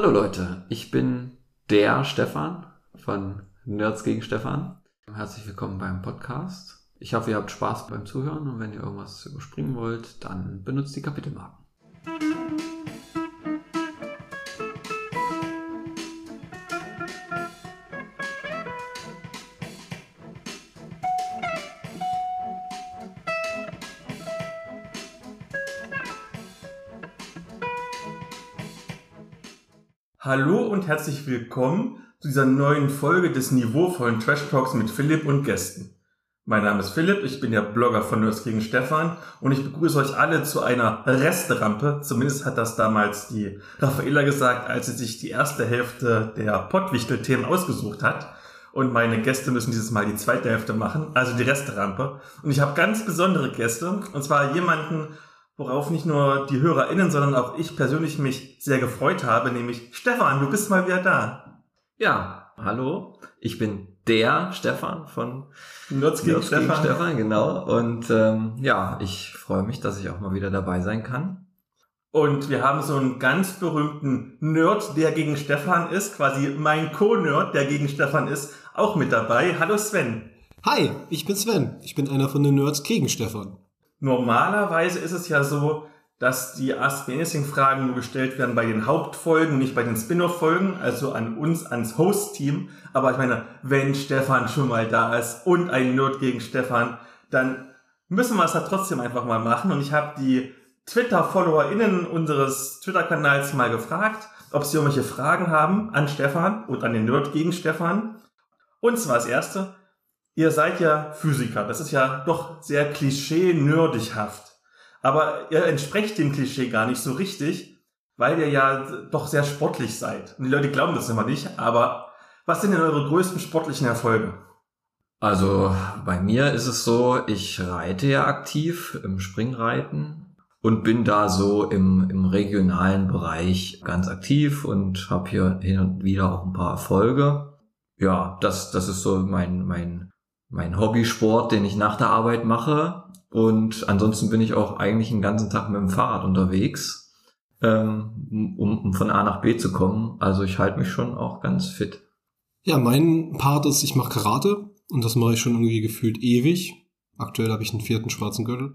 Hallo Leute, ich bin der Stefan von Nerds gegen Stefan. Herzlich willkommen beim Podcast. Ich hoffe, ihr habt Spaß beim Zuhören und wenn ihr irgendwas überspringen wollt, dann benutzt die Kapitelmarken. Hallo und herzlich willkommen zu dieser neuen Folge des niveauvollen Trash Talks mit Philipp und Gästen. Mein Name ist Philipp, ich bin der Blogger von Nerds gegen Stefan und ich begrüße euch alle zu einer Resterampe. Zumindest hat das damals die Raffaella gesagt, als sie sich die erste Hälfte der Pottwichtel-Themen ausgesucht hat. Und meine Gäste müssen dieses Mal die zweite Hälfte machen, also die Resterampe. Und ich habe ganz besondere Gäste, und zwar jemanden, worauf nicht nur die HörerInnen, sondern auch ich persönlich mich sehr gefreut habe, nämlich Stefan, du bist mal wieder da. Ja, hallo, ich bin der Stefan von Nerds gegen Nerds gegen Stefan. Stefan, genau. Und ähm, ja, ich freue mich, dass ich auch mal wieder dabei sein kann. Und wir haben so einen ganz berühmten Nerd, der gegen Stefan ist, quasi mein Co-Nerd, der gegen Stefan ist, auch mit dabei. Hallo Sven. Hi, ich bin Sven. Ich bin einer von den Nerds gegen Stefan. Normalerweise ist es ja so, dass die Ask Me Anything-Fragen nur gestellt werden bei den Hauptfolgen, nicht bei den Spin-off-Folgen, also an uns, ans Host-Team. Aber ich meine, wenn Stefan schon mal da ist und ein Nerd gegen Stefan, dann müssen wir es da trotzdem einfach mal machen. Und ich habe die Twitter-FollowerInnen unseres Twitter-Kanals mal gefragt, ob sie irgendwelche Fragen haben an Stefan und an den Nerd gegen Stefan. Und zwar das erste, ihr seid ja Physiker. Das ist ja doch sehr klischee-nerdighaft. Aber ihr entsprecht dem Klischee gar nicht so richtig, weil ihr ja doch sehr sportlich seid. Und die Leute glauben das immer nicht, aber was sind denn eure größten sportlichen Erfolge? Also bei mir ist es so, ich reite ja aktiv im Springreiten und bin da so im, im regionalen Bereich ganz aktiv und habe hier hin und wieder auch ein paar Erfolge. Ja, das, das ist so mein, mein, mein Hobbysport, den ich nach der Arbeit mache. Und ansonsten bin ich auch eigentlich den ganzen Tag mit dem Fahrrad unterwegs, ähm, um, von A nach B zu kommen. Also ich halte mich schon auch ganz fit. Ja, mein Part ist, ich mache Karate und das mache ich schon irgendwie gefühlt ewig. Aktuell habe ich einen vierten schwarzen Gürtel.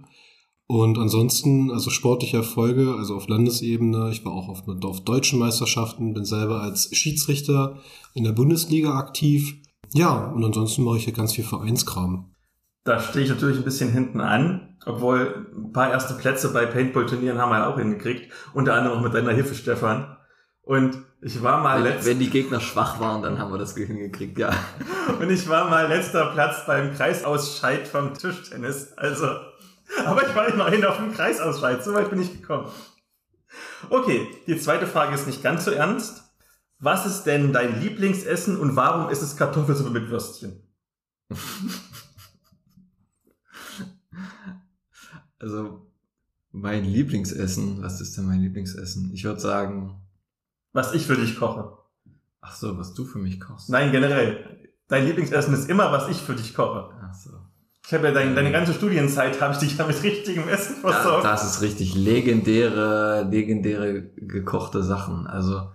Und ansonsten, also sportliche Erfolge, also auf Landesebene, ich war auch auf, auf deutschen Meisterschaften, bin selber als Schiedsrichter in der Bundesliga aktiv. Ja, und ansonsten mache ich hier ganz viel Vereinskram. Da stehe ich natürlich ein bisschen hinten an, obwohl ein paar erste Plätze bei Paintball-Turnieren haben wir ja auch hingekriegt. Unter anderem auch mit deiner Hilfe, Stefan. Und ich war mal Wenn, letzt wenn die Gegner schwach waren, dann haben wir das hingekriegt, ja. und ich war mal letzter Platz beim Kreisausscheid vom Tischtennis. Also, aber ich war immerhin auf dem Kreisausscheid. So weit bin ich gekommen. Okay, die zweite Frage ist nicht ganz so ernst. Was ist denn dein Lieblingsessen und warum ist es Kartoffelsuppe mit Würstchen? Also mein Lieblingsessen, was ist denn mein Lieblingsessen? Ich würde sagen, Was ich für dich koche. ach so, was du für mich kochst. Nein, generell. Dein Lieblingsessen ist immer, was ich für dich koche. Ach so. Ich habe ja dein, deine ganze Studienzeit habe ich dich ja mit richtigem Essen versorgt. das ist richtig legendäre, legendäre gekochte Sachen. Also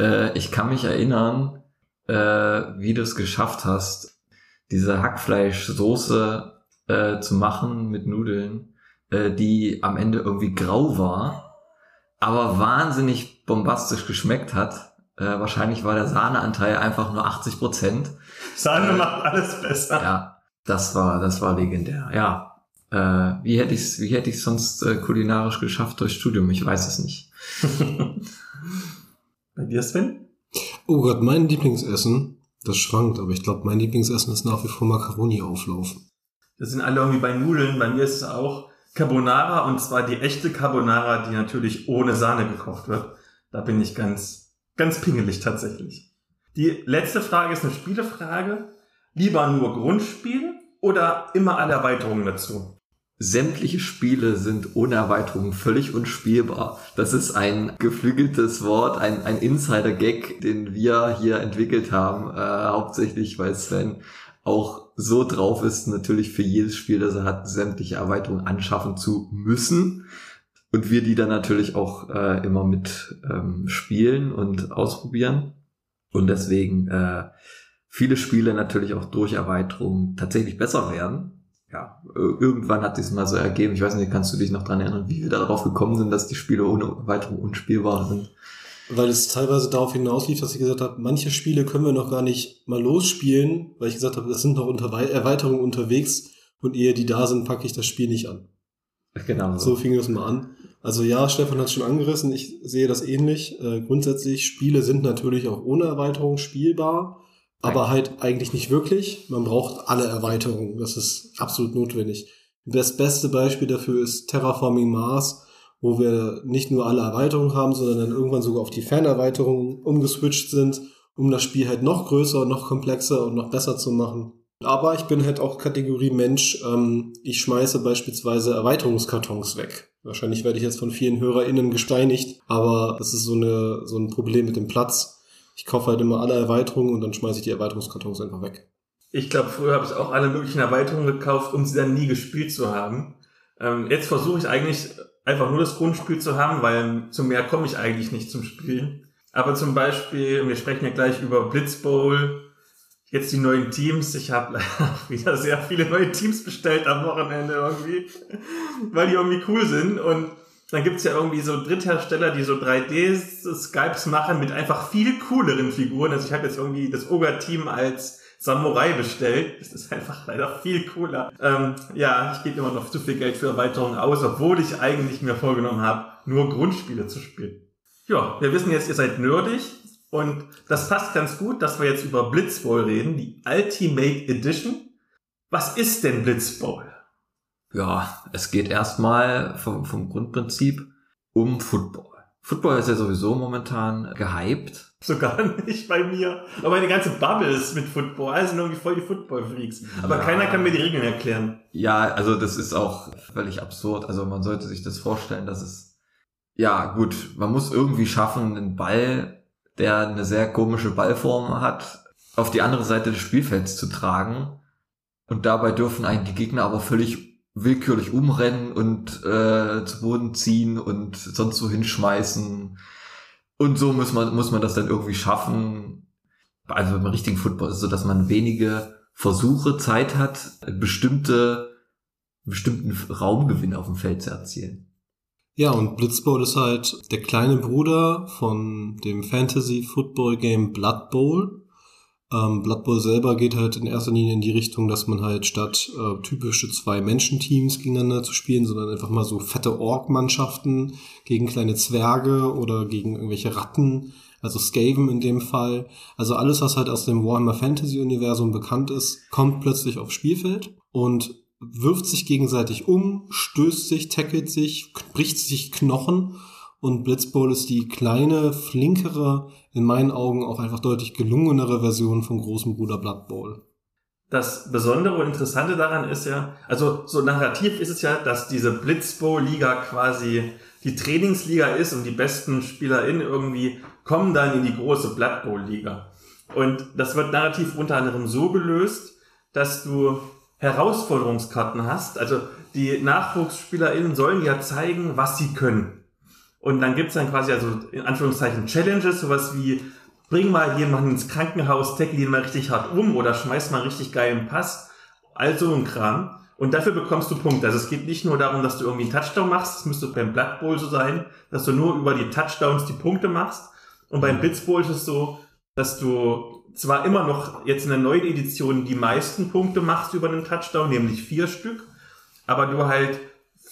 äh, ich kann mich erinnern, äh, wie du es geschafft hast, diese Hackfleischsoße äh, zu machen mit Nudeln, äh, die am Ende irgendwie grau war, aber wahnsinnig bombastisch geschmeckt hat. Äh, wahrscheinlich war der Sahneanteil einfach nur 80 Prozent. Sahne macht alles besser. Ja, das war, das war legendär. Ja, äh, wie hätte ich's, wie hätte ich sonst äh, kulinarisch geschafft durch Studium? Ich weiß es nicht. Bei dir, Sven? Oh Gott, mein Lieblingsessen, das schwankt, aber ich glaube, mein Lieblingsessen ist nach wie vor Macaroni-Auflauf. Das sind alle irgendwie bei Nudeln. Bei mir ist es auch Carbonara und zwar die echte Carbonara, die natürlich ohne Sahne gekocht wird. Da bin ich ganz, ganz pingelig tatsächlich. Die letzte Frage ist eine Spielefrage. Lieber nur Grundspiel oder immer alle Erweiterungen dazu? Sämtliche Spiele sind ohne Erweiterung völlig unspielbar. Das ist ein geflügeltes Wort, ein, ein Insider-Gag, den wir hier entwickelt haben, äh, hauptsächlich weil Sven auch so drauf ist, natürlich für jedes Spiel, das er hat, sämtliche Erweiterungen anschaffen zu müssen. und wir die dann natürlich auch äh, immer mit ähm, spielen und ausprobieren. Und deswegen äh, viele Spiele natürlich auch durch Erweiterung tatsächlich besser werden. Ja, irgendwann hat sich mal so ergeben. Ich weiß nicht, kannst du dich noch dran erinnern, wie wir darauf gekommen sind, dass die Spiele ohne Erweiterung unspielbar sind? Weil es teilweise darauf hinauslief, dass ich gesagt habe, manche Spiele können wir noch gar nicht mal losspielen, weil ich gesagt habe, es sind noch unter Erweiterungen unterwegs und ehe die da sind, packe ich das Spiel nicht an. Genau. So, so fing das mal an. Also ja, Stefan hat es schon angerissen, ich sehe das ähnlich. Äh, grundsätzlich, Spiele sind natürlich auch ohne Erweiterung spielbar, aber halt eigentlich nicht wirklich. Man braucht alle Erweiterungen, das ist absolut notwendig. Das beste Beispiel dafür ist Terraforming Mars, wo wir nicht nur alle Erweiterungen haben, sondern dann irgendwann sogar auf die Fernerweiterungen umgeswitcht sind, um das Spiel halt noch größer, noch komplexer und noch besser zu machen. Aber ich bin halt auch Kategorie Mensch. Ähm, ich schmeiße beispielsweise Erweiterungskartons weg. Wahrscheinlich werde ich jetzt von vielen HörerInnen gesteinigt, aber das ist so, eine, so ein Problem mit dem Platz. Ich kaufe halt immer alle Erweiterungen und dann schmeiße ich die Erweiterungskartons einfach weg. Ich glaube, früher habe ich auch alle möglichen Erweiterungen gekauft, um sie dann nie gespielt zu haben. Ähm, jetzt versuche ich eigentlich einfach nur das Grundspiel zu haben, weil zu mehr komme ich eigentlich nicht zum Spielen. Aber zum Beispiel, wir sprechen ja gleich über Blitzbowl, jetzt die neuen Teams. Ich habe wieder sehr viele neue Teams bestellt am Wochenende irgendwie, weil die irgendwie cool sind. Und dann gibt's ja irgendwie so Dritthersteller, die so 3D-Skypes machen mit einfach viel cooleren Figuren. Also ich habe jetzt irgendwie das Ogre-Team als Samurai bestellt. Das ist einfach leider viel cooler. Ähm, ja, ich gebe immer noch zu viel Geld für Erweiterungen aus, obwohl ich eigentlich mir vorgenommen habe, nur Grundspiele zu spielen. Ja, wir wissen jetzt, ihr seid nerdig. Und das passt ganz gut, dass wir jetzt über Blitzball reden, die Ultimate Edition. Was ist denn Blitzball? Ja, es geht erstmal vom, vom Grundprinzip um Football. Football ist ja sowieso momentan gehypt. Sogar nicht bei mir. Aber meine ganze Bubble ist mit Football. Sind irgendwie voll die Football-Freaks. Aber ja. keiner kann mir die Regeln erklären. Ja, also das ist auch völlig absurd. Also man sollte sich das vorstellen, dass es, ja gut, man muss irgendwie schaffen, einen Ball der eine sehr komische Ballform hat, auf die andere Seite des Spielfelds zu tragen. Und dabei dürfen einen die Gegner aber völlig willkürlich umrennen und äh, zu Boden ziehen und sonst so hinschmeißen. Und so muss man, muss man das dann irgendwie schaffen. Also beim richtigen Football ist es so, dass man wenige Versuche Zeit hat, bestimmte, bestimmten Raumgewinn auf dem Feld zu erzielen. Ja, und Blitzball ist halt der kleine Bruder von dem Fantasy Football Game Blood Bowl. Ähm, Blood Bowl selber geht halt in erster Linie in die Richtung, dass man halt statt äh, typische zwei Menschenteams gegeneinander zu spielen, sondern einfach mal so fette Ork-Mannschaften gegen kleine Zwerge oder gegen irgendwelche Ratten, also Skaven in dem Fall. Also alles, was halt aus dem Warhammer Fantasy Universum bekannt ist, kommt plötzlich aufs Spielfeld und wirft sich gegenseitig um, stößt sich, tackelt sich, bricht sich Knochen und Blitzball ist die kleine, flinkere, in meinen Augen auch einfach deutlich gelungenere Version von großem Bruder Blood Bowl. Das Besondere und Interessante daran ist ja, also so narrativ ist es ja, dass diese Blitzbowl-Liga quasi die Trainingsliga ist und die besten SpielerInnen irgendwie kommen dann in die große Blood Bowl-Liga. Und das wird narrativ unter anderem so gelöst, dass du Herausforderungskarten hast. Also die NachwuchsspielerInnen sollen ja zeigen, was sie können. Und dann gibt's dann quasi also in Anführungszeichen Challenges, sowas wie bring mal jemanden ins Krankenhaus, tackle ihn mal richtig hart um oder schmeiß mal richtig geilen Pass. Also ein Kram. Und dafür bekommst du Punkte. Also es geht nicht nur darum, dass du irgendwie einen Touchdown machst, es müsste beim Blood Bowl so sein, dass du nur über die Touchdowns die Punkte machst. Und beim Blitz Bowl ist es so, dass du zwar immer noch jetzt in der neuen Edition die meisten Punkte machst über einen Touchdown, nämlich vier Stück, aber du halt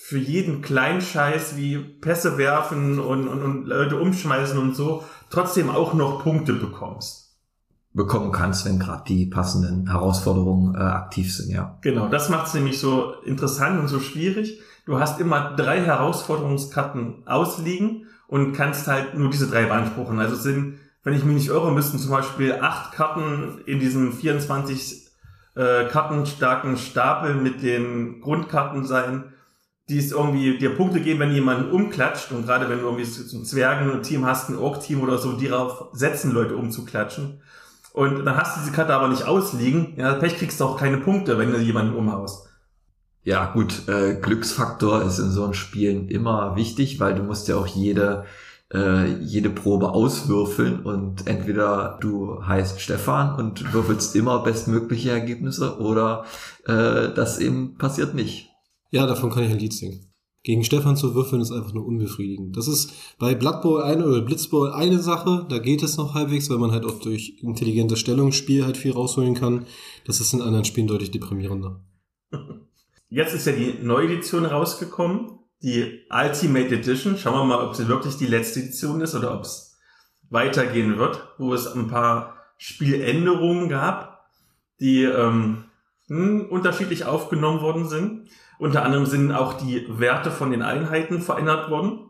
für jeden kleinen Scheiß wie Pässe werfen und, und, und Leute umschmeißen und so trotzdem auch noch Punkte bekommst. Bekommen kannst, wenn gerade die passenden Herausforderungen äh, aktiv sind, ja. Genau, das macht es nämlich so interessant und so schwierig. Du hast immer drei Herausforderungskarten ausliegen und kannst halt nur diese drei beanspruchen. Also sind wenn ich mich nicht irre, müssten zum Beispiel acht Karten in diesem 24 äh, kartenstarken Stapel mit den Grundkarten sein, die es irgendwie dir Punkte geben, wenn jemand umklatscht. Und gerade wenn du irgendwie so ein Zwergen-Team hast, ein Ork-Team oder so, die darauf setzen, Leute umzuklatschen. Und dann hast du diese Karte aber nicht ausliegen. Ja, Pech kriegst du auch keine Punkte, wenn du jemanden umhaust. Ja, gut, äh, Glücksfaktor ist in so einem Spielen immer wichtig, weil du musst ja auch jede äh, jede Probe auswürfeln und entweder du heißt Stefan und würfelst immer bestmögliche Ergebnisse oder äh, das eben passiert nicht. Ja, davon kann ich ein Lied singen. Gegen Stefan zu würfeln ist einfach nur unbefriedigend. Das ist bei Blood Bowl eine oder Blitzbowl eine Sache, da geht es noch halbwegs, weil man halt auch durch intelligentes Stellungsspiel halt viel rausholen kann. Das ist in anderen Spielen deutlich deprimierender. Jetzt ist ja die neue Edition rausgekommen, die Ultimate Edition. Schauen wir mal, ob sie wirklich die letzte Edition ist oder ob es weitergehen wird, wo es ein paar Spieländerungen gab, die ähm, hm, unterschiedlich aufgenommen worden sind. Unter anderem sind auch die Werte von den Einheiten verändert worden.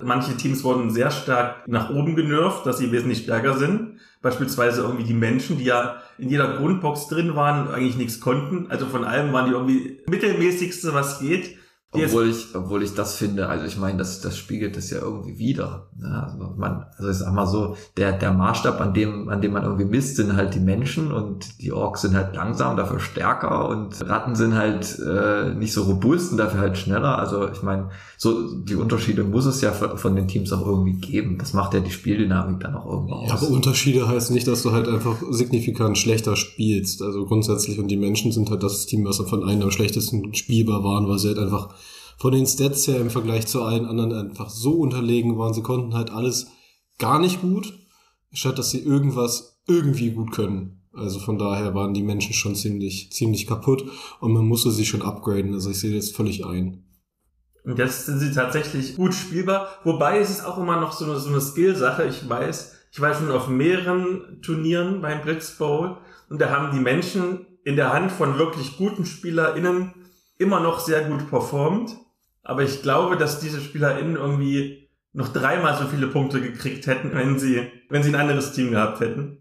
Manche Teams wurden sehr stark nach oben genervt, dass sie wesentlich stärker sind. Beispielsweise irgendwie die Menschen, die ja in jeder Grundbox drin waren, eigentlich nichts konnten. Also von allem waren die irgendwie mittelmäßigste, was geht. Obwohl ich, obwohl ich das finde, also ich meine, das, das spiegelt das ja irgendwie wieder. Ne? Also man, also ich sag mal so, der, der Maßstab, an dem, an dem man irgendwie misst, sind halt die Menschen und die Orks sind halt langsam, dafür stärker und Ratten sind halt äh, nicht so robust und dafür halt schneller. Also ich meine, so die Unterschiede muss es ja von den Teams auch irgendwie geben. Das macht ja die Spieldynamik dann auch irgendwie aus. Ja, aber Unterschiede heißt nicht, dass du halt einfach signifikant schlechter spielst. Also grundsätzlich und die Menschen sind halt das Team, was von einem am schlechtesten spielbar waren, weil sie halt einfach von den Stats her im Vergleich zu allen anderen einfach so unterlegen waren. Sie konnten halt alles gar nicht gut, statt dass sie irgendwas irgendwie gut können. Also von daher waren die Menschen schon ziemlich, ziemlich kaputt und man musste sie schon upgraden. Also ich sehe das völlig ein. Und jetzt sind sie tatsächlich gut spielbar. Wobei es ist auch immer noch so eine, so eine Skill-Sache. Ich weiß, ich war schon auf mehreren Turnieren beim Blitz Bowl und da haben die Menschen in der Hand von wirklich guten SpielerInnen immer noch sehr gut performt. Aber ich glaube, dass diese SpielerInnen irgendwie noch dreimal so viele Punkte gekriegt hätten, wenn sie, wenn sie ein anderes Team gehabt hätten.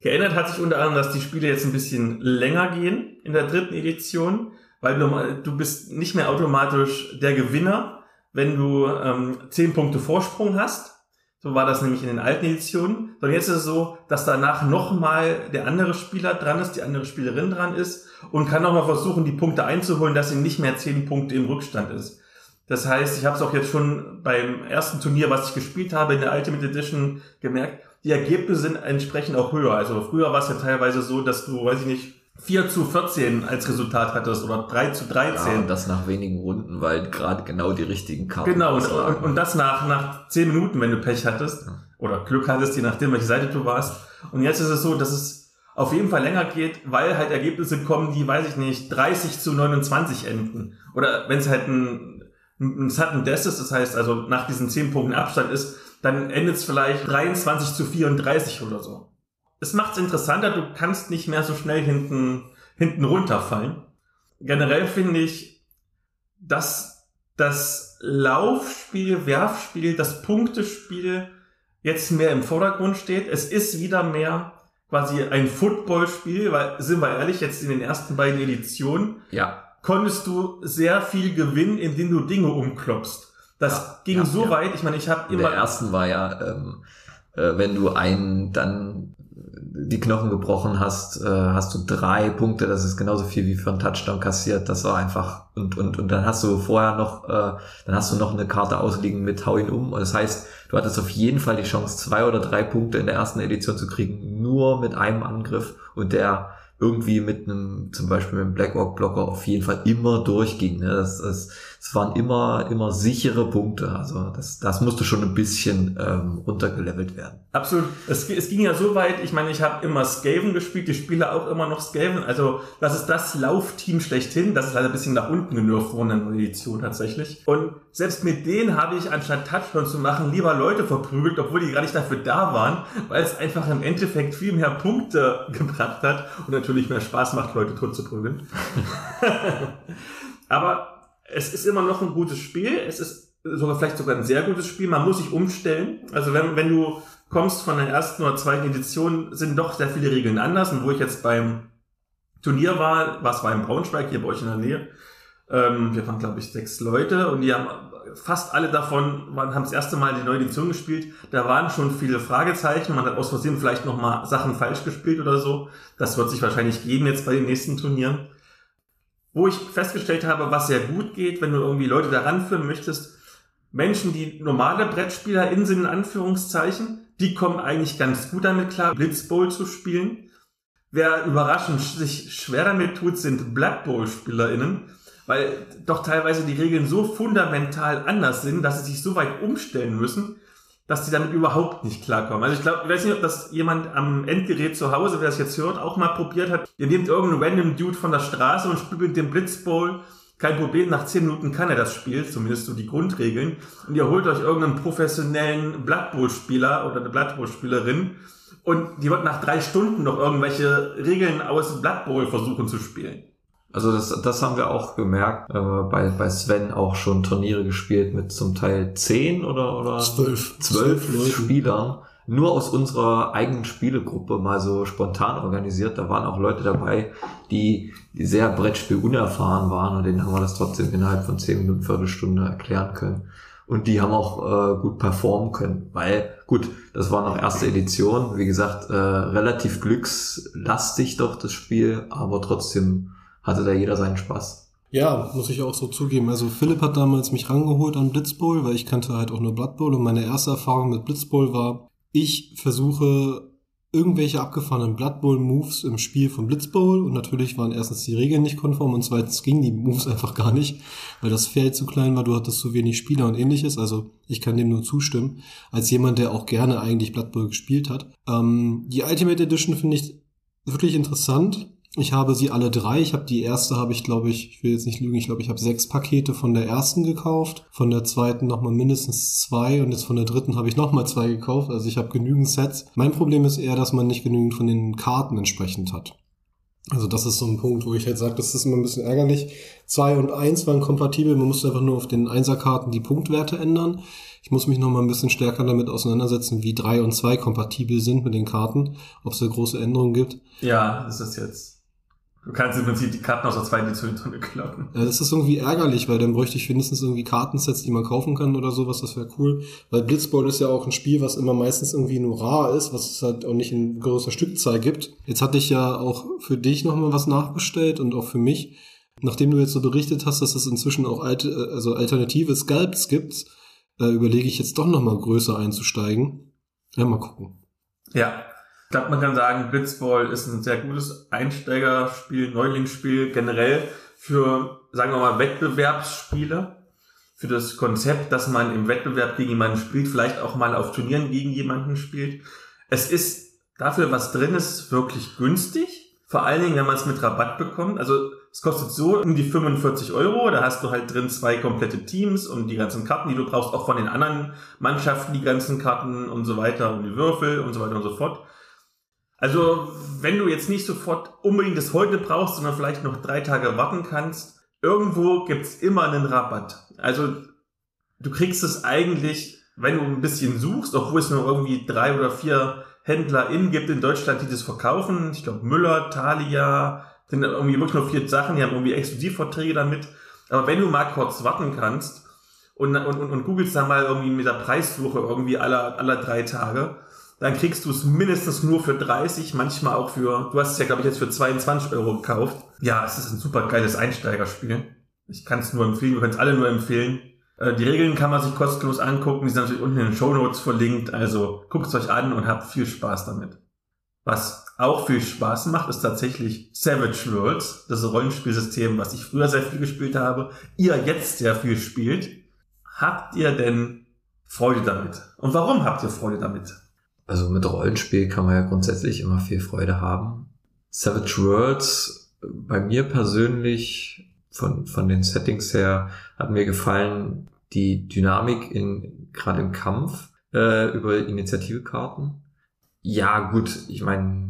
Geändert hat sich unter anderem, dass die Spiele jetzt ein bisschen länger gehen in der dritten Edition, weil du, du bist nicht mehr automatisch der Gewinner, wenn du ähm, zehn Punkte Vorsprung hast. So war das nämlich in den alten Editionen. Sondern jetzt ist es so, dass danach nochmal der andere Spieler dran ist, die andere Spielerin dran ist und kann nochmal versuchen, die Punkte einzuholen, dass sie nicht mehr zehn Punkte im Rückstand ist. Das heißt, ich habe es auch jetzt schon beim ersten Turnier, was ich gespielt habe, in der Ultimate Edition gemerkt, die Ergebnisse sind entsprechend auch höher. Also früher war es ja teilweise so, dass du, weiß ich nicht, 4 zu 14 als Resultat hattest oder 3 zu 13. Ja, und das nach wenigen Runden, weil gerade genau die richtigen Karten Genau, und, und, und, das nach, nach 10 Minuten, wenn du Pech hattest ja. oder Glück hattest, je nachdem, welche Seite du warst. Und jetzt ist es so, dass es auf jeden Fall länger geht, weil halt Ergebnisse kommen, die, weiß ich nicht, 30 zu 29 enden. Oder wenn es halt ein ein Sudden Death ist, das heißt also nach diesen 10 Punkten Abstand ist, dann endet es vielleicht 23 zu 34 oder so. Es macht es interessanter, du kannst nicht mehr so schnell hinten, hinten runterfallen. Generell finde ich, dass das Laufspiel, Werfspiel, das Punktespiel jetzt mehr im Vordergrund steht. Es ist wieder mehr quasi ein Footballspiel, weil, sind wir ehrlich, jetzt in den ersten beiden Editionen. Ja konntest du sehr viel gewinnen, indem du Dinge umklopfst. Das ja, ging ja, so ja. weit. Ich meine, ich habe immer. In der ersten war ja, ähm, äh, wenn du einen dann die Knochen gebrochen hast, äh, hast du drei Punkte. Das ist genauso viel wie für einen Touchdown kassiert. Das war einfach und und und dann hast du vorher noch, äh, dann hast du noch eine Karte ausliegen mit Hau ihn um. Das heißt, du hattest auf jeden Fall die Chance, zwei oder drei Punkte in der ersten Edition zu kriegen, nur mit einem Angriff und der irgendwie mit einem, zum Beispiel mit einem Blackwalk Blocker auf jeden Fall immer durchging. Ne? Das, das, das waren immer, immer sichere Punkte. Also das, das musste schon ein bisschen ähm, runtergelevelt werden. Absolut. Es, es ging ja so weit, ich meine, ich habe immer Skaven gespielt, die spiele auch immer noch Skaven. Also das ist das Laufteam schlechthin. Das ist leider ein bisschen nach unten genervt worden in der Edition tatsächlich. Und selbst mit denen habe ich, anstatt Touchdown zu machen, lieber Leute verprügelt, obwohl die gar nicht dafür da waren, weil es einfach im Endeffekt viel mehr Punkte gebracht hat und natürlich mehr Spaß macht, Leute tot zu prügeln. Aber es ist immer noch ein gutes Spiel. Es ist sogar vielleicht sogar ein sehr gutes Spiel. Man muss sich umstellen. Also wenn, wenn du kommst von der ersten oder zweiten Edition, sind doch sehr viele Regeln anders. Und wo ich jetzt beim Turnier war, was war im Braunschweig, hier bei euch in der Nähe, ähm, wir waren, glaube ich, sechs Leute und die haben fast alle davon waren, haben das erste Mal die neue Edition gespielt. Da waren schon viele Fragezeichen. Man hat aus Versehen vielleicht noch mal Sachen falsch gespielt oder so. Das wird sich wahrscheinlich geben jetzt bei den nächsten Turnieren. Wo ich festgestellt habe, was sehr gut geht, wenn du irgendwie Leute da ranführen möchtest, Menschen, die normale BrettspielerInnen sind, in Anführungszeichen, die kommen eigentlich ganz gut damit klar, Blitzbowl zu spielen. Wer überraschend sich schwer damit tut, sind Blood Bowl SpielerInnen, weil doch teilweise die Regeln so fundamental anders sind, dass sie sich so weit umstellen müssen, dass die damit überhaupt nicht klarkommen. Also ich glaube, ich weiß nicht, ob das jemand am Endgerät zu Hause, wer es jetzt hört, auch mal probiert hat. Ihr nehmt irgendeinen random Dude von der Straße und spielt mit dem Blitzbowl. Kein Problem, nach 10 Minuten kann er das Spiel, zumindest so die Grundregeln. Und ihr holt euch irgendeinen professionellen Blood Bowl Spieler oder eine Blood Bowl Spielerin und die wird nach drei Stunden noch irgendwelche Regeln aus Blood Bowl versuchen zu spielen. Also das, das haben wir auch gemerkt, äh, bei, bei Sven auch schon Turniere gespielt mit zum Teil zehn oder, oder Zwölf. zwölf Zwölf Spielern. Nur aus unserer eigenen Spielegruppe mal so spontan organisiert. Da waren auch Leute dabei, die, die sehr Brettspiel unerfahren waren und denen haben wir das trotzdem innerhalb von zehn Minuten, Viertelstunde erklären können. Und die haben auch äh, gut performen können, weil gut, das war noch erste Edition, wie gesagt, äh, relativ glückslastig doch das Spiel, aber trotzdem hatte da jeder seinen Spaß. Ja, muss ich auch so zugeben. Also Philipp hat damals mich rangeholt an Blitzbowl, weil ich kannte halt auch nur Blood Bowl und meine erste Erfahrung mit Blitzbowl war, ich versuche irgendwelche abgefahrenen Blood Bowl Moves im Spiel von Blitzbowl und natürlich waren erstens die Regeln nicht konform und zweitens gingen die Moves einfach gar nicht, weil das Feld zu klein war, du hattest zu wenig Spieler und ähnliches, also ich kann dem nur zustimmen, als jemand, der auch gerne eigentlich Blood Bowl gespielt hat. Ähm, die Ultimate Edition finde ich wirklich interessant, ich habe sie alle drei. Ich habe die erste, habe ich glaube ich, ich will jetzt nicht lügen, ich glaube ich habe sechs Pakete von der ersten gekauft, von der zweiten nochmal mindestens zwei und jetzt von der dritten habe ich nochmal zwei gekauft. Also ich habe genügend Sets. Mein Problem ist eher, dass man nicht genügend von den Karten entsprechend hat. Also das ist so ein Punkt, wo ich halt sage, das ist immer ein bisschen ärgerlich. Zwei und eins waren kompatibel, man musste einfach nur auf den Einserkarten die Punktwerte ändern. Ich muss mich noch mal ein bisschen stärker damit auseinandersetzen, wie drei und zwei kompatibel sind mit den Karten, ob es da große Änderungen gibt. Ja, das ist jetzt Du kannst im Prinzip die Karten aus der zweiten Edition in kloppen. Ja, das ist irgendwie ärgerlich, weil dann bräuchte ich wenigstens irgendwie Kartensets, die man kaufen kann oder sowas, das wäre cool. Weil Blitzball ist ja auch ein Spiel, was immer meistens irgendwie nur rar ist, was es halt auch nicht in größer Stückzahl gibt. Jetzt hatte ich ja auch für dich nochmal was nachbestellt und auch für mich. Nachdem du jetzt so berichtet hast, dass es inzwischen auch alte, also alternative Scalps gibt, äh, überlege ich jetzt doch nochmal größer einzusteigen. Ja, mal gucken. Ja, ich glaube, man kann sagen, Blitzball ist ein sehr gutes Einsteigerspiel, Neulingsspiel generell für, sagen wir mal, Wettbewerbsspiele. Für das Konzept, dass man im Wettbewerb gegen jemanden spielt, vielleicht auch mal auf Turnieren gegen jemanden spielt. Es ist dafür, was drin ist, wirklich günstig. Vor allen Dingen, wenn man es mit Rabatt bekommt. Also es kostet so um die 45 Euro. Da hast du halt drin zwei komplette Teams und die ganzen Karten, die du brauchst, auch von den anderen Mannschaften, die ganzen Karten und so weiter und die Würfel und so weiter und so fort. Also, wenn du jetzt nicht sofort unbedingt das heute brauchst, sondern vielleicht noch drei Tage warten kannst, irgendwo gibt's immer einen Rabatt. Also, du kriegst es eigentlich, wenn du ein bisschen suchst, obwohl es nur irgendwie drei oder vier HändlerInnen gibt in Deutschland, die das verkaufen. Ich glaube, Müller, Thalia, sind irgendwie wirklich nur vier Sachen, die haben irgendwie Exklusivverträge damit. Aber wenn du mal kurz warten kannst und, und, und, und googelst dann mal irgendwie mit der Preissuche irgendwie aller, aller drei Tage, dann kriegst du es mindestens nur für 30, manchmal auch für, du hast es ja, glaube ich, jetzt für 22 Euro gekauft. Ja, es ist ein super geiles Einsteigerspiel. Ich kann es nur empfehlen, wir können es alle nur empfehlen. Äh, die Regeln kann man sich kostenlos angucken, die sind natürlich unten in den Show Notes verlinkt, also guckt es euch an und habt viel Spaß damit. Was auch viel Spaß macht, ist tatsächlich Savage Worlds, das Rollenspielsystem, was ich früher sehr viel gespielt habe, ihr jetzt sehr viel spielt. Habt ihr denn Freude damit? Und warum habt ihr Freude damit? Also mit Rollenspiel kann man ja grundsätzlich immer viel Freude haben. Savage Worlds, bei mir persönlich, von, von den Settings her, hat mir gefallen die Dynamik in, gerade im Kampf, äh, über Initiativekarten. Ja, gut, ich meine,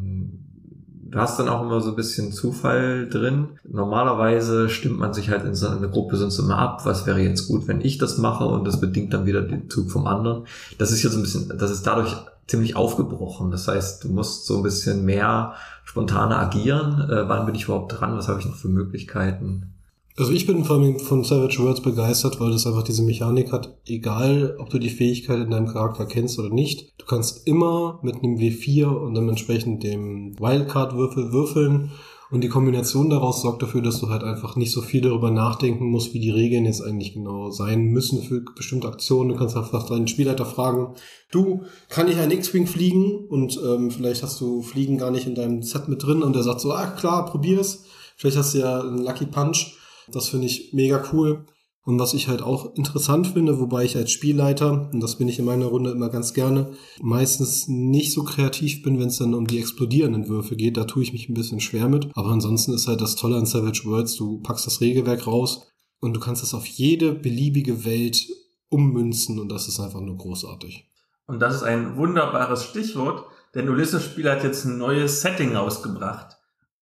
du hast dann auch immer so ein bisschen Zufall drin. Normalerweise stimmt man sich halt in so einer Gruppe sonst immer ab, was wäre jetzt gut, wenn ich das mache und das bedingt dann wieder den Zug vom anderen. Das ist jetzt ein bisschen, das ist dadurch ziemlich aufgebrochen. Das heißt, du musst so ein bisschen mehr spontaner agieren. Äh, wann bin ich überhaupt dran? Was habe ich noch für Möglichkeiten? Also ich bin vor allem von Savage Worlds begeistert, weil das einfach diese Mechanik hat, egal ob du die Fähigkeit in deinem Charakter kennst oder nicht. Du kannst immer mit einem W4 und dann entsprechend dem Wildcard-Würfel würfeln Und die Kombination daraus sorgt dafür, dass du halt einfach nicht so viel darüber nachdenken musst, wie die Regeln jetzt eigentlich genau sein müssen für bestimmte Aktionen. Du kannst einfach deinen Spielleiter fragen, du, kann ich ein X-Wing fliegen? Und ähm, vielleicht hast du Fliegen gar nicht in deinem Set mit drin und der sagt so, ah klar, probier es. Vielleicht hast du ja einen Lucky Punch. Das finde ich mega cool. Und was ich halt auch interessant finde, wobei ich als Spielleiter, und das bin ich in meiner Runde immer ganz gerne, meistens nicht so kreativ bin, wenn es dann um die explodierenden Würfe geht. Da tue ich mich ein bisschen schwer mit. Aber ansonsten ist halt das Tolle an Savage Worlds, du packst das Regelwerk raus und du kannst es auf jede beliebige Welt ummünzen und das ist einfach nur großartig. Und das ist ein wunderbares Stichwort, denn Ulysses Spiel hat jetzt ein neues Setting rausgebracht.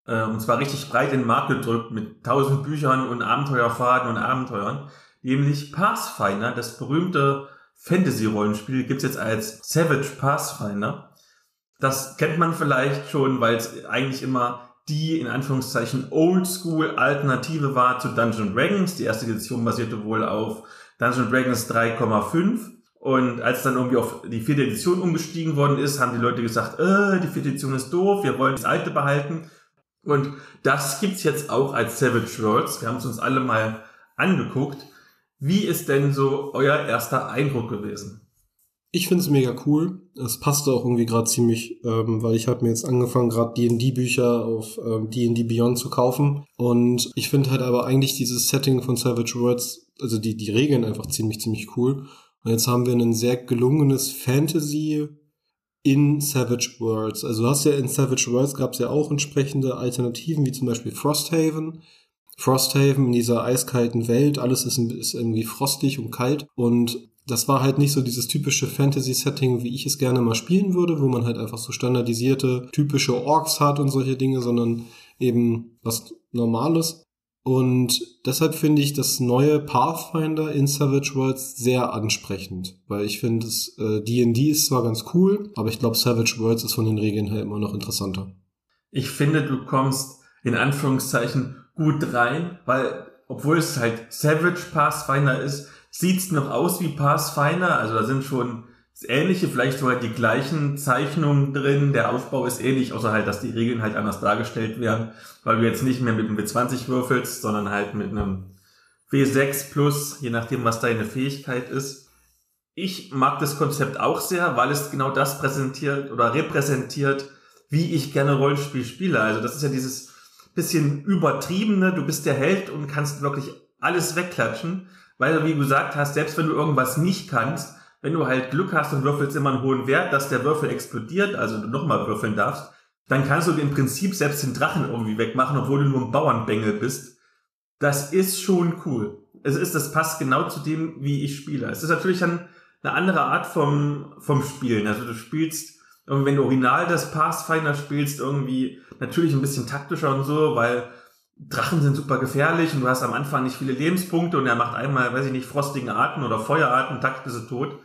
Äh, und zwar richtig breit in den Markt gedrückt mit tausend Büchern und Abenteuerfaden und Abenteuern. Nämlich Pathfinder, das berühmte Fantasy-Rollenspiel, gibt's jetzt als Savage Pathfinder. Das kennt man vielleicht schon, weil es eigentlich immer die in Anführungszeichen Oldschool Alternative war zu Dungeon Dragons. Die erste Edition basierte wohl auf Dungeon Dragons 3,5. Und als dann irgendwie auf die vierte Edition umgestiegen worden ist, haben die Leute gesagt, äh, die vierte Edition ist doof, wir wollen das alte behalten. Und das gibt's jetzt auch als Savage Worlds. Wir haben es uns alle mal angeguckt. Wie ist denn so euer erster Eindruck gewesen? Ich finde es mega cool. Es passte auch irgendwie gerade ziemlich, ähm, weil ich habe mir jetzt angefangen, gerade D&D-Bücher auf ähm, D&D Beyond zu kaufen. Und ich finde halt aber eigentlich dieses Setting von Savage Worlds, also die, die Regeln einfach ziemlich, ziemlich cool. Und jetzt haben wir ein sehr gelungenes Fantasy in Savage Worlds. Also du hast ja in Savage Worlds gab es ja auch entsprechende Alternativen, wie zum Beispiel Frosthaven. Frosthaven in dieser eiskalten Welt, alles ist, ist irgendwie frostig und kalt und das war halt nicht so dieses typische Fantasy-Setting, wie ich es gerne mal spielen würde, wo man halt einfach so standardisierte, typische Orks hat und solche Dinge, sondern eben was Normales. Und deshalb finde ich das neue Pathfinder in Savage Worlds sehr ansprechend, weil ich finde, D&D äh, ist zwar ganz cool, aber ich glaube, Savage Worlds ist von den Regeln her immer noch interessanter. Ich finde, du kommst in Anführungszeichen gut rein, weil obwohl es halt Savage Pathfinder ist, sieht's noch aus wie Pathfinder, also da sind schon ähnliche, vielleicht sogar die gleichen Zeichnungen drin. Der Aufbau ist ähnlich, außer halt, dass die Regeln halt anders dargestellt werden, weil du jetzt nicht mehr mit einem W20 würfelst, sondern halt mit einem W6 plus, je nachdem, was deine Fähigkeit ist. Ich mag das Konzept auch sehr, weil es genau das präsentiert oder repräsentiert, wie ich gerne Rollenspiel spiele. Also das ist ja dieses bisschen übertriebene, du bist der Held und kannst wirklich alles wegklatschen, weil wie du gesagt hast, selbst wenn du irgendwas nicht kannst, wenn du halt Glück hast und würfelst immer einen hohen Wert, dass der Würfel explodiert, also du nochmal würfeln darfst, dann kannst du im Prinzip selbst den Drachen irgendwie wegmachen, obwohl du nur ein Bauernbengel bist. Das ist schon cool. Es ist, das passt genau zu dem, wie ich spiele. Es ist natürlich dann eine andere Art vom, vom Spielen. Also du spielst, wenn du original das Pathfinder spielst, irgendwie natürlich ein bisschen taktischer und so, weil Drachen sind super gefährlich und du hast am Anfang nicht viele Lebenspunkte und er macht einmal, weiß ich nicht, frostigen Arten oder Feuerarten, takt bist du tot.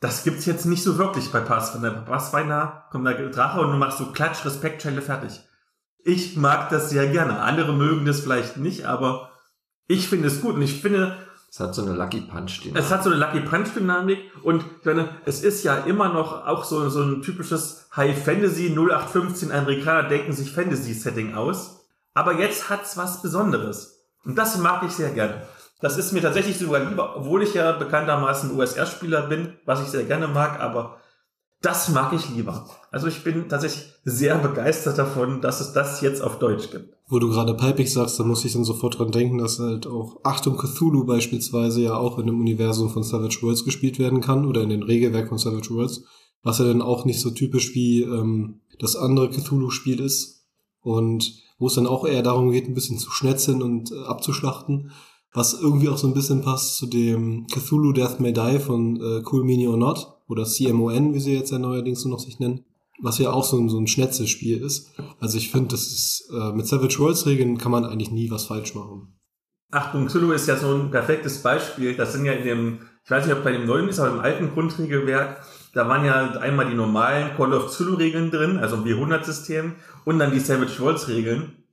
Das gibt's jetzt nicht so wirklich bei Pathfinder. Bei Pathfinder kommt der Drache und du machst so Klatsch, Respekt, Schelle, fertig. Ich mag das sehr gerne. Andere mögen das vielleicht nicht, aber ich finde es gut und ich finde, es hat so eine Lucky Punch Dynamik. Es hat so eine Lucky Punch Dynamik und ich meine, es ist ja immer noch auch so, so ein typisches High Fantasy 0815 Amerikaner denken sich Fantasy Setting aus. Aber jetzt hat's was Besonderes. Und das mag ich sehr gerne. Das ist mir tatsächlich sogar lieber, obwohl ich ja bekanntermaßen USR-Spieler bin, was ich sehr gerne mag, aber das mag ich lieber. Also ich bin tatsächlich sehr begeistert davon, dass es das jetzt auf Deutsch gibt. Wo du gerade Pipig sagst, da muss ich dann sofort dran denken, dass halt auch Achtung Cthulhu beispielsweise ja auch in dem Universum von Savage Worlds gespielt werden kann oder in den Regelwerk von Savage Worlds, was ja dann auch nicht so typisch wie ähm, das andere Cthulhu-Spiel ist und wo es dann auch eher darum geht, ein bisschen zu schnetzeln und äh, abzuschlachten was irgendwie auch so ein bisschen passt zu dem Cthulhu Death May Die von äh, Cool Mini or Not oder CMON, wie sie jetzt ja neuerdings noch sich nennen, was ja auch so ein, so ein Schnetzelspiel ist. Also ich finde, das ist äh, mit Savage Worlds Regeln kann man eigentlich nie was falsch machen. Achtung, Cthulhu ist ja so ein perfektes Beispiel. Das sind ja in dem, ich weiß nicht, ob bei dem neuen ist, aber im alten Grundregelwerk, da waren ja einmal die normalen Call of Cthulhu Regeln drin, also ein W100-System, und dann die Savage Worlds Regeln.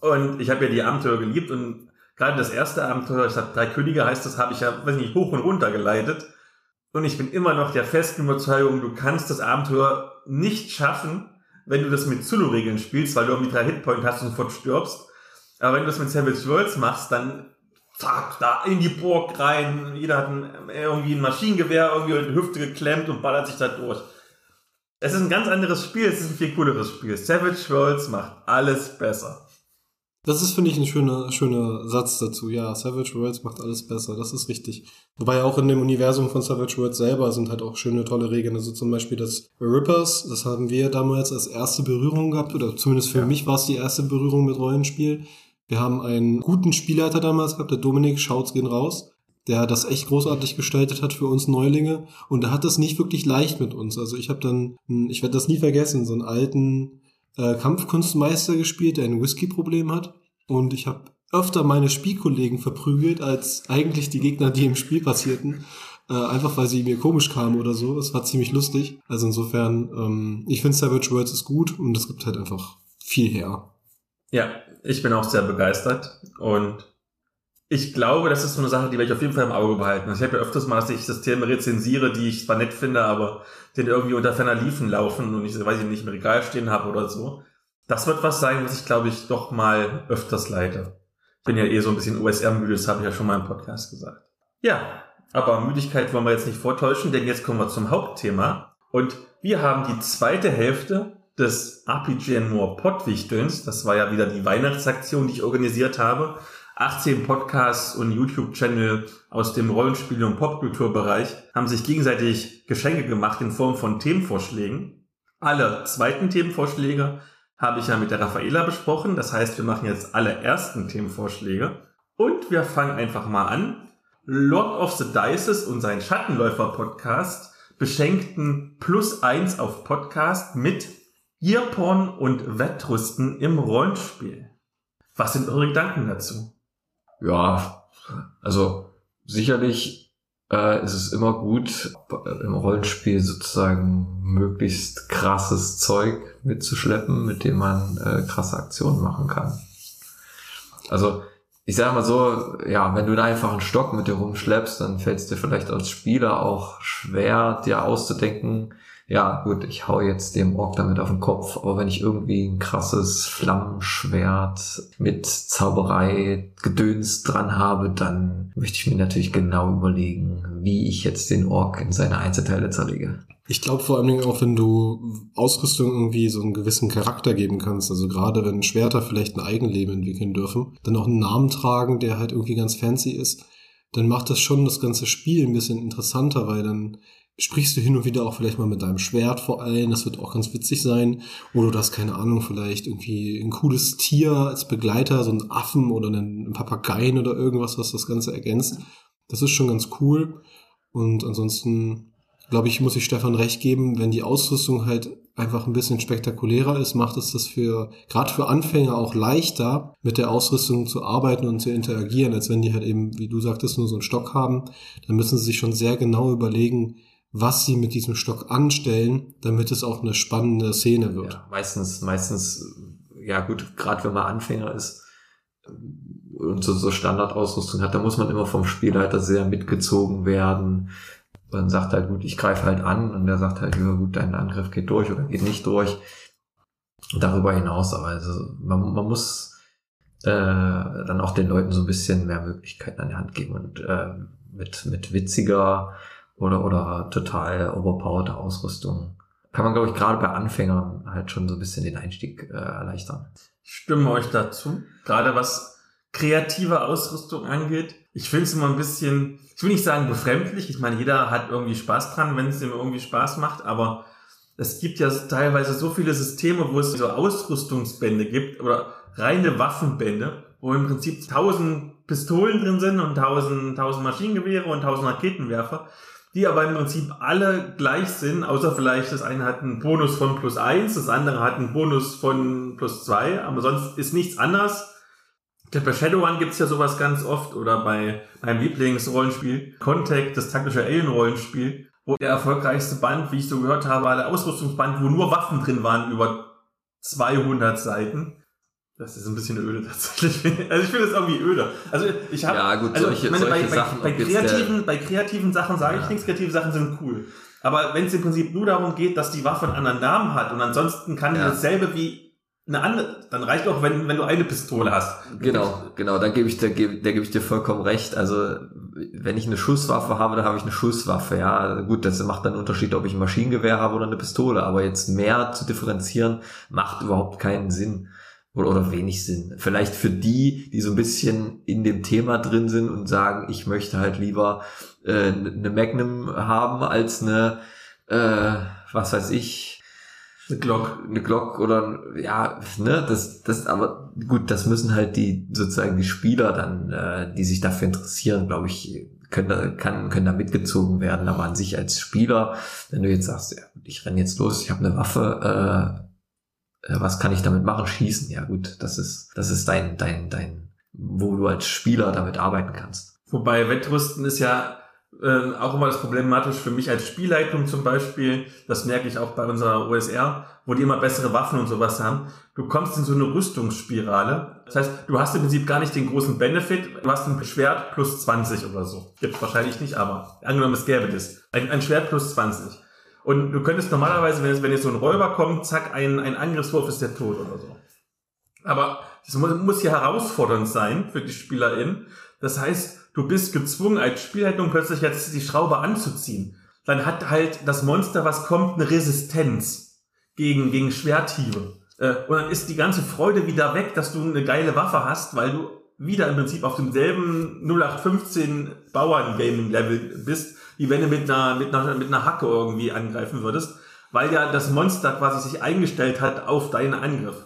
Und ich habe ja die Abenteuer geliebt und gerade das erste Abenteuer, ich sag, drei Könige heißt das, habe ich ja, weiß nicht, hoch und runter geleitet. Und ich bin immer noch der festen Überzeugung, du kannst das Abenteuer nicht schaffen, wenn du das mit Zulu-Regeln spielst, weil du irgendwie drei Hitpoint hast und sofort stirbst. Aber wenn du das mit Savage Worlds machst, dann zack, da in die Burg rein. Jeder hat ein, irgendwie ein Maschinengewehr irgendwie in die Hüfte geklemmt und ballert sich da durch. Es ist ein ganz anderes Spiel, es ist ein viel cooleres Spiel. Savage Worlds macht alles besser. Das ist, finde ich, ein schöner, schöner Satz dazu. Ja, Savage Worlds macht alles besser. Das ist richtig. Wobei auch in dem Universum von Savage Worlds selber sind halt auch schöne, tolle Regeln. Also zum Beispiel das Rippers, das haben wir damals als erste Berührung gehabt, oder zumindest für ja. mich war es die erste Berührung mit Rollenspiel. Wir haben einen guten Spielleiter damals gehabt, der Dominik, schaut's gehen raus, der das echt großartig gestaltet hat für uns Neulinge. Und er hat das nicht wirklich leicht mit uns. Also ich habe dann, ich werde das nie vergessen, so einen alten äh, Kampfkunstmeister gespielt, der ein Whisky-Problem hat. Und ich habe öfter meine Spielkollegen verprügelt, als eigentlich die Gegner, die im Spiel passierten. Äh, einfach weil sie mir komisch kamen oder so. Es war ziemlich lustig. Also insofern, ähm, ich finde Savage Worlds ist gut und es gibt halt einfach viel her. Ja, ich bin auch sehr begeistert und ich glaube, das ist so eine Sache, die werde ich auf jeden Fall im Auge behalten. Ich habe ja öfters mal, dass ich Systeme rezensiere, die ich zwar nett finde, aber den irgendwie unter ferner Liefen laufen und ich, weiß ich nicht, im Regal stehen habe oder so. Das wird was sein, was ich, glaube ich, doch mal öfters leite. Ich bin ja eh so ein bisschen USR-müde, das habe ich ja schon mal im Podcast gesagt. Ja, aber Müdigkeit wollen wir jetzt nicht vortäuschen, denn jetzt kommen wir zum Hauptthema. Und wir haben die zweite Hälfte des RPG More Pottwichtelns. Das war ja wieder die Weihnachtsaktion, die ich organisiert habe. 18 Podcasts und YouTube-Channel aus dem Rollenspiel- und Popkulturbereich haben sich gegenseitig Geschenke gemacht in Form von Themenvorschlägen. Alle zweiten Themenvorschläge habe ich ja mit der Raffaela besprochen. Das heißt, wir machen jetzt alle ersten Themenvorschläge. Und wir fangen einfach mal an. Lord of the Dices und sein Schattenläufer-Podcast beschenkten plus eins auf Podcast mit Earporn und Wettrüsten im Rollenspiel. Was sind eure Gedanken dazu? Ja, also sicherlich äh, ist es immer gut, im Rollenspiel sozusagen möglichst krasses Zeug mitzuschleppen, mit dem man äh, krasse Aktionen machen kann. Also ich sage mal so, ja, wenn du einen Stock mit dir rumschleppst, dann fällt es dir vielleicht als Spieler auch schwer, dir auszudenken, ja gut, ich hau jetzt dem Ork damit auf den Kopf, aber wenn ich irgendwie ein krasses Flammenschwert mit Zauberei Gedöns dran habe, dann möchte ich mir natürlich genau überlegen, wie ich jetzt den Ork in seine Einzelteile zerlege. Ich glaube vor allen Dingen auch, wenn du Ausrüstung irgendwie so einen gewissen Charakter geben kannst, also gerade wenn Schwerter vielleicht ein Eigenleben entwickeln dürfen, dann auch einen Namen tragen, der halt irgendwie ganz fancy ist, dann macht das schon das ganze Spiel ein bisschen interessanter, weil dann sprichst du hin und wieder auch vielleicht mal mit deinem Schwert vor allem, das wird auch ganz witzig sein. Oder du hast keine Ahnung, vielleicht irgendwie ein cooles Tier als Begleiter, so ein Affen oder einen Papageien oder irgendwas, was das Ganze ergänzt. Das ist schon ganz cool. Und ansonsten, glaube ich, muss ich Stefan recht geben, wenn die Ausrüstung halt einfach ein bisschen spektakulärer ist, macht es das für, gerade für Anfänger auch leichter, mit der Ausrüstung zu arbeiten und zu interagieren, als wenn die halt eben, wie du sagtest, nur so einen Stock haben. Dann müssen sie sich schon sehr genau überlegen, was sie mit diesem Stock anstellen, damit es auch eine spannende Szene wird. Ja, meistens, meistens, ja gut, gerade wenn man Anfänger ist und so, so Standardausrüstung hat, da muss man immer vom Spielleiter sehr mitgezogen werden. Man sagt halt, gut, ich greife halt an und der sagt halt, ja gut, dein Angriff geht durch oder geht nicht durch. Darüber hinaus, aber also man, man muss äh, dann auch den Leuten so ein bisschen mehr Möglichkeiten an die Hand geben und äh, mit, mit witziger oder, oder total overpowered Ausrüstung. Kann man, glaube ich, gerade bei Anfängern halt schon so ein bisschen den Einstieg äh, erleichtern. Ich stimme euch dazu. Gerade was kreative Ausrüstung angeht. Ich finde es immer ein bisschen, ich will nicht sagen befremdlich. Ich meine, jeder hat irgendwie Spaß dran, wenn es ihm irgendwie Spaß macht, aber es gibt ja teilweise so viele Systeme, wo es so Ausrüstungsbände gibt oder reine Waffenbände, wo im Prinzip tausend Pistolen drin sind und tausend, tausend Maschinengewehre und tausend Raketenwerfer die aber im Prinzip alle gleich sind, außer vielleicht das eine hat einen Bonus von plus eins, das andere hat einen Bonus von plus zwei, aber sonst ist nichts anders. Bei Shadowrun gibt's ja sowas ganz oft oder bei meinem Lieblingsrollenspiel Contact, das taktische Alien-Rollenspiel, wo der erfolgreichste Band, wie ich so gehört habe, war der Ausrüstungsband, wo nur Waffen drin waren über 200 Seiten. Das ist ein bisschen öde tatsächlich. Also ich finde es irgendwie öde. Also ich habe ja, gut, also solche, meine, solche bei, Sachen, bei, bei kreativen, bei kreativen Sachen sage ja. ich nichts. Kreative Sachen sind cool. Aber wenn es im Prinzip nur darum geht, dass die Waffe einen anderen Namen hat und ansonsten kann die Ja. dasselbe wie eine andere, dann reicht auch, wenn, wenn du eine Pistole hast. Genau, genau, da gebe ich, da gebe, da gebe ich dir vollkommen recht. Also, wenn ich eine Schusswaffe habe, dann habe ich eine Schusswaffe, ja. Gut, das macht dann einen Unterschied, ob ich ein Maschinengewehr habe oder eine Pistole, aber jetzt mehr zu differenzieren, macht überhaupt keinen Sinn. Oder, oder wenig Sinn. Vielleicht für die, die so ein bisschen in dem Thema drin sind und sagen, ich möchte halt lieber äh, eine Magnum haben als eine, äh, was weiß ich, Eine Glock. eine Glock oder ja, ne, das, das, aber gut, das müssen halt die sozusagen die Spieler dann, äh, die sich dafür interessieren, glaube ich, können da, kann, können da mitgezogen werden. Aber an sich als Spieler, wenn du jetzt sagst, ja, ich renne jetzt los, ich habe eine Waffe, äh, was kann ich damit machen? Schießen, ja gut, das ist, das ist dein, dein, dein, wo du als Spieler damit arbeiten kannst. Wobei Wettrüsten ist ja ähm, auch immer das problematisch für mich als Spielleitung zum Beispiel. Das merke ich auch bei unserer OSR, wo die immer bessere Waffen und sowas haben. Du kommst in so eine Rüstungsspirale. Das heißt, du hast im Prinzip gar nicht den großen Benefit. Du hast ein Schwert plus 20 oder so. Gibt wahrscheinlich nicht, aber angenommen es gäbe das. Ein, ein Schwert plus 20. Und du könntest normalerweise, wenn, es, wenn jetzt so ein Räuber kommt, zack, ein, ein Angriffswurf ist der Tod oder so. Aber das muss, muss hier herausfordernd sein für die SpielerInnen. Das heißt, du bist gezwungen, als Spielleitung plötzlich jetzt die Schraube anzuziehen. Dann hat halt das Monster, was kommt, eine Resistenz gegen, gegen Schwerthiebe. Äh, Und dann ist die ganze Freude wieder weg, dass du eine geile Waffe hast, weil du wieder im Prinzip auf demselben 0815 Bauern-Gaming-Level bist, wie wenn du mit einer, mit einer, mit einer Hacke irgendwie angreifen würdest, weil ja das Monster quasi sich eingestellt hat auf deinen Angriff.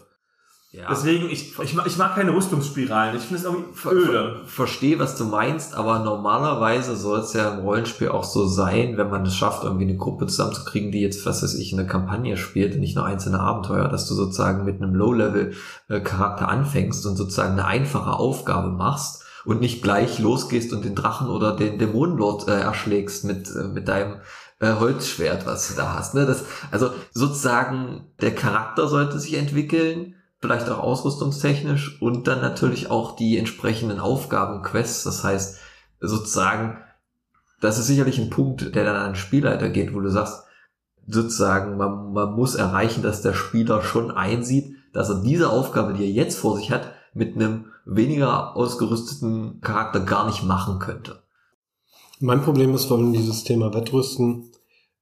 Ja. Deswegen, ich, ich, mag, ich mag keine Rüstungsspiralen. Ich finde es irgendwie Ver- öde. ver- Verstehe, was du meinst, aber normalerweise soll es ja im Rollenspiel auch so sein, wenn man es schafft, irgendwie eine Gruppe zusammenzukriegen, die jetzt, was weiß ich, eine Kampagne spielt und nicht nur einzelne Abenteuer, dass du sozusagen mit einem Low-Level-Charakter anfängst und sozusagen eine einfache Aufgabe machst und nicht gleich losgehst und den Drachen oder den Dämonenlord äh, erschlägst mit, äh, mit deinem äh, Holzschwert, was du da hast. Ne? Das, also sozusagen der Charakter sollte sich entwickeln, vielleicht auch ausrüstungstechnisch und dann natürlich auch die entsprechenden Aufgaben, Quests. Das heißt, sozusagen, das ist sicherlich ein Punkt, der dann an den Spielleiter geht, wo du sagst, sozusagen, man, man muss erreichen, dass der Spieler schon einsieht, dass er diese Aufgabe, die er jetzt vor sich hat, mit einem weniger ausgerüsteten Charakter gar nicht machen könnte. Mein Problem ist vor allem dieses Thema Wettrüsten,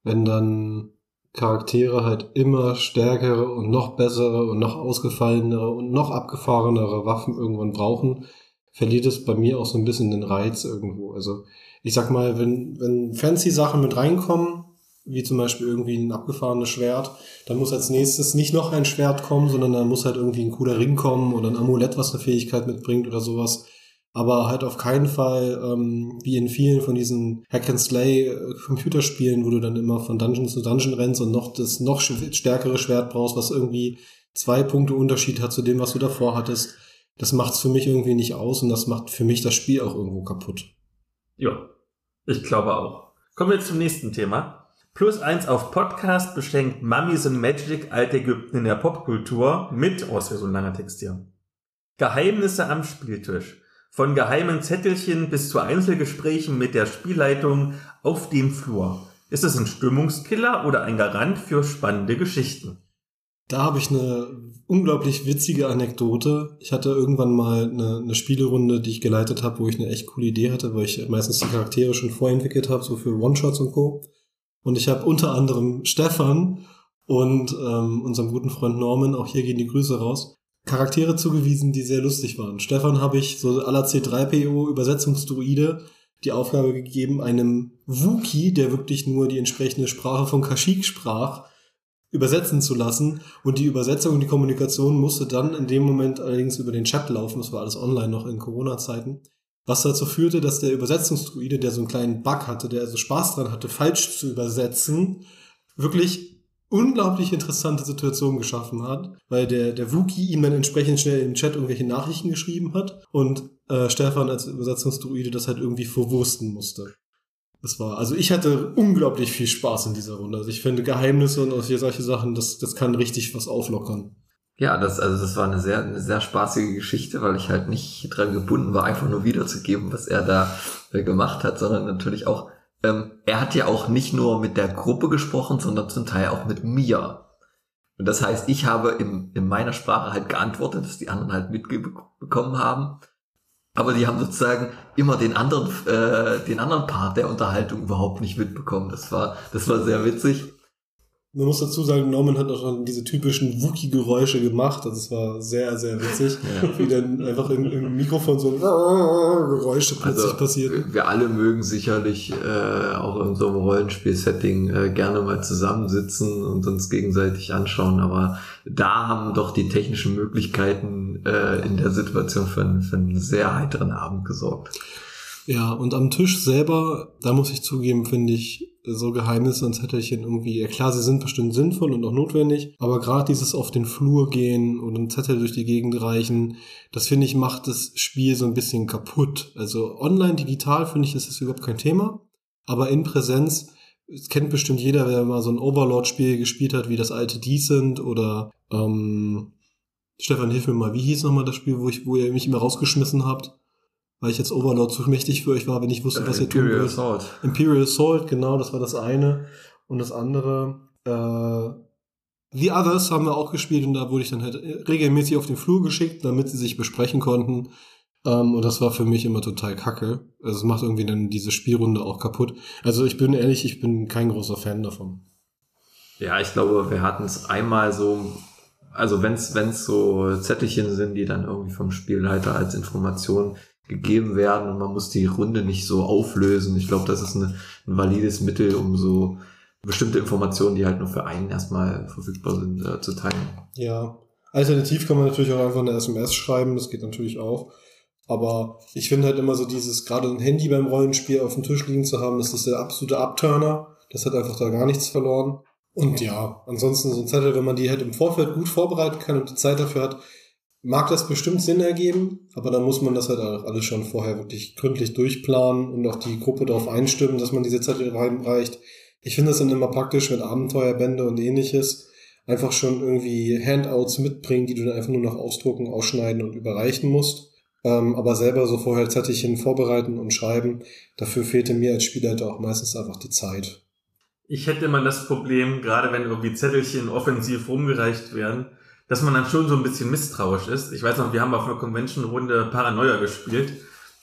wenn dann Charaktere halt immer stärkere und noch bessere und noch ausgefallenere und noch abgefahrenere Waffen irgendwann brauchen, verliert es bei mir auch so ein bisschen den Reiz irgendwo. Also ich sag mal, wenn, wenn fancy Sachen mit reinkommen, wie zum Beispiel irgendwie ein abgefahrenes Schwert, dann muss als nächstes nicht noch ein Schwert kommen, sondern dann muss halt irgendwie ein cooler Ring kommen oder ein Amulett, was eine Fähigkeit mitbringt oder sowas aber halt auf keinen Fall ähm, wie in vielen von diesen Hack-and-Slay-Computerspielen, wo du dann immer von Dungeon zu Dungeon rennst und noch das noch stärkere Schwert brauchst, was irgendwie zwei Punkte Unterschied hat zu dem, was du davor hattest. Das macht's für mich irgendwie nicht aus und das macht für mich das Spiel auch irgendwo kaputt. Ja, ich glaube auch. Kommen wir zum nächsten Thema. Plus eins auf Podcast beschenkt Mummies and Magic Altägypten in der Popkultur mit, oh, ist ja so ein langer Text hier. Geheimnisse am Spieltisch. Von geheimen Zettelchen bis zu Einzelgesprächen mit der Spielleitung auf dem Flur. Ist es ein Stimmungskiller oder ein Garant für spannende Geschichten? Da habe ich eine unglaublich witzige Anekdote. Ich hatte irgendwann mal eine, eine Spielerunde, die ich geleitet habe, wo ich eine echt coole Idee hatte, weil ich meistens die Charaktere schon vorentwickelt habe, so für One-Shots und Co. Und ich habe unter anderem Stefan und ähm, unserem guten Freund Norman, auch hier gehen die Grüße raus, Charaktere zugewiesen, die sehr lustig waren. Stefan habe ich so aller C3PO Übersetzungsdruide die Aufgabe gegeben, einem Wookie, der wirklich nur die entsprechende Sprache von Kashyyyk sprach, übersetzen zu lassen. Und die Übersetzung und die Kommunikation musste dann in dem Moment allerdings über den Chat laufen. Das war alles online noch in Corona-Zeiten. Was dazu führte, dass der Übersetzungsdruide, der so einen kleinen Bug hatte, der also Spaß dran hatte, falsch zu übersetzen, wirklich unglaublich interessante Situation geschaffen hat, weil der, der Wookie ihm dann entsprechend schnell im Chat irgendwelche Nachrichten geschrieben hat und äh, Stefan als Übersetzungsdruide das halt irgendwie verwursten musste. Das war, also ich hatte unglaublich viel Spaß in dieser Runde. Also ich finde Geheimnisse und solche Sachen, das, das kann richtig was auflockern. Ja, das, also das war eine sehr, eine sehr spaßige Geschichte, weil ich halt nicht dran gebunden war, einfach nur wiederzugeben, was er da äh, gemacht hat, sondern natürlich auch ähm, er hat ja auch nicht nur mit der Gruppe gesprochen, sondern zum Teil auch mit mir. Und das heißt, ich habe in, in meiner Sprache halt geantwortet, dass die anderen halt mitbekommen haben. Aber die haben sozusagen immer den anderen, äh, den anderen Part der Unterhaltung überhaupt nicht mitbekommen. Das war, das war sehr witzig. Man muss dazu sagen, Norman hat auch schon diese typischen Wookie-Geräusche gemacht. Also es war sehr, sehr witzig, ja. wie dann einfach im, im Mikrofon so Geräusche plötzlich also, passierten. Wir alle mögen sicherlich äh, auch in so einem Rollenspiel-Setting äh, gerne mal zusammensitzen und uns gegenseitig anschauen, aber da haben doch die technischen Möglichkeiten äh, in der Situation für, für einen sehr heiteren Abend gesorgt. Ja, und am Tisch selber, da muss ich zugeben, finde ich so Geheimnisse und Zettelchen irgendwie, ja klar, sie sind bestimmt sinnvoll und auch notwendig, aber gerade dieses auf den Flur gehen und einen Zettel durch die Gegend reichen, das finde ich macht das Spiel so ein bisschen kaputt. Also online, digital finde ich, ist das überhaupt kein Thema, aber in Präsenz, es kennt bestimmt jeder, wer mal so ein Overlord-Spiel gespielt hat, wie das alte Decent oder ähm, Stefan, hilf mir mal, wie hieß nochmal das Spiel, wo, ich, wo ihr mich immer rausgeschmissen habt? Weil ich jetzt Overlord zu mächtig für euch war, wenn ich wusste, was ihr tun wollt. Imperial Assault. Imperial Assault, genau, das war das eine. Und das andere, äh, The Others haben wir auch gespielt und da wurde ich dann halt regelmäßig auf den Flur geschickt, damit sie sich besprechen konnten. Ähm, und das war für mich immer total kacke. Also es macht irgendwie dann diese Spielrunde auch kaputt. Also ich bin ehrlich, ich bin kein großer Fan davon. Ja, ich glaube, wir hatten es einmal so, also wenn es so Zettelchen sind, die dann irgendwie vom Spielleiter als Information gegeben werden und man muss die Runde nicht so auflösen. Ich glaube, das ist eine, ein valides Mittel, um so bestimmte Informationen, die halt nur für einen erstmal verfügbar sind, äh, zu teilen. Ja. Alternativ kann man natürlich auch einfach eine SMS schreiben, das geht natürlich auch. Aber ich finde halt immer so dieses, gerade ein Handy beim Rollenspiel auf dem Tisch liegen zu haben, das ist der absolute Abturner. Das hat einfach da gar nichts verloren. Und ja, ansonsten so ein Zettel, wenn man die halt im Vorfeld gut vorbereiten kann und die Zeit dafür hat, mag das bestimmt Sinn ergeben, aber dann muss man das halt auch alles schon vorher wirklich gründlich durchplanen und auch die Gruppe darauf einstimmen, dass man diese Zettel reinreicht. Ich finde das dann immer praktisch mit Abenteuerbände und ähnliches. Einfach schon irgendwie Handouts mitbringen, die du dann einfach nur noch ausdrucken, ausschneiden und überreichen musst. Ähm, aber selber so vorher Zettelchen vorbereiten und schreiben, dafür fehlte mir als Spielleiter auch meistens einfach die Zeit. Ich hätte immer das Problem, gerade wenn irgendwie Zettelchen offensiv rumgereicht werden, dass man dann schon so ein bisschen misstrauisch ist. Ich weiß noch, wir haben auf einer Convention-Runde Paranoia gespielt.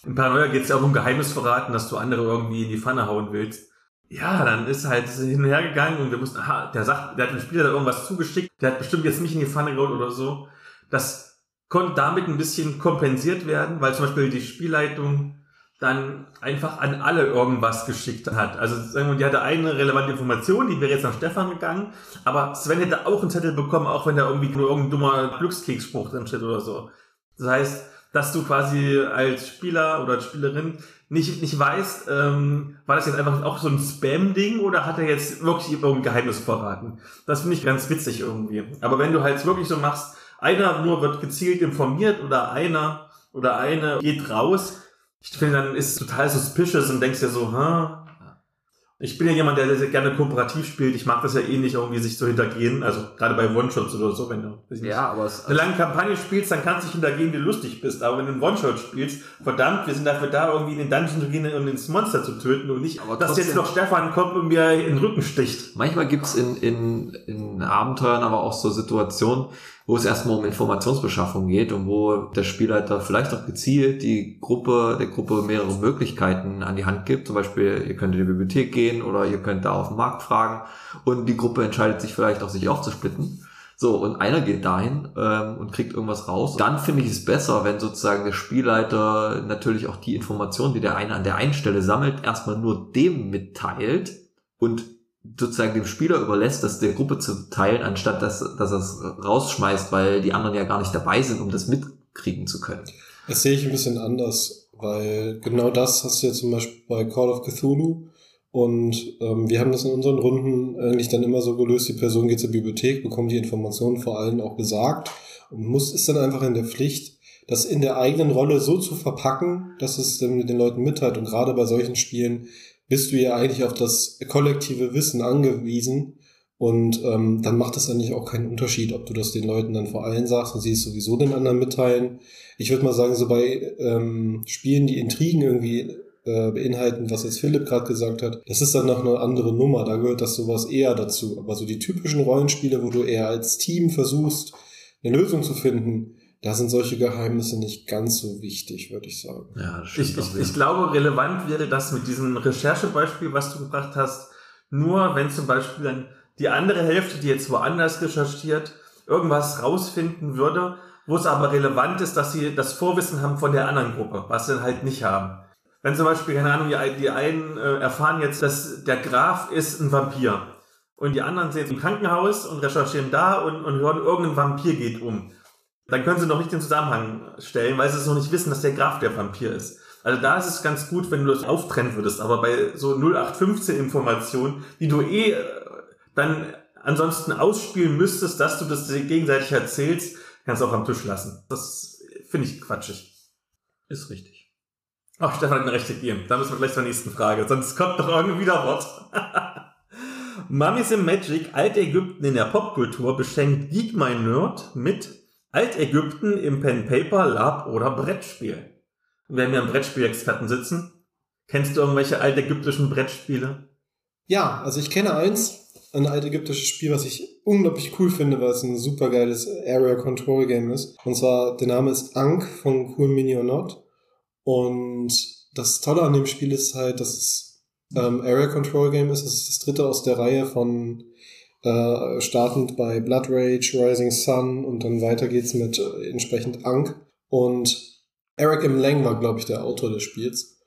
In Paranoia geht es ja auch um Geheimnisverraten, dass du andere irgendwie in die Pfanne hauen willst. Ja, dann ist halt hin und her gegangen und wir mussten, aha, der sagt, der hat dem Spieler da irgendwas zugeschickt, der hat bestimmt jetzt mich in die Pfanne gehauen oder so. Das konnte damit ein bisschen kompensiert werden, weil zum Beispiel die Spielleitung dann einfach an alle irgendwas geschickt hat. Also sagen wir, die hatte eine relevante Information, die wäre jetzt an Stefan gegangen, aber Sven hätte auch einen Zettel bekommen, auch wenn da irgendwie nur irgendein dummer Glückskeksspruch drin steht oder so. Das heißt, dass du quasi als Spieler oder als Spielerin nicht, nicht weißt, ähm, war das jetzt einfach auch so ein Spam-Ding oder hat er jetzt wirklich irgendein Geheimnis verraten? Das finde ich ganz witzig irgendwie. Aber wenn du halt wirklich so machst, einer nur wird gezielt informiert oder einer oder eine geht raus, ich finde, dann ist es total suspicious und denkst dir so, ha, ich bin ja jemand, der sehr gerne kooperativ spielt. Ich mag das ja eh nicht irgendwie sich so hintergehen. Also gerade bei One-Shots oder so, wenn du ja, aber es, eine lange Kampagne spielst, dann kannst du dich hintergehen, wie du lustig bist. Aber wenn du einen One-Shot spielst, verdammt, wir sind dafür da, irgendwie in den Dungeon zu gehen und ins Monster zu töten und nicht, aber dass jetzt noch Stefan kommt und mir in den Rücken sticht. Manchmal gibt's in, in, in Abenteuern aber auch so Situationen, wo es erstmal um Informationsbeschaffung geht und wo der Spielleiter vielleicht auch gezielt die Gruppe, der Gruppe mehrere Möglichkeiten an die Hand gibt. Zum Beispiel, ihr könnt in die Bibliothek gehen oder ihr könnt da auf dem Markt fragen und die Gruppe entscheidet sich vielleicht auch, sich aufzusplitten. So, und einer geht dahin ähm, und kriegt irgendwas raus. Dann finde ich es besser, wenn sozusagen der Spielleiter natürlich auch die Informationen, die der eine an der einen Stelle sammelt, erstmal nur dem mitteilt und sozusagen dem Spieler überlässt, das der Gruppe zu teilen, anstatt dass, dass er es rausschmeißt, weil die anderen ja gar nicht dabei sind, um das mitkriegen zu können. Das sehe ich ein bisschen anders, weil genau das hast du ja zum Beispiel bei Call of Cthulhu und ähm, wir haben das in unseren Runden eigentlich dann immer so gelöst, die Person geht zur Bibliothek, bekommt die Informationen vor allem auch gesagt und muss ist dann einfach in der Pflicht, das in der eigenen Rolle so zu verpacken, dass es den Leuten mitteilt. Und gerade bei solchen Spielen bist du ja eigentlich auf das kollektive Wissen angewiesen. Und ähm, dann macht es eigentlich auch keinen Unterschied, ob du das den Leuten dann vor allen sagst und sie es sowieso den anderen mitteilen. Ich würde mal sagen, so bei ähm, Spielen, die Intrigen irgendwie äh, beinhalten, was jetzt Philipp gerade gesagt hat, das ist dann noch eine andere Nummer, da gehört das sowas eher dazu. Aber so die typischen Rollenspiele, wo du eher als Team versuchst, eine Lösung zu finden, da sind solche Geheimnisse nicht ganz so wichtig, würde ich sagen. Ja, das ich, ich, ich glaube, relevant wäre das mit diesem Recherchebeispiel, was du gebracht hast, nur wenn zum Beispiel dann die andere Hälfte, die jetzt woanders recherchiert, irgendwas rausfinden würde, wo es aber relevant ist, dass sie das Vorwissen haben von der anderen Gruppe, was sie halt nicht haben. Wenn zum Beispiel, keine Ahnung, die, die einen äh, erfahren jetzt, dass der Graf ist ein Vampir und die anderen sind im Krankenhaus und recherchieren da und, und hören, irgendein Vampir geht um. Dann können sie noch nicht den Zusammenhang stellen, weil sie es noch nicht wissen, dass der Graf der Vampir ist. Also da ist es ganz gut, wenn du das auftrennen würdest, aber bei so 0815 Informationen, die du eh äh, dann ansonsten ausspielen müsstest, dass du das gegenseitig erzählst, kannst du auch am Tisch lassen. Das finde ich quatschig. Ist richtig. Ach, Stefan hat eine rechte gegeben. Da müssen wir gleich zur nächsten Frage, sonst kommt doch irgendwie wieder Wort. Mummies in Magic, Altägypten in der Popkultur, beschenkt Geek My Nerd mit Altägypten im Pen Paper, Lab oder Brettspiel. Wir haben ja einen Brettspielexperten sitzen. Kennst du irgendwelche altägyptischen Brettspiele? Ja, also ich kenne eins, ein altägyptisches Spiel, was ich unglaublich cool finde, weil es ein super geiles Area Control Game ist. Und zwar, der Name ist Ankh von Cool Mini or Not. Und das Tolle an dem Spiel ist halt, dass es ähm, Area Control Game ist. Es ist das dritte aus der Reihe von äh, startend bei Blood Rage, Rising Sun und dann weiter geht's mit äh, entsprechend Ankh. Und Eric M. Lang war, glaube ich, der Autor des Spiels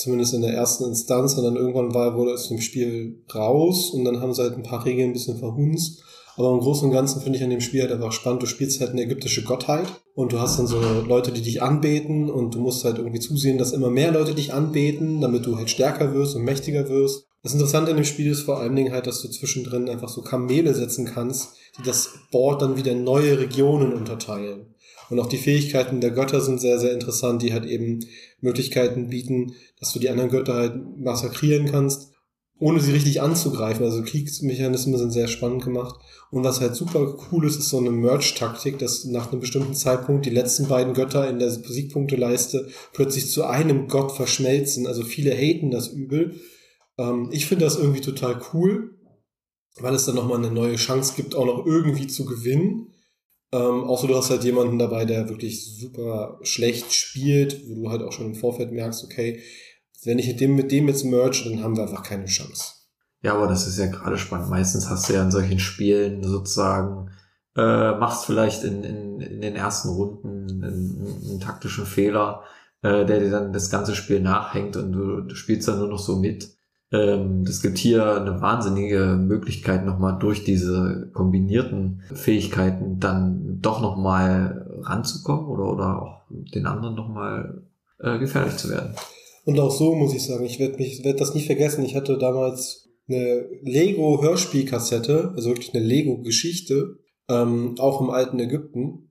zumindest in der ersten Instanz und dann irgendwann war, wurde es dem Spiel raus und dann haben sie halt ein paar Regeln ein bisschen verhunzt. Aber im Großen und Ganzen finde ich an dem Spiel halt einfach spannend. Du spielst halt eine ägyptische Gottheit und du hast dann so Leute, die dich anbeten und du musst halt irgendwie zusehen, dass immer mehr Leute dich anbeten, damit du halt stärker wirst und mächtiger wirst. Das Interessante an dem Spiel ist vor allen Dingen halt, dass du zwischendrin einfach so Kamele setzen kannst, die das Board dann wieder in neue Regionen unterteilen. Und auch die Fähigkeiten der Götter sind sehr, sehr interessant, die halt eben Möglichkeiten bieten, dass du die anderen Götter halt massakrieren kannst, ohne sie richtig anzugreifen. Also Kriegsmechanismen sind sehr spannend gemacht. Und was halt super cool ist, ist so eine Merge-Taktik, dass nach einem bestimmten Zeitpunkt die letzten beiden Götter in der Siegpunkteleiste plötzlich zu einem Gott verschmelzen. Also viele haten das übel. Ähm, ich finde das irgendwie total cool, weil es dann nochmal eine neue Chance gibt, auch noch irgendwie zu gewinnen. Ähm, außer du hast halt jemanden dabei, der wirklich super schlecht spielt, wo du halt auch schon im Vorfeld merkst, okay, wenn ich mit dem, mit dem jetzt merge, dann haben wir einfach keine Chance. Ja, aber das ist ja gerade spannend. Meistens hast du ja in solchen Spielen sozusagen, äh, machst vielleicht in, in, in den ersten Runden einen, einen taktischen Fehler, äh, der dir dann das ganze Spiel nachhängt und du, du spielst dann nur noch so mit. Ähm, das gibt hier eine wahnsinnige Möglichkeit, nochmal durch diese kombinierten Fähigkeiten dann doch nochmal ranzukommen oder, oder auch den anderen nochmal äh, gefährlich zu werden. Und auch so muss ich sagen, ich werde werd das nie vergessen. Ich hatte damals eine Lego-Hörspielkassette, also wirklich eine Lego-Geschichte, ähm, auch im alten Ägypten,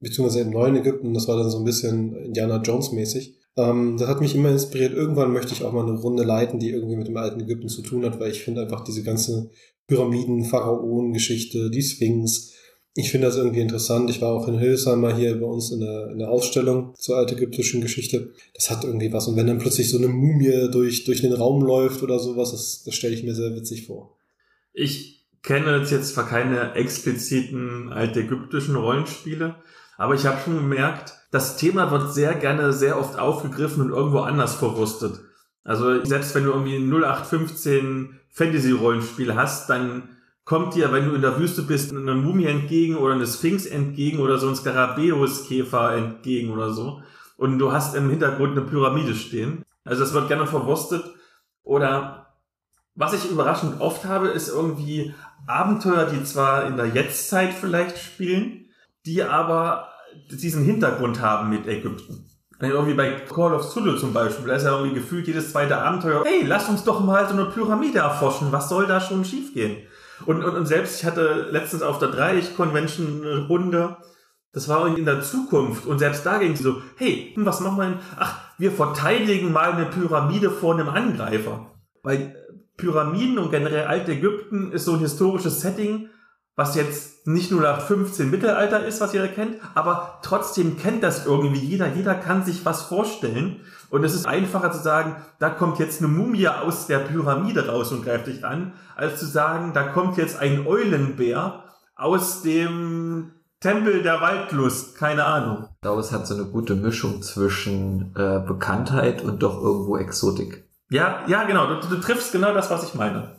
beziehungsweise im neuen Ägypten. Das war dann so ein bisschen Indiana Jones-mäßig. Ähm, das hat mich immer inspiriert. Irgendwann möchte ich auch mal eine Runde leiten, die irgendwie mit dem alten Ägypten zu tun hat, weil ich finde einfach diese ganze Pyramiden, Pharaonen-Geschichte, die Sphinx, ich finde das irgendwie interessant. Ich war auch in Hildesheim mal hier bei uns in der, in der Ausstellung zur altägyptischen Geschichte. Das hat irgendwie was. Und wenn dann plötzlich so eine Mumie durch, durch den Raum läuft oder sowas, das, das stelle ich mir sehr witzig vor. Ich kenne jetzt zwar keine expliziten altägyptischen Rollenspiele, aber ich habe schon gemerkt, das Thema wird sehr gerne sehr oft aufgegriffen und irgendwo anders verwurstet. Also selbst wenn du irgendwie ein 0815 Fantasy-Rollenspiel hast, dann kommt dir, wenn du in der Wüste bist, eine Mumie entgegen oder eine Sphinx entgegen oder so ein Skarabäus-Käfer entgegen oder so. Und du hast im Hintergrund eine Pyramide stehen. Also das wird gerne verwurstet. Oder was ich überraschend oft habe, ist irgendwie Abenteuer, die zwar in der Jetztzeit vielleicht spielen, die aber diesen Hintergrund haben mit Ägypten. Irgendwie bei Call of Zulu zum Beispiel, da ist ja irgendwie gefühlt jedes zweite Abenteuer, hey, lass uns doch mal so eine Pyramide erforschen, was soll da schon schiefgehen? Und, und, und selbst, ich hatte letztens auf der Dreieich-Convention eine Runde, das war in der Zukunft. Und selbst da ging es so, hey, hm, was machen wir denn? Ach, wir verteidigen mal eine Pyramide vor einem Angreifer. Weil Pyramiden und generell Altägypten ist so ein historisches Setting, was jetzt nicht nur nach 15 Mittelalter ist, was jeder kennt, aber trotzdem kennt das irgendwie jeder. Jeder kann sich was vorstellen. Und es ist einfacher zu sagen, da kommt jetzt eine Mumie aus der Pyramide raus und greift dich an, als zu sagen, da kommt jetzt ein Eulenbär aus dem Tempel der Waldlust, keine Ahnung. Ich glaube, es hat so eine gute Mischung zwischen äh, Bekanntheit und doch irgendwo Exotik. Ja, ja, genau. Du, du triffst genau das, was ich meine.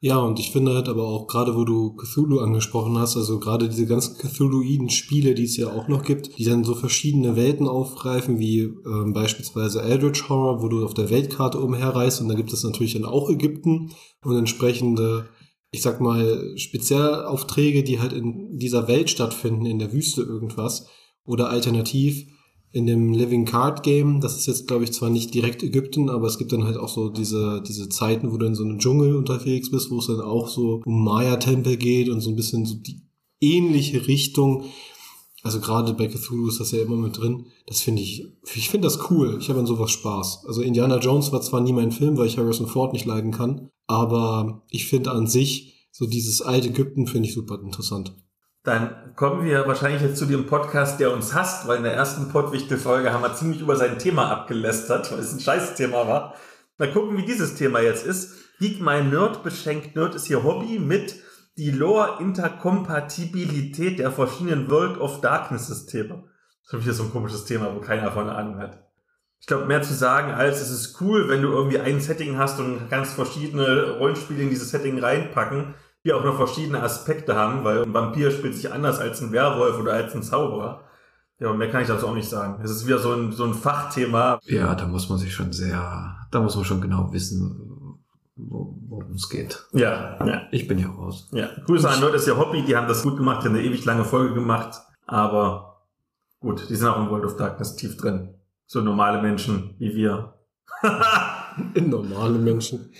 Ja, und ich finde halt aber auch, gerade wo du Cthulhu angesprochen hast, also gerade diese ganzen Cthulhuiden Spiele, die es ja auch noch gibt, die dann so verschiedene Welten aufgreifen, wie ähm, beispielsweise Eldritch Horror, wo du auf der Weltkarte umherreist und da gibt es natürlich dann auch Ägypten und entsprechende, ich sag mal, Spezialaufträge, die halt in dieser Welt stattfinden, in der Wüste irgendwas. Oder alternativ in dem Living Card Game, das ist jetzt, glaube ich, zwar nicht direkt Ägypten, aber es gibt dann halt auch so diese, diese Zeiten, wo du in so einem Dschungel unterwegs bist, wo es dann auch so um Maya-Tempel geht und so ein bisschen so die ähnliche Richtung. Also gerade bei Cthulhu ist das ja immer mit drin. Das finde ich, ich finde das cool. Ich habe an sowas Spaß. Also Indiana Jones war zwar nie mein Film, weil ich Harrison Ford nicht leiden kann, aber ich finde an sich so dieses alte Ägypten finde ich super interessant. Dann kommen wir wahrscheinlich jetzt zu dem Podcast, der uns hasst, weil in der ersten Pottwichtel-Folge haben wir ziemlich über sein Thema abgelästert, weil es ein scheiß Thema war. Mal gucken, wie dieses Thema jetzt ist. Geek My Nerd beschenkt Nerd ist ihr Hobby mit die Lore-Interkompatibilität der verschiedenen World of Darkness-Systeme. Das ist für so ein komisches Thema, wo keiner von Ahnung hat. Ich glaube, mehr zu sagen, als es ist cool, wenn du irgendwie ein Setting hast und ganz verschiedene Rollenspiele in dieses Setting reinpacken die auch noch verschiedene Aspekte haben, weil ein Vampir spielt sich anders als ein Werwolf oder als ein Zauberer. Ja, und mehr kann ich dazu auch nicht sagen. Es ist wieder so ein, so ein Fachthema. Ja, da muss man sich schon sehr, da muss man schon genau wissen, worum es geht. Ja, ja. Ich bin ja raus. Ja. Grüße an Leute, das ist ja Hobby, die haben das gut gemacht, die haben eine ewig lange Folge gemacht. Aber gut, die sind auch im World of Darkness tief drin. So normale Menschen wie wir. normale Menschen.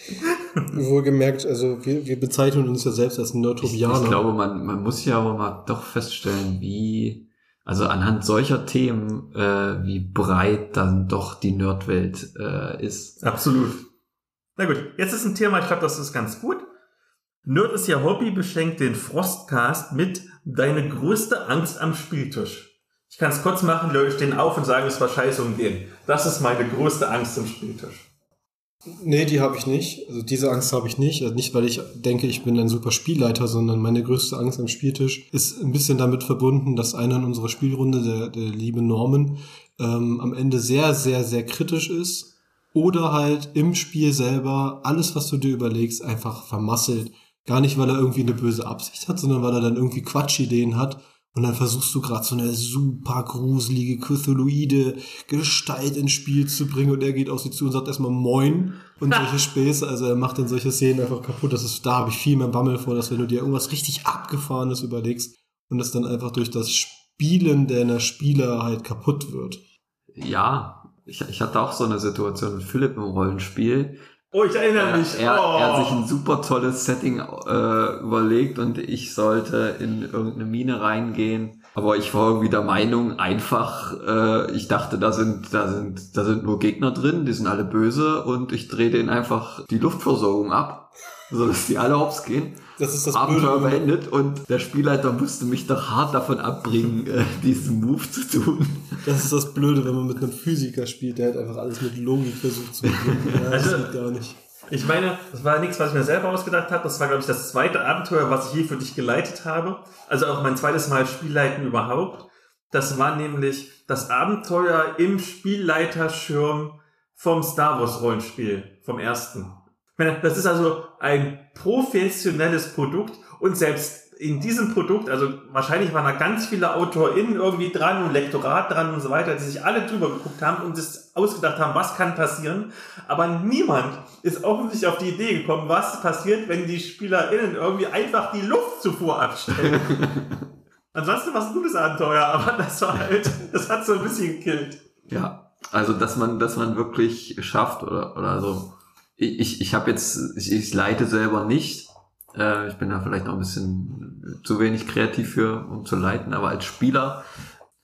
Wohlgemerkt, also wir, wir bezeichnen uns ja selbst als Nerdtopianer. Ich, ich glaube, man, man muss ja aber mal doch feststellen, wie, also anhand solcher Themen, äh, wie breit dann doch die Nerdwelt äh, ist. Absolut. Na gut, jetzt ist ein Thema, ich glaube, das ist ganz gut. Nerd ist ja Hobby, beschenkt den Frostcast mit deine größte Angst am Spieltisch. Ich kann es kurz machen, Leute stehen auf und sagen, es war scheiße um den. Das ist meine größte Angst am Spieltisch. Nee, die habe ich nicht. Also diese Angst habe ich nicht. Also nicht, weil ich denke, ich bin ein super Spielleiter, sondern meine größte Angst am Spieltisch ist ein bisschen damit verbunden, dass einer in unserer Spielrunde, der, der liebe Norman, ähm, am Ende sehr, sehr, sehr kritisch ist. Oder halt im Spiel selber alles, was du dir überlegst, einfach vermasselt. Gar nicht, weil er irgendwie eine böse Absicht hat, sondern weil er dann irgendwie Quatschideen hat und dann versuchst du gerade so eine super gruselige Cthulhuide Gestalt ins Spiel zu bringen und er geht auf sie zu und sagt erstmal Moin und solche Späße. Also er macht dann solche Szenen einfach kaputt. Das ist, da habe ich viel mehr Bammel vor, dass wenn du dir irgendwas richtig Abgefahrenes überlegst und es dann einfach durch das Spielen deiner Spieler halt kaputt wird. Ja, ich, ich hatte auch so eine Situation mit Philipp im Rollenspiel. Oh, ich erinnere mich. Er, oh. er hat sich ein super tolles Setting äh, überlegt und ich sollte in irgendeine Mine reingehen. Aber ich war irgendwie der Meinung, einfach, äh, ich dachte, da sind, da sind, da sind nur Gegner drin, die sind alle böse und ich drehe denen einfach die Luftversorgung ab, so dass die alle hops gehen. Das ist das Abenteuer Blöde. beendet und der Spielleiter musste mich doch hart davon abbringen, äh, diesen Move zu tun. Das ist das Blöde, wenn man mit einem Physiker spielt, der halt einfach alles mit Logik versucht zu machen. Ja, das Also- geht gar nicht. Ich meine, das war nichts, was ich mir selber ausgedacht habe. Das war, glaube ich, das zweite Abenteuer, was ich je für dich geleitet habe. Also auch mein zweites Mal Spielleiten überhaupt. Das war nämlich das Abenteuer im Spielleiterschirm vom Star Wars Rollenspiel, vom ersten. Das ist also ein professionelles Produkt und selbst in diesem Produkt, also wahrscheinlich waren da ganz viele AutorInnen irgendwie dran und Lektorat dran und so weiter, die sich alle drüber geguckt haben und sich ausgedacht haben, was kann passieren. Aber niemand ist offensichtlich auf die Idee gekommen, was passiert, wenn die SpielerInnen irgendwie einfach die Luftzufuhr abstellen. Ansonsten war es ein gutes Abenteuer, aber das war halt, das hat so ein bisschen gekillt. Ja, also dass man, dass man wirklich schafft oder oder so. Ich ich, ich habe jetzt, ich, ich leite selber nicht. Äh, ich bin da vielleicht noch ein bisschen zu wenig kreativ für, um zu leiten. Aber als Spieler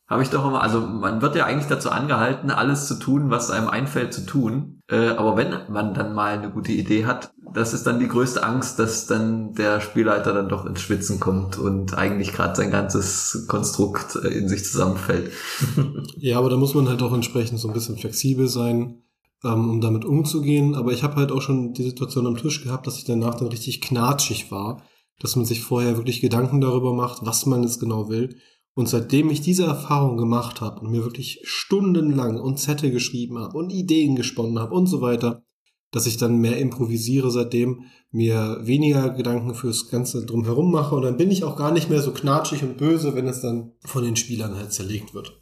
Habe ich doch immer, also man wird ja eigentlich dazu angehalten, alles zu tun, was einem einfällt zu tun. Äh, aber wenn man dann mal eine gute Idee hat, das ist dann die größte Angst, dass dann der Spielleiter dann doch ins Schwitzen kommt und eigentlich gerade sein ganzes Konstrukt äh, in sich zusammenfällt. ja, aber da muss man halt auch entsprechend so ein bisschen flexibel sein, ähm, um damit umzugehen. Aber ich habe halt auch schon die Situation am Tisch gehabt, dass ich danach dann richtig knatschig war, dass man sich vorher wirklich Gedanken darüber macht, was man jetzt genau will und seitdem ich diese Erfahrung gemacht habe und mir wirklich stundenlang und Zettel geschrieben habe und Ideen gesponnen habe und so weiter, dass ich dann mehr improvisiere seitdem, mir weniger Gedanken fürs Ganze drumherum mache und dann bin ich auch gar nicht mehr so knatschig und böse, wenn es dann von den Spielern halt zerlegt wird.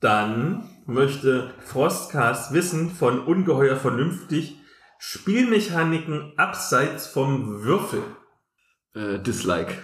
Dann möchte Frostcast wissen von ungeheuer vernünftig Spielmechaniken abseits vom Würfel. Äh, Dislike.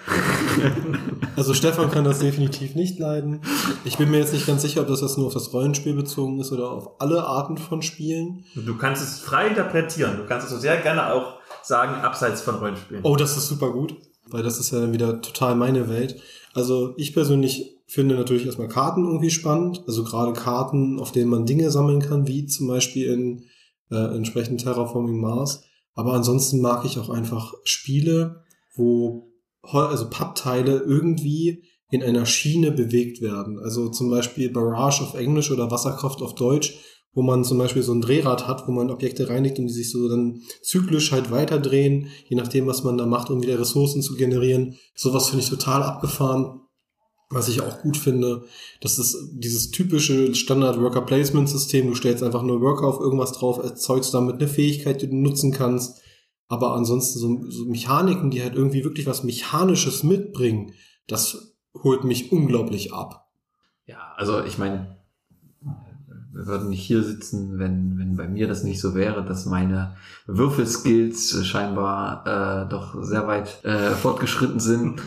also Stefan kann das definitiv nicht leiden. Ich bin mir jetzt nicht ganz sicher, ob das jetzt nur auf das Rollenspiel bezogen ist oder auf alle Arten von Spielen. Du kannst es frei interpretieren. Du kannst es so sehr gerne auch sagen, abseits von Rollenspielen. Oh, das ist super gut, weil das ist ja dann wieder total meine Welt. Also ich persönlich finde natürlich erstmal Karten irgendwie spannend. Also gerade Karten, auf denen man Dinge sammeln kann, wie zum Beispiel in äh, entsprechend Terraforming Mars. Aber ansonsten mag ich auch einfach Spiele, wo also Pappteile irgendwie in einer Schiene bewegt werden. Also zum Beispiel Barrage auf Englisch oder Wasserkraft auf Deutsch, wo man zum Beispiel so ein Drehrad hat, wo man Objekte reinigt und die sich so dann zyklisch halt weiterdrehen, je nachdem, was man da macht, um wieder Ressourcen zu generieren. Sowas finde ich total abgefahren. Was ich auch gut finde, das ist dieses typische Standard Worker Placement System. Du stellst einfach nur Worker auf irgendwas drauf, erzeugst damit eine Fähigkeit, die du nutzen kannst aber ansonsten so, so Mechaniken, die halt irgendwie wirklich was Mechanisches mitbringen, das holt mich unglaublich ab. Ja, also ich meine, wir würden nicht hier sitzen, wenn, wenn bei mir das nicht so wäre, dass meine Würfelskills scheinbar äh, doch sehr weit äh, fortgeschritten sind.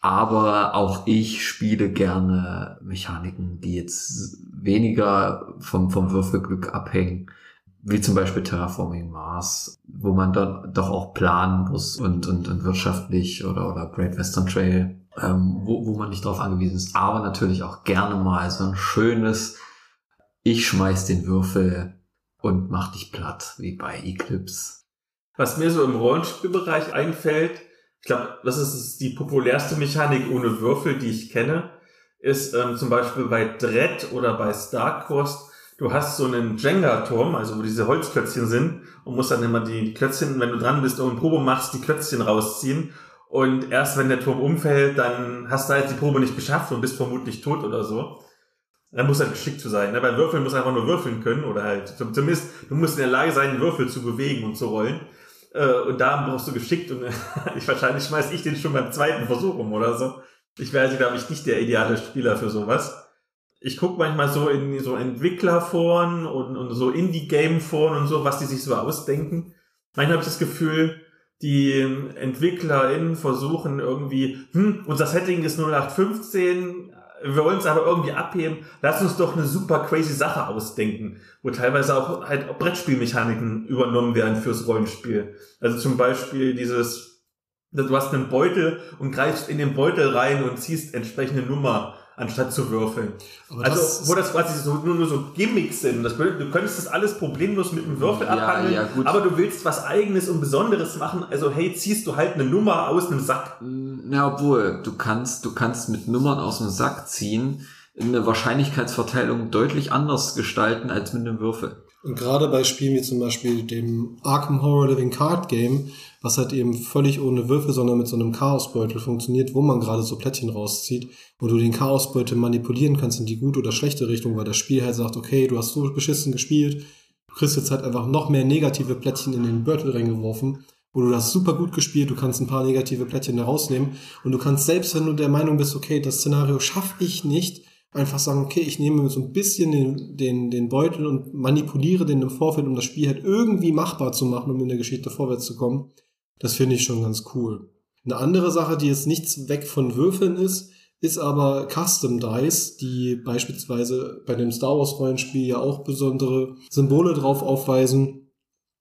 Aber auch ich spiele gerne Mechaniken, die jetzt weniger vom, vom Würfelglück abhängen wie zum Beispiel Terraforming Mars, wo man dann doch auch planen muss und, und, und wirtschaftlich oder, oder Great Western Trail, ähm, wo, wo man nicht darauf angewiesen ist, aber natürlich auch gerne mal so ein schönes, ich schmeiß den Würfel und mach dich platt, wie bei Eclipse. Was mir so im Rollenspielbereich einfällt, ich glaube, das ist die populärste Mechanik ohne Würfel, die ich kenne, ist ähm, zum Beispiel bei Dread oder bei Starcross du hast so einen Jenga-Turm, also wo diese Holzklötzchen sind und musst dann immer die Klötzchen, wenn du dran bist und Probe machst, die Klötzchen rausziehen. Und erst wenn der Turm umfällt, dann hast du halt die Probe nicht geschafft und bist vermutlich tot oder so. Dann muss halt geschickt zu sein. Ne? Bei Würfeln muss einfach nur würfeln können oder halt zumindest du musst in der Lage sein, Würfel zu bewegen und zu rollen. Äh, und da brauchst du geschickt und ich wahrscheinlich schmeiß ich den schon beim zweiten Versuch um oder so. Ich wäre also, glaube ich, nicht der ideale Spieler für sowas ich gucke manchmal so in so Entwicklerforen und, und so Indie-Game-Foren und so, was die sich so ausdenken. Manchmal habe ich das Gefühl, die EntwicklerInnen versuchen irgendwie, hm, unser Setting ist 0815, wir wollen es aber irgendwie abheben, lass uns doch eine super crazy Sache ausdenken, wo teilweise auch halt Brettspielmechaniken übernommen werden fürs Rollenspiel. Also zum Beispiel dieses, du hast einen Beutel und greifst in den Beutel rein und ziehst entsprechende Nummer anstatt zu würfeln. Aber also, wo das quasi so, nur, nur so Gimmicks sind. Das, du könntest das alles problemlos mit einem Würfel ja, abhandeln, ja, aber du willst was Eigenes und Besonderes machen. Also, hey, ziehst du halt eine Nummer aus einem Sack. Na, obwohl, du kannst, du kannst mit Nummern aus dem Sack ziehen, eine Wahrscheinlichkeitsverteilung deutlich anders gestalten als mit einem Würfel. Und gerade bei Spielen wie zum Beispiel dem Arkham Horror Living Card Game, was halt eben völlig ohne Würfel, sondern mit so einem Chaosbeutel funktioniert, wo man gerade so Plättchen rauszieht, wo du den Chaosbeutel manipulieren kannst in die gute oder schlechte Richtung, weil das Spiel halt sagt, okay, du hast so beschissen gespielt, du kriegst jetzt halt einfach noch mehr negative Plättchen in den Beutel reingeworfen, wo du das super gut gespielt, du kannst ein paar negative Plättchen da rausnehmen und du kannst selbst, wenn du der Meinung bist, okay, das Szenario schaffe ich nicht, einfach sagen, okay, ich nehme so ein bisschen den, den, den Beutel und manipuliere den im Vorfeld, um das Spiel halt irgendwie machbar zu machen, um in der Geschichte vorwärts zu kommen. Das finde ich schon ganz cool. Eine andere Sache, die jetzt nichts weg von Würfeln ist, ist aber Custom Dice, die beispielsweise bei dem Star Wars Rollenspiel ja auch besondere Symbole drauf aufweisen.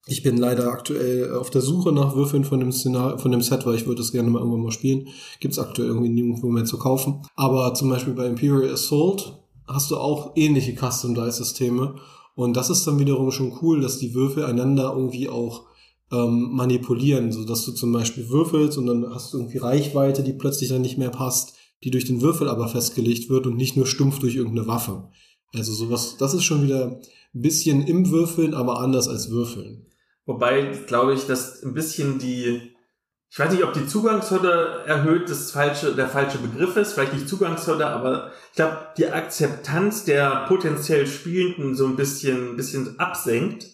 Ich bin leider aktuell auf der Suche nach Würfeln von dem, Szenar von dem Set, weil ich würde es gerne mal irgendwann mal spielen. Gibt es aktuell irgendwie nirgendwo mehr zu kaufen. Aber zum Beispiel bei Imperial Assault hast du auch ähnliche Custom-Dice-Systeme. Und das ist dann wiederum schon cool, dass die Würfel einander irgendwie auch ähm, manipulieren, so dass du zum Beispiel würfelst und dann hast du irgendwie Reichweite, die plötzlich dann nicht mehr passt, die durch den Würfel aber festgelegt wird und nicht nur stumpf durch irgendeine Waffe. Also sowas, das ist schon wieder ein bisschen im Würfeln, aber anders als Würfeln. Wobei, glaube ich, dass ein bisschen die, ich weiß nicht, ob die Zugangshürde erhöht das falsche, der falsche Begriff ist, vielleicht nicht Zugangshürde, aber ich glaube, die Akzeptanz der potenziell Spielenden so ein bisschen, ein bisschen absenkt.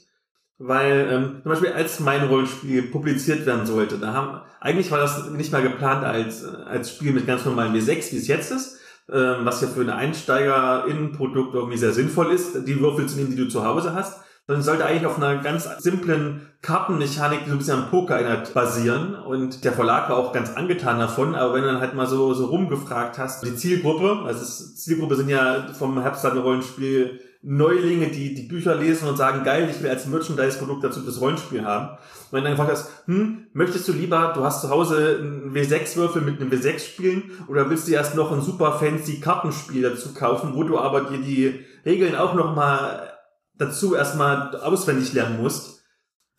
Weil ähm, zum Beispiel als mein Rollenspiel publiziert werden sollte, da haben eigentlich war das nicht mal geplant als als Spiel mit ganz normalen W6, wie es jetzt ist, ähm, was ja für eine Einsteiger-Innenprodukt irgendwie sehr sinnvoll ist, die Würfel zu nehmen, die du zu Hause hast sondern sollte eigentlich auf einer ganz simplen Kartenmechanik, die so ein bisschen am Poker erinnert, basieren. Und der Verlag war auch ganz angetan davon. Aber wenn du dann halt mal so, so rumgefragt hast, die Zielgruppe, also Zielgruppe sind ja vom Herbstladen-Rollenspiel Neulinge, die die Bücher lesen und sagen, geil, ich will als Merchandise-Produkt dazu das Rollenspiel haben. Und wenn dann gefragt hast, hm, möchtest du lieber, du hast zu Hause einen W6-Würfel mit einem W6 spielen oder willst du erst noch ein super fancy Kartenspiel dazu kaufen, wo du aber dir die Regeln auch nochmal dazu erstmal auswendig lernen musst,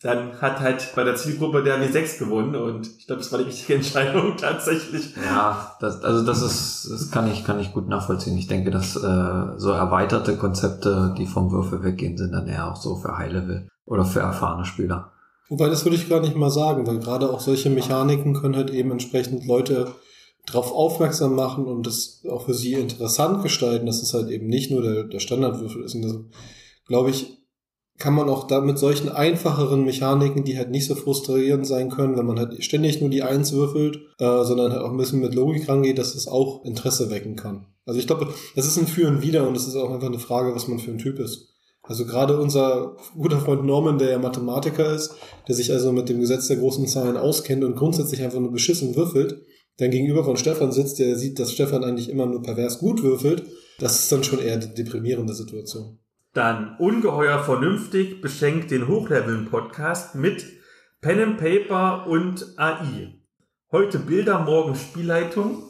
dann hat halt bei der Zielgruppe der W6 gewonnen und ich glaube, das war die richtige Entscheidung tatsächlich. Ja, das, also das ist, das kann ich, kann ich gut nachvollziehen. Ich denke, dass äh, so erweiterte Konzepte, die vom Würfel weggehen, sind dann eher auch so für High-Level oder für erfahrene Spieler. Wobei, das würde ich gar nicht mal sagen, weil gerade auch solche Mechaniken können halt eben entsprechend Leute darauf aufmerksam machen und das auch für sie interessant gestalten, dass es halt eben nicht nur der, der Standardwürfel ist. Und das, glaube ich, kann man auch da mit solchen einfacheren Mechaniken, die halt nicht so frustrierend sein können, wenn man halt ständig nur die Eins würfelt, äh, sondern halt auch ein bisschen mit Logik rangeht, dass es auch Interesse wecken kann. Also ich glaube, das ist ein Für und Wider und es ist auch einfach eine Frage, was man für ein Typ ist. Also gerade unser guter Freund Norman, der ja Mathematiker ist, der sich also mit dem Gesetz der großen Zahlen auskennt und grundsätzlich einfach nur beschissen würfelt, dann gegenüber von Stefan sitzt, der sieht, dass Stefan eigentlich immer nur pervers gut würfelt, das ist dann schon eher eine deprimierende Situation. Dann ungeheuer vernünftig beschenkt den Hochleveln-Podcast mit Pen and Paper und AI. Heute Bilder, morgen Spielleitung.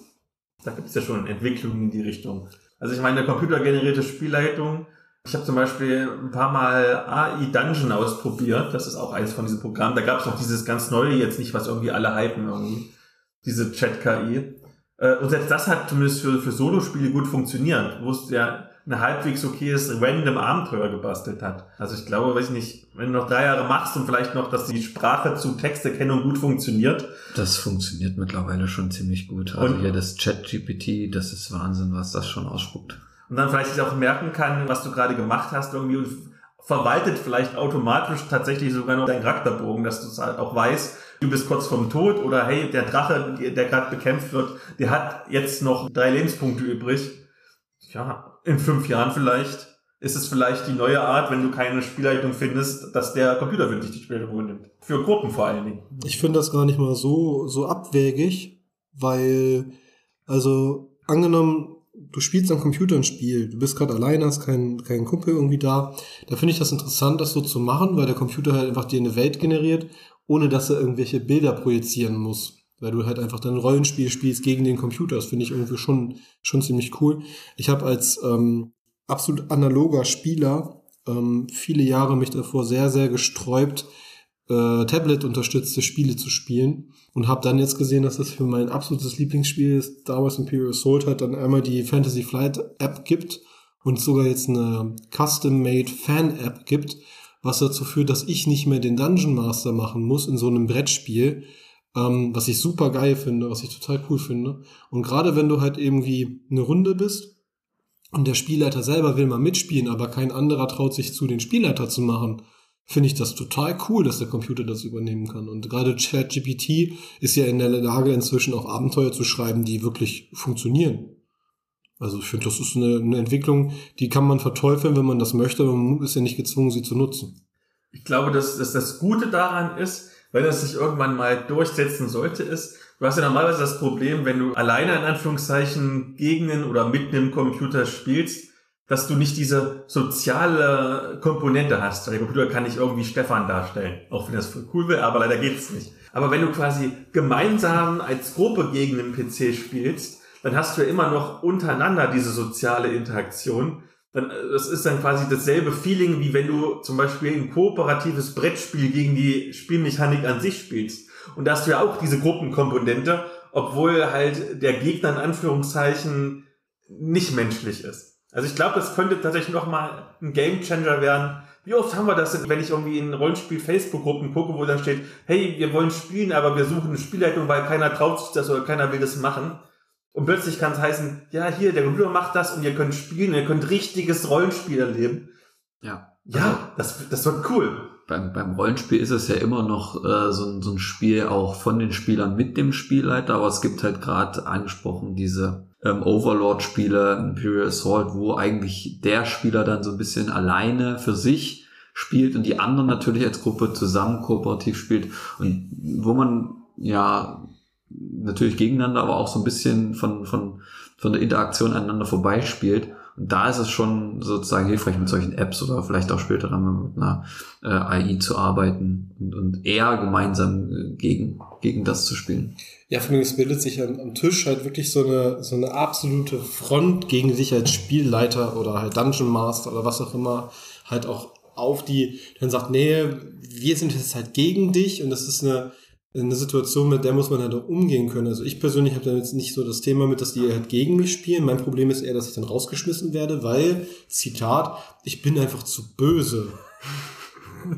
Da gibt es ja schon Entwicklungen in die Richtung. Also ich meine, computergenerierte Spielleitung. Ich habe zum Beispiel ein paar Mal AI Dungeon ausprobiert. Das ist auch eins von diesen Programmen. Da gab es noch dieses ganz neue jetzt nicht, was irgendwie alle hypen irgendwie. Diese Chat-KI. Äh, und selbst das hat zumindest für, für Solo-Spiele gut funktioniert. Wo es ja ein halbwegs okayes random Abenteuer gebastelt hat. Also ich glaube, weiß ich nicht, wenn du noch drei Jahre machst und vielleicht noch, dass die Sprache zu Texterkennung gut funktioniert. Das funktioniert mittlerweile schon ziemlich gut. Also Und- hier das Chat-GPT, das ist Wahnsinn, was das schon ausspuckt. Und dann vielleicht auch merken kann, was du gerade gemacht hast irgendwie und verwaltet vielleicht automatisch tatsächlich sogar noch deinen Charakterbogen, dass du es halt auch weißt, du bist kurz vorm Tod oder hey, der Drache, der gerade bekämpft wird, der hat jetzt noch drei Lebenspunkte übrig. Ja, in fünf Jahren vielleicht ist es vielleicht die neue Art, wenn du keine Spielleitung findest, dass der Computer wirklich die Spielleitung übernimmt. Für Gruppen vor allen Dingen. Ich finde das gar nicht mal so, so abwägig, weil, also, angenommen, du spielst am Computer ein Spiel, du bist gerade alleine, hast keinen keinen Kumpel irgendwie da, da finde ich das interessant, das so zu machen, weil der Computer halt einfach dir eine Welt generiert, ohne dass er irgendwelche Bilder projizieren muss. Weil du halt einfach dann Rollenspiel spielst gegen den Computer. Das finde ich irgendwie schon, schon ziemlich cool. Ich habe als ähm, absolut analoger Spieler ähm, viele Jahre mich davor sehr, sehr gesträubt, äh, Tablet-unterstützte Spiele zu spielen und habe dann jetzt gesehen, dass es für mein absolutes Lieblingsspiel Star Wars Imperial Assault hat dann einmal die Fantasy Flight App gibt und sogar jetzt eine Custom-Made Fan-App gibt, was dazu führt, dass ich nicht mehr den Dungeon Master machen muss in so einem Brettspiel, ähm, was ich super geil finde, was ich total cool finde. Und gerade wenn du halt irgendwie eine Runde bist und der Spielleiter selber will mal mitspielen, aber kein anderer traut sich zu, den Spielleiter zu machen, finde ich das total cool, dass der Computer das übernehmen kann. Und gerade ChatGPT ist ja in der Lage, inzwischen auch Abenteuer zu schreiben, die wirklich funktionieren. Also ich finde, das ist eine, eine Entwicklung, die kann man verteufeln, wenn man das möchte, aber man ist ja nicht gezwungen, sie zu nutzen. Ich glaube, dass, dass das Gute daran ist, wenn es sich irgendwann mal durchsetzen sollte, ist, du hast ja normalerweise das Problem, wenn du alleine in Anführungszeichen gegen einen oder mit einem Computer spielst, dass du nicht diese soziale Komponente hast. Der Computer kann nicht irgendwie Stefan darstellen, auch wenn das cool will, aber leider geht's nicht. Aber wenn du quasi gemeinsam als Gruppe gegen einen PC spielst, dann hast du ja immer noch untereinander diese soziale Interaktion. Dann, äh, das ist dann quasi dasselbe Feeling, wie wenn du zum Beispiel ein kooperatives Brettspiel gegen die Spielmechanik an sich spielst. Und da hast du ja auch diese Gruppenkomponente, obwohl halt der Gegner in Anführungszeichen nicht menschlich ist. Also ich glaube, das könnte tatsächlich nochmal ein Gamechanger werden. Wie oft haben wir das, wenn ich irgendwie in Rollenspiel-Facebook-Gruppen gucke, wo dann steht, hey, wir wollen spielen, aber wir suchen eine Spielleitung, weil keiner traut sich das oder keiner will das machen. Und plötzlich kann es heißen, ja, hier, der Computer macht das und ihr könnt spielen, ihr könnt richtiges Rollenspiel erleben. Ja. Ja, das, das wird cool. Beim, beim Rollenspiel ist es ja immer noch äh, so, ein, so ein Spiel auch von den Spielern mit dem Spielleiter, aber es gibt halt gerade angesprochen diese ähm, Overlord-Spiele, Imperial Assault, wo eigentlich der Spieler dann so ein bisschen alleine für sich spielt und die anderen natürlich als Gruppe zusammen kooperativ spielt und wo man ja natürlich gegeneinander, aber auch so ein bisschen von, von, von der Interaktion aneinander vorbeispielt. Und da ist es schon sozusagen hilfreich mit solchen Apps oder vielleicht auch später dann mit einer äh, AI zu arbeiten und, und eher gemeinsam äh, gegen, gegen das zu spielen. Ja, für mich bildet sich am, am, Tisch halt wirklich so eine, so eine absolute Front gegen sich als Spielleiter oder halt Dungeon Master oder was auch immer halt auch auf, die dann sagt, nee, wir sind jetzt halt gegen dich und das ist eine, eine Situation, mit der muss man halt auch umgehen können. Also ich persönlich habe da jetzt nicht so das Thema mit, dass die halt gegen mich spielen. Mein Problem ist eher, dass ich dann rausgeschmissen werde, weil, Zitat, ich bin einfach zu böse.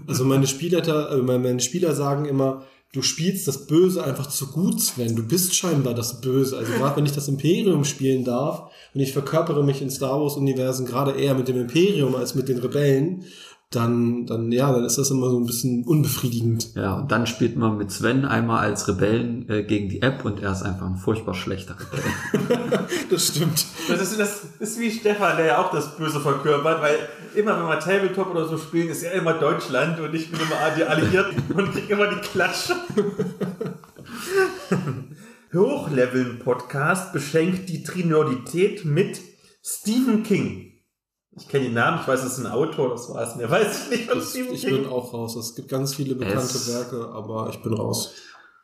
Also meine Spieler, äh, meine Spieler sagen immer, du spielst das Böse einfach zu gut, Sven. Du bist scheinbar das Böse. Also gerade wenn ich das Imperium spielen darf und ich verkörpere mich in Star Wars Universen gerade eher mit dem Imperium als mit den Rebellen dann, dann, ja, dann ist das immer so ein bisschen unbefriedigend. Ja, und dann spielt man mit Sven einmal als Rebellen äh, gegen die App und er ist einfach ein furchtbar schlechter Rebell. das stimmt. Das ist, das ist wie Stefan, der ja auch das Böse verkörpert, weil immer wenn wir Tabletop oder so spielen, ist er immer Deutschland und ich bin immer die Alliierten und krieg immer die Klatsche. Hochleveln-Podcast beschenkt die Trinordität mit Stephen King. Ich kenne den Namen, ich weiß, es ist ein Autor, das war es mir. Weiß ich nicht von Stephen Ich King. bin auch raus. Es gibt ganz viele bekannte es, Werke, aber ich bin raus.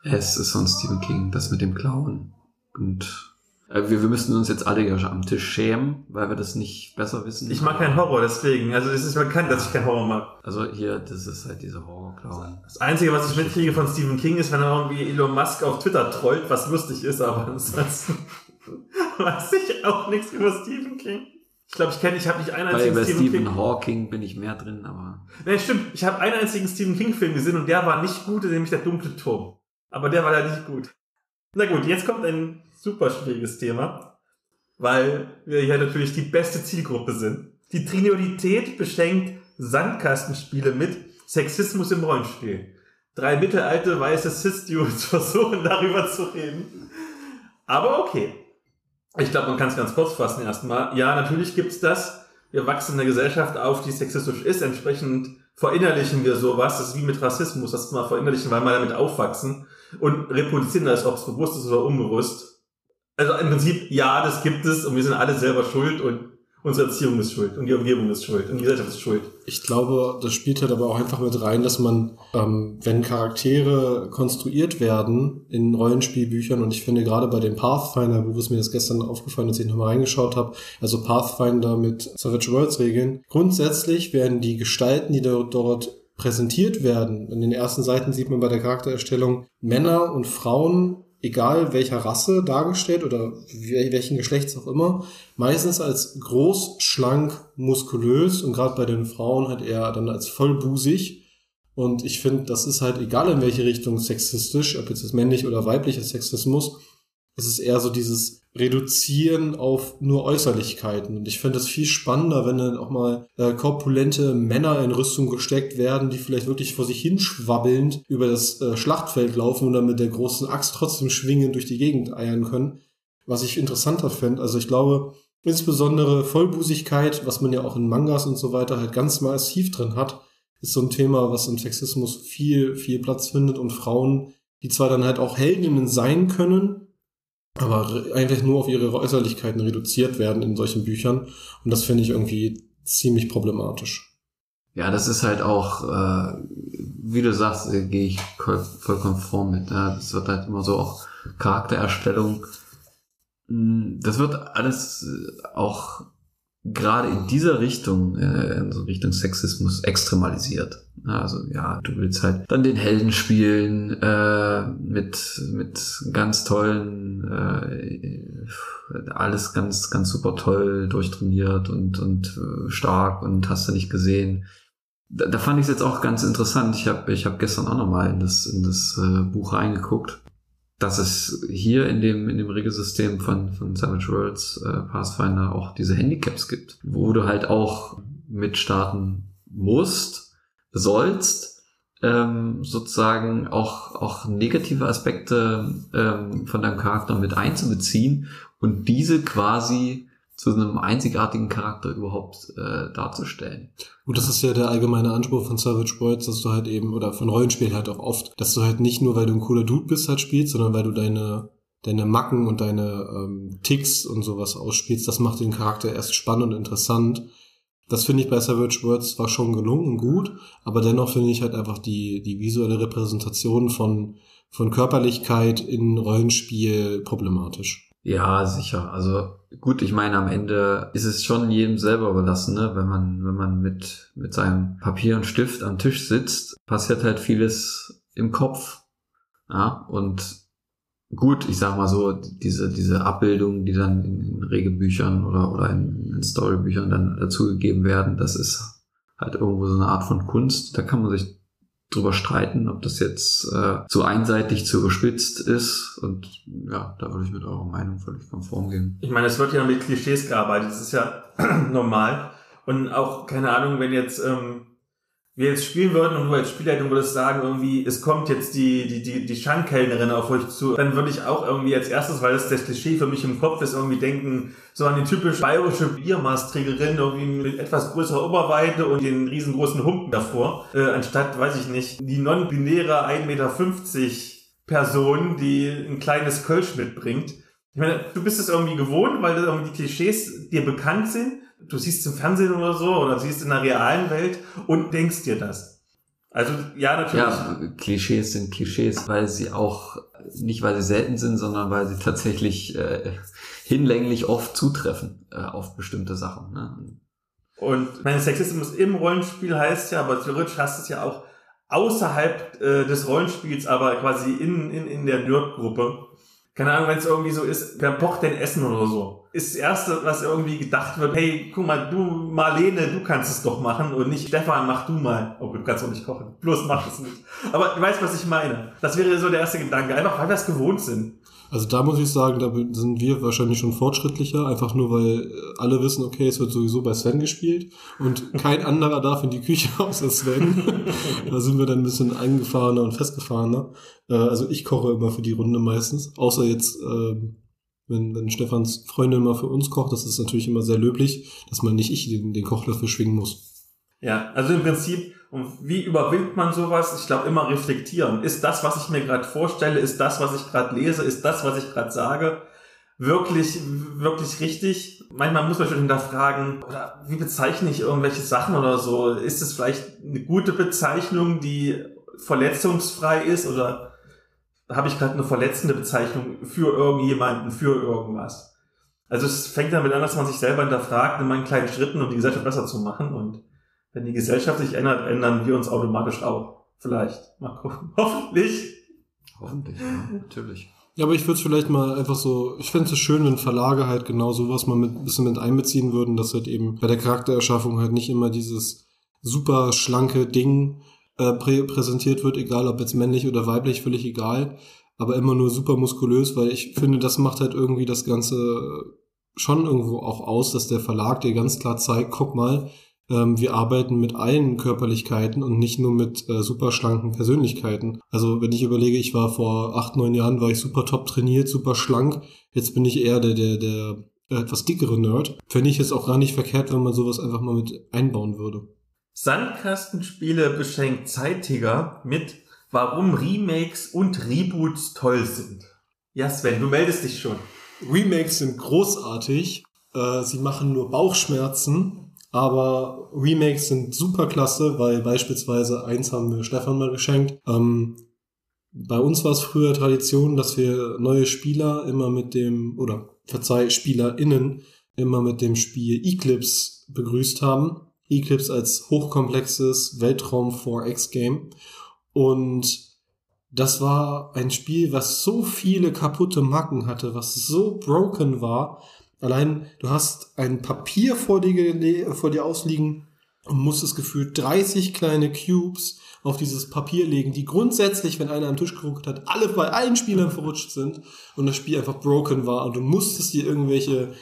Es ist von Stephen King, das mit dem Klauen. Und äh, wir, wir müssten uns jetzt alle ja am Tisch schämen, weil wir das nicht besser wissen. Ich mag keinen Horror, deswegen. Also es ist bekannt, dass ich keinen Horror mag. Also hier, das ist halt dieser Horror-Clown. Das Einzige, was ich mitkriege von Stephen King, ist, wenn er irgendwie Elon Musk auf Twitter trollt, was lustig ist, aber ansonsten weiß ich auch nichts über Stephen King. Ich glaube, ich kenne, ich habe nicht einen einzigen Bei, Stephen, Stephen King. Hawking bin ich mehr drin, aber. Nee, stimmt. Ich habe einen einzigen Stephen King Film gesehen und der war nicht gut, nämlich der dunkle Turm. Aber der war da nicht gut. Na gut, jetzt kommt ein super schwieriges Thema, weil wir hier natürlich die beste Zielgruppe sind. Die Trinität beschenkt Sandkastenspiele mit Sexismus im Rollenspiel. Drei mittelalte weiße Cis-Dudes versuchen darüber zu reden. Aber okay. Ich glaube, man kann es ganz kurz fassen erstmal. Ja, natürlich gibt's das. Wir wachsen in einer Gesellschaft auf, die sexistisch ist. Entsprechend verinnerlichen wir sowas. Das ist wie mit Rassismus, das mal verinnerlichen, weil wir damit aufwachsen und reproduzieren das, ob es bewusst ist oder unbewusst. Also im Prinzip, ja, das gibt es und wir sind alle selber schuld und unsere Erziehung ist schuld und die Umgebung ist schuld und die Gesellschaft ist schuld. Ich glaube, das spielt halt aber auch einfach mit rein, dass man, ähm, wenn Charaktere konstruiert werden in Rollenspielbüchern und ich finde gerade bei dem Pathfinder, wo es mir das gestern aufgefallen, als ich nochmal reingeschaut habe, also Pathfinder mit Savage Worlds Regeln, grundsätzlich werden die Gestalten, die dort präsentiert werden. In den ersten Seiten sieht man bei der Charaktererstellung Männer und Frauen egal welcher Rasse dargestellt oder welchen Geschlechts auch immer, meistens als groß, schlank, muskulös und gerade bei den Frauen halt eher dann als vollbusig. Und ich finde, das ist halt egal in welche Richtung sexistisch, ob jetzt das männlich oder weiblicher Sexismus, es ist eher so dieses reduzieren auf nur Äußerlichkeiten. Und ich finde es viel spannender, wenn dann auch mal äh, korpulente Männer in Rüstung gesteckt werden, die vielleicht wirklich vor sich hinschwabbelnd über das äh, Schlachtfeld laufen und dann mit der großen Axt trotzdem schwingen durch die Gegend eiern können. Was ich interessanter fände. Also ich glaube, insbesondere Vollbusigkeit, was man ja auch in Mangas und so weiter halt ganz massiv drin hat, ist so ein Thema, was im Sexismus viel, viel Platz findet und Frauen, die zwar dann halt auch Heldinnen sein können, aber eigentlich nur auf ihre Äußerlichkeiten reduziert werden in solchen Büchern. Und das finde ich irgendwie ziemlich problematisch. Ja, das ist halt auch, äh, wie du sagst, äh, gehe ich voll konform mit. Ja. Das wird halt immer so auch Charaktererstellung Mm, Das wird alles äh, auch gerade in dieser Richtung, äh, in so Richtung Sexismus extremalisiert. Also ja, du willst halt dann den Helden spielen äh, mit mit ganz tollen, äh, alles ganz ganz super toll durchtrainiert und und äh, stark und hast du nicht gesehen. Da, da fand ich es jetzt auch ganz interessant. Ich habe ich habe gestern auch noch mal in das in das äh, Buch reingeguckt dass es hier in dem, in dem Regelsystem von, von Savage Worlds äh, Pathfinder auch diese Handicaps gibt, wo du halt auch mitstarten musst, sollst, ähm, sozusagen auch, auch negative Aspekte ähm, von deinem Charakter mit einzubeziehen und diese quasi zu einem einzigartigen Charakter überhaupt äh, darzustellen. Und das ist ja der allgemeine Anspruch von Savage Worlds, dass du halt eben, oder von Rollenspielen halt auch oft, dass du halt nicht nur, weil du ein cooler Dude bist, halt spielst, sondern weil du deine, deine Macken und deine ähm, Ticks und sowas ausspielst. Das macht den Charakter erst spannend und interessant. Das finde ich bei Savage Worlds war schon gelungen und gut, aber dennoch finde ich halt einfach die, die visuelle Repräsentation von, von Körperlichkeit in Rollenspiel problematisch. Ja, sicher. Also gut, ich meine, am Ende ist es schon jedem selber überlassen, ne? wenn man, wenn man mit, mit seinem Papier und Stift am Tisch sitzt, passiert halt vieles im Kopf. Ja, und gut, ich sag mal so, diese, diese Abbildungen, die dann in, in Regelbüchern oder, oder in, in Storybüchern dann dazugegeben werden, das ist halt irgendwo so eine Art von Kunst. Da kann man sich drüber streiten, ob das jetzt äh, zu einseitig, zu überspitzt ist. Und ja, da würde ich mit eurer Meinung völlig konform gehen. Ich meine, es wird ja mit Klischees gearbeitet, das ist ja normal. Und auch, keine Ahnung, wenn jetzt ähm, wir jetzt spielen würden und du als Spielleitung würdest sagen, irgendwie, es kommt jetzt die, die, die, die Schankkellnerin auf euch zu, dann würde ich auch irgendwie als erstes, weil das das Klischee für mich im Kopf ist, irgendwie denken, so an die typisch bayerische Biermastträgerin, irgendwie mit etwas größerer Oberweite und den riesengroßen Humpen davor, äh, anstatt, weiß ich nicht, die non-binäre 1,50 Meter Person, die ein kleines Kölsch mitbringt. Ich meine, du bist es irgendwie gewohnt, weil irgendwie die Klischees dir bekannt sind. Du siehst im Fernsehen oder so oder siehst in der realen Welt und denkst dir das. Also ja, natürlich. Ja, Klischees sind Klischees, weil sie auch nicht, weil sie selten sind, sondern weil sie tatsächlich äh, hinlänglich oft zutreffen äh, auf bestimmte Sachen. Ne? Und mein Sexismus im Rollenspiel heißt ja, aber theoretisch hast du es ja auch außerhalb äh, des Rollenspiels, aber quasi in, in, in der Nerd-Gruppe. Keine Ahnung, wenn es irgendwie so ist, wer pocht denn Essen oder so? Ist das Erste, was irgendwie gedacht wird, hey, guck mal, du, Marlene, du kannst es doch machen und nicht Stefan, mach du mal. Oh, du kannst doch nicht kochen. Bloß mach es nicht. Aber du weißt, was ich meine. Das wäre so der erste Gedanke. Einfach, weil wir es gewohnt sind. Also da muss ich sagen, da sind wir wahrscheinlich schon fortschrittlicher, einfach nur weil alle wissen, okay, es wird sowieso bei Sven gespielt und kein anderer darf in die Küche außer Sven. da sind wir dann ein bisschen eingefahrener und festgefahrener. Äh, Also ich koche immer für die Runde meistens, außer jetzt, ähm, wenn, wenn Stefans Freundin mal für uns kocht, das ist natürlich immer sehr löblich, dass man nicht ich den, den Kochlöffel schwingen muss. Ja, also im Prinzip, und wie überwindet man sowas? Ich glaube, immer reflektieren. Ist das, was ich mir gerade vorstelle, ist das, was ich gerade lese, ist das, was ich gerade sage, wirklich, wirklich richtig? Manchmal muss man schon hinterfragen, oder wie bezeichne ich irgendwelche Sachen oder so? Ist es vielleicht eine gute Bezeichnung, die verletzungsfrei ist, oder habe ich gerade eine verletzende Bezeichnung für irgendjemanden, für irgendwas? Also es fängt damit an, dass man sich selber hinterfragt, in meinen kleinen Schritten, um die Gesellschaft besser zu machen und wenn die Gesellschaft sich ändert, ändern wir uns automatisch auch. Vielleicht. Mal gucken. Hoffentlich. Hoffentlich, ja, natürlich. Ja, aber ich würde es vielleicht mal einfach so, ich fände es schön, wenn Verlage halt genau sowas mal mit ein bisschen mit einbeziehen würden, dass halt eben bei der Charaktererschaffung halt nicht immer dieses super schlanke Ding äh, prä präsentiert wird, egal ob jetzt männlich oder weiblich, völlig egal, aber immer nur super muskulös, weil ich finde, das macht halt irgendwie das Ganze schon irgendwo auch aus, dass der Verlag dir ganz klar zeigt, guck mal, ähm, wir arbeiten mit allen Körperlichkeiten und nicht nur mit äh, super schlanken Persönlichkeiten. Also wenn ich überlege, ich war vor acht, neun Jahren, war ich super top trainiert, super schlank. Jetzt bin ich eher der, der, der etwas dickere Nerd. Fände ich jetzt auch gar nicht verkehrt, wenn man sowas einfach mal mit einbauen würde. Sandkastenspiele beschenkt Zeitiger mit Warum Remakes und Reboots toll sind. Ja, Sven, du meldest dich schon. Remakes sind großartig. Äh, sie machen nur Bauchschmerzen. Aber Remakes sind super klasse, weil beispielsweise eins haben wir Stefan mal geschenkt. Ähm, bei uns war es früher Tradition, dass wir neue Spieler immer mit dem, oder verzeih, SpielerInnen immer mit dem Spiel Eclipse begrüßt haben. Eclipse als hochkomplexes Weltraum 4X-Game. Und das war ein Spiel, was so viele kaputte Macken hatte, was so broken war. Allein du hast ein Papier vor dir, vor dir ausliegen und musstest gefühlt 30 kleine Cubes auf dieses Papier legen, die grundsätzlich, wenn einer am Tisch geguckt hat, alle bei allen Spielern verrutscht sind und das Spiel einfach broken war und du musstest dir irgendwelche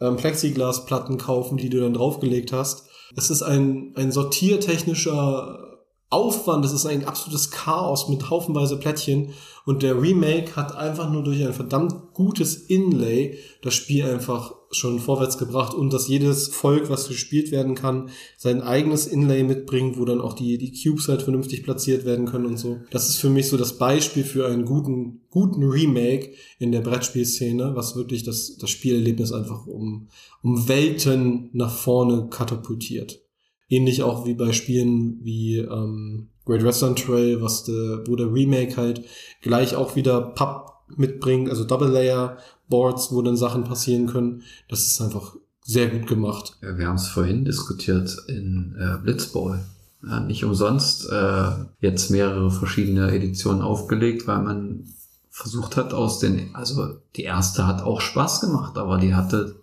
ähm, Plexiglasplatten kaufen, die du dann draufgelegt hast. Es ist ein, ein sortiertechnischer Aufwand, es ist ein absolutes Chaos mit haufenweise Plättchen und der Remake hat einfach nur durch ein verdammt gutes Inlay das Spiel einfach schon vorwärts gebracht und dass jedes Volk, was gespielt werden kann, sein eigenes Inlay mitbringt, wo dann auch die, die Cubes halt vernünftig platziert werden können und so. Das ist für mich so das Beispiel für einen guten, guten Remake in der Brettspielszene, was wirklich das, das Spielerlebnis einfach um, um Welten nach vorne katapultiert. Ähnlich auch wie bei Spielen wie ähm, Great Western Trail, was de, wo der Remake halt gleich auch wieder Pub mitbringt, also Double Layer Boards, wo dann Sachen passieren können. Das ist einfach sehr gut gemacht. Wir haben es vorhin diskutiert in äh, Blitzball. Ja, nicht umsonst äh, jetzt mehrere verschiedene Editionen aufgelegt, weil man versucht hat aus den, also die erste hat auch Spaß gemacht, aber die hatte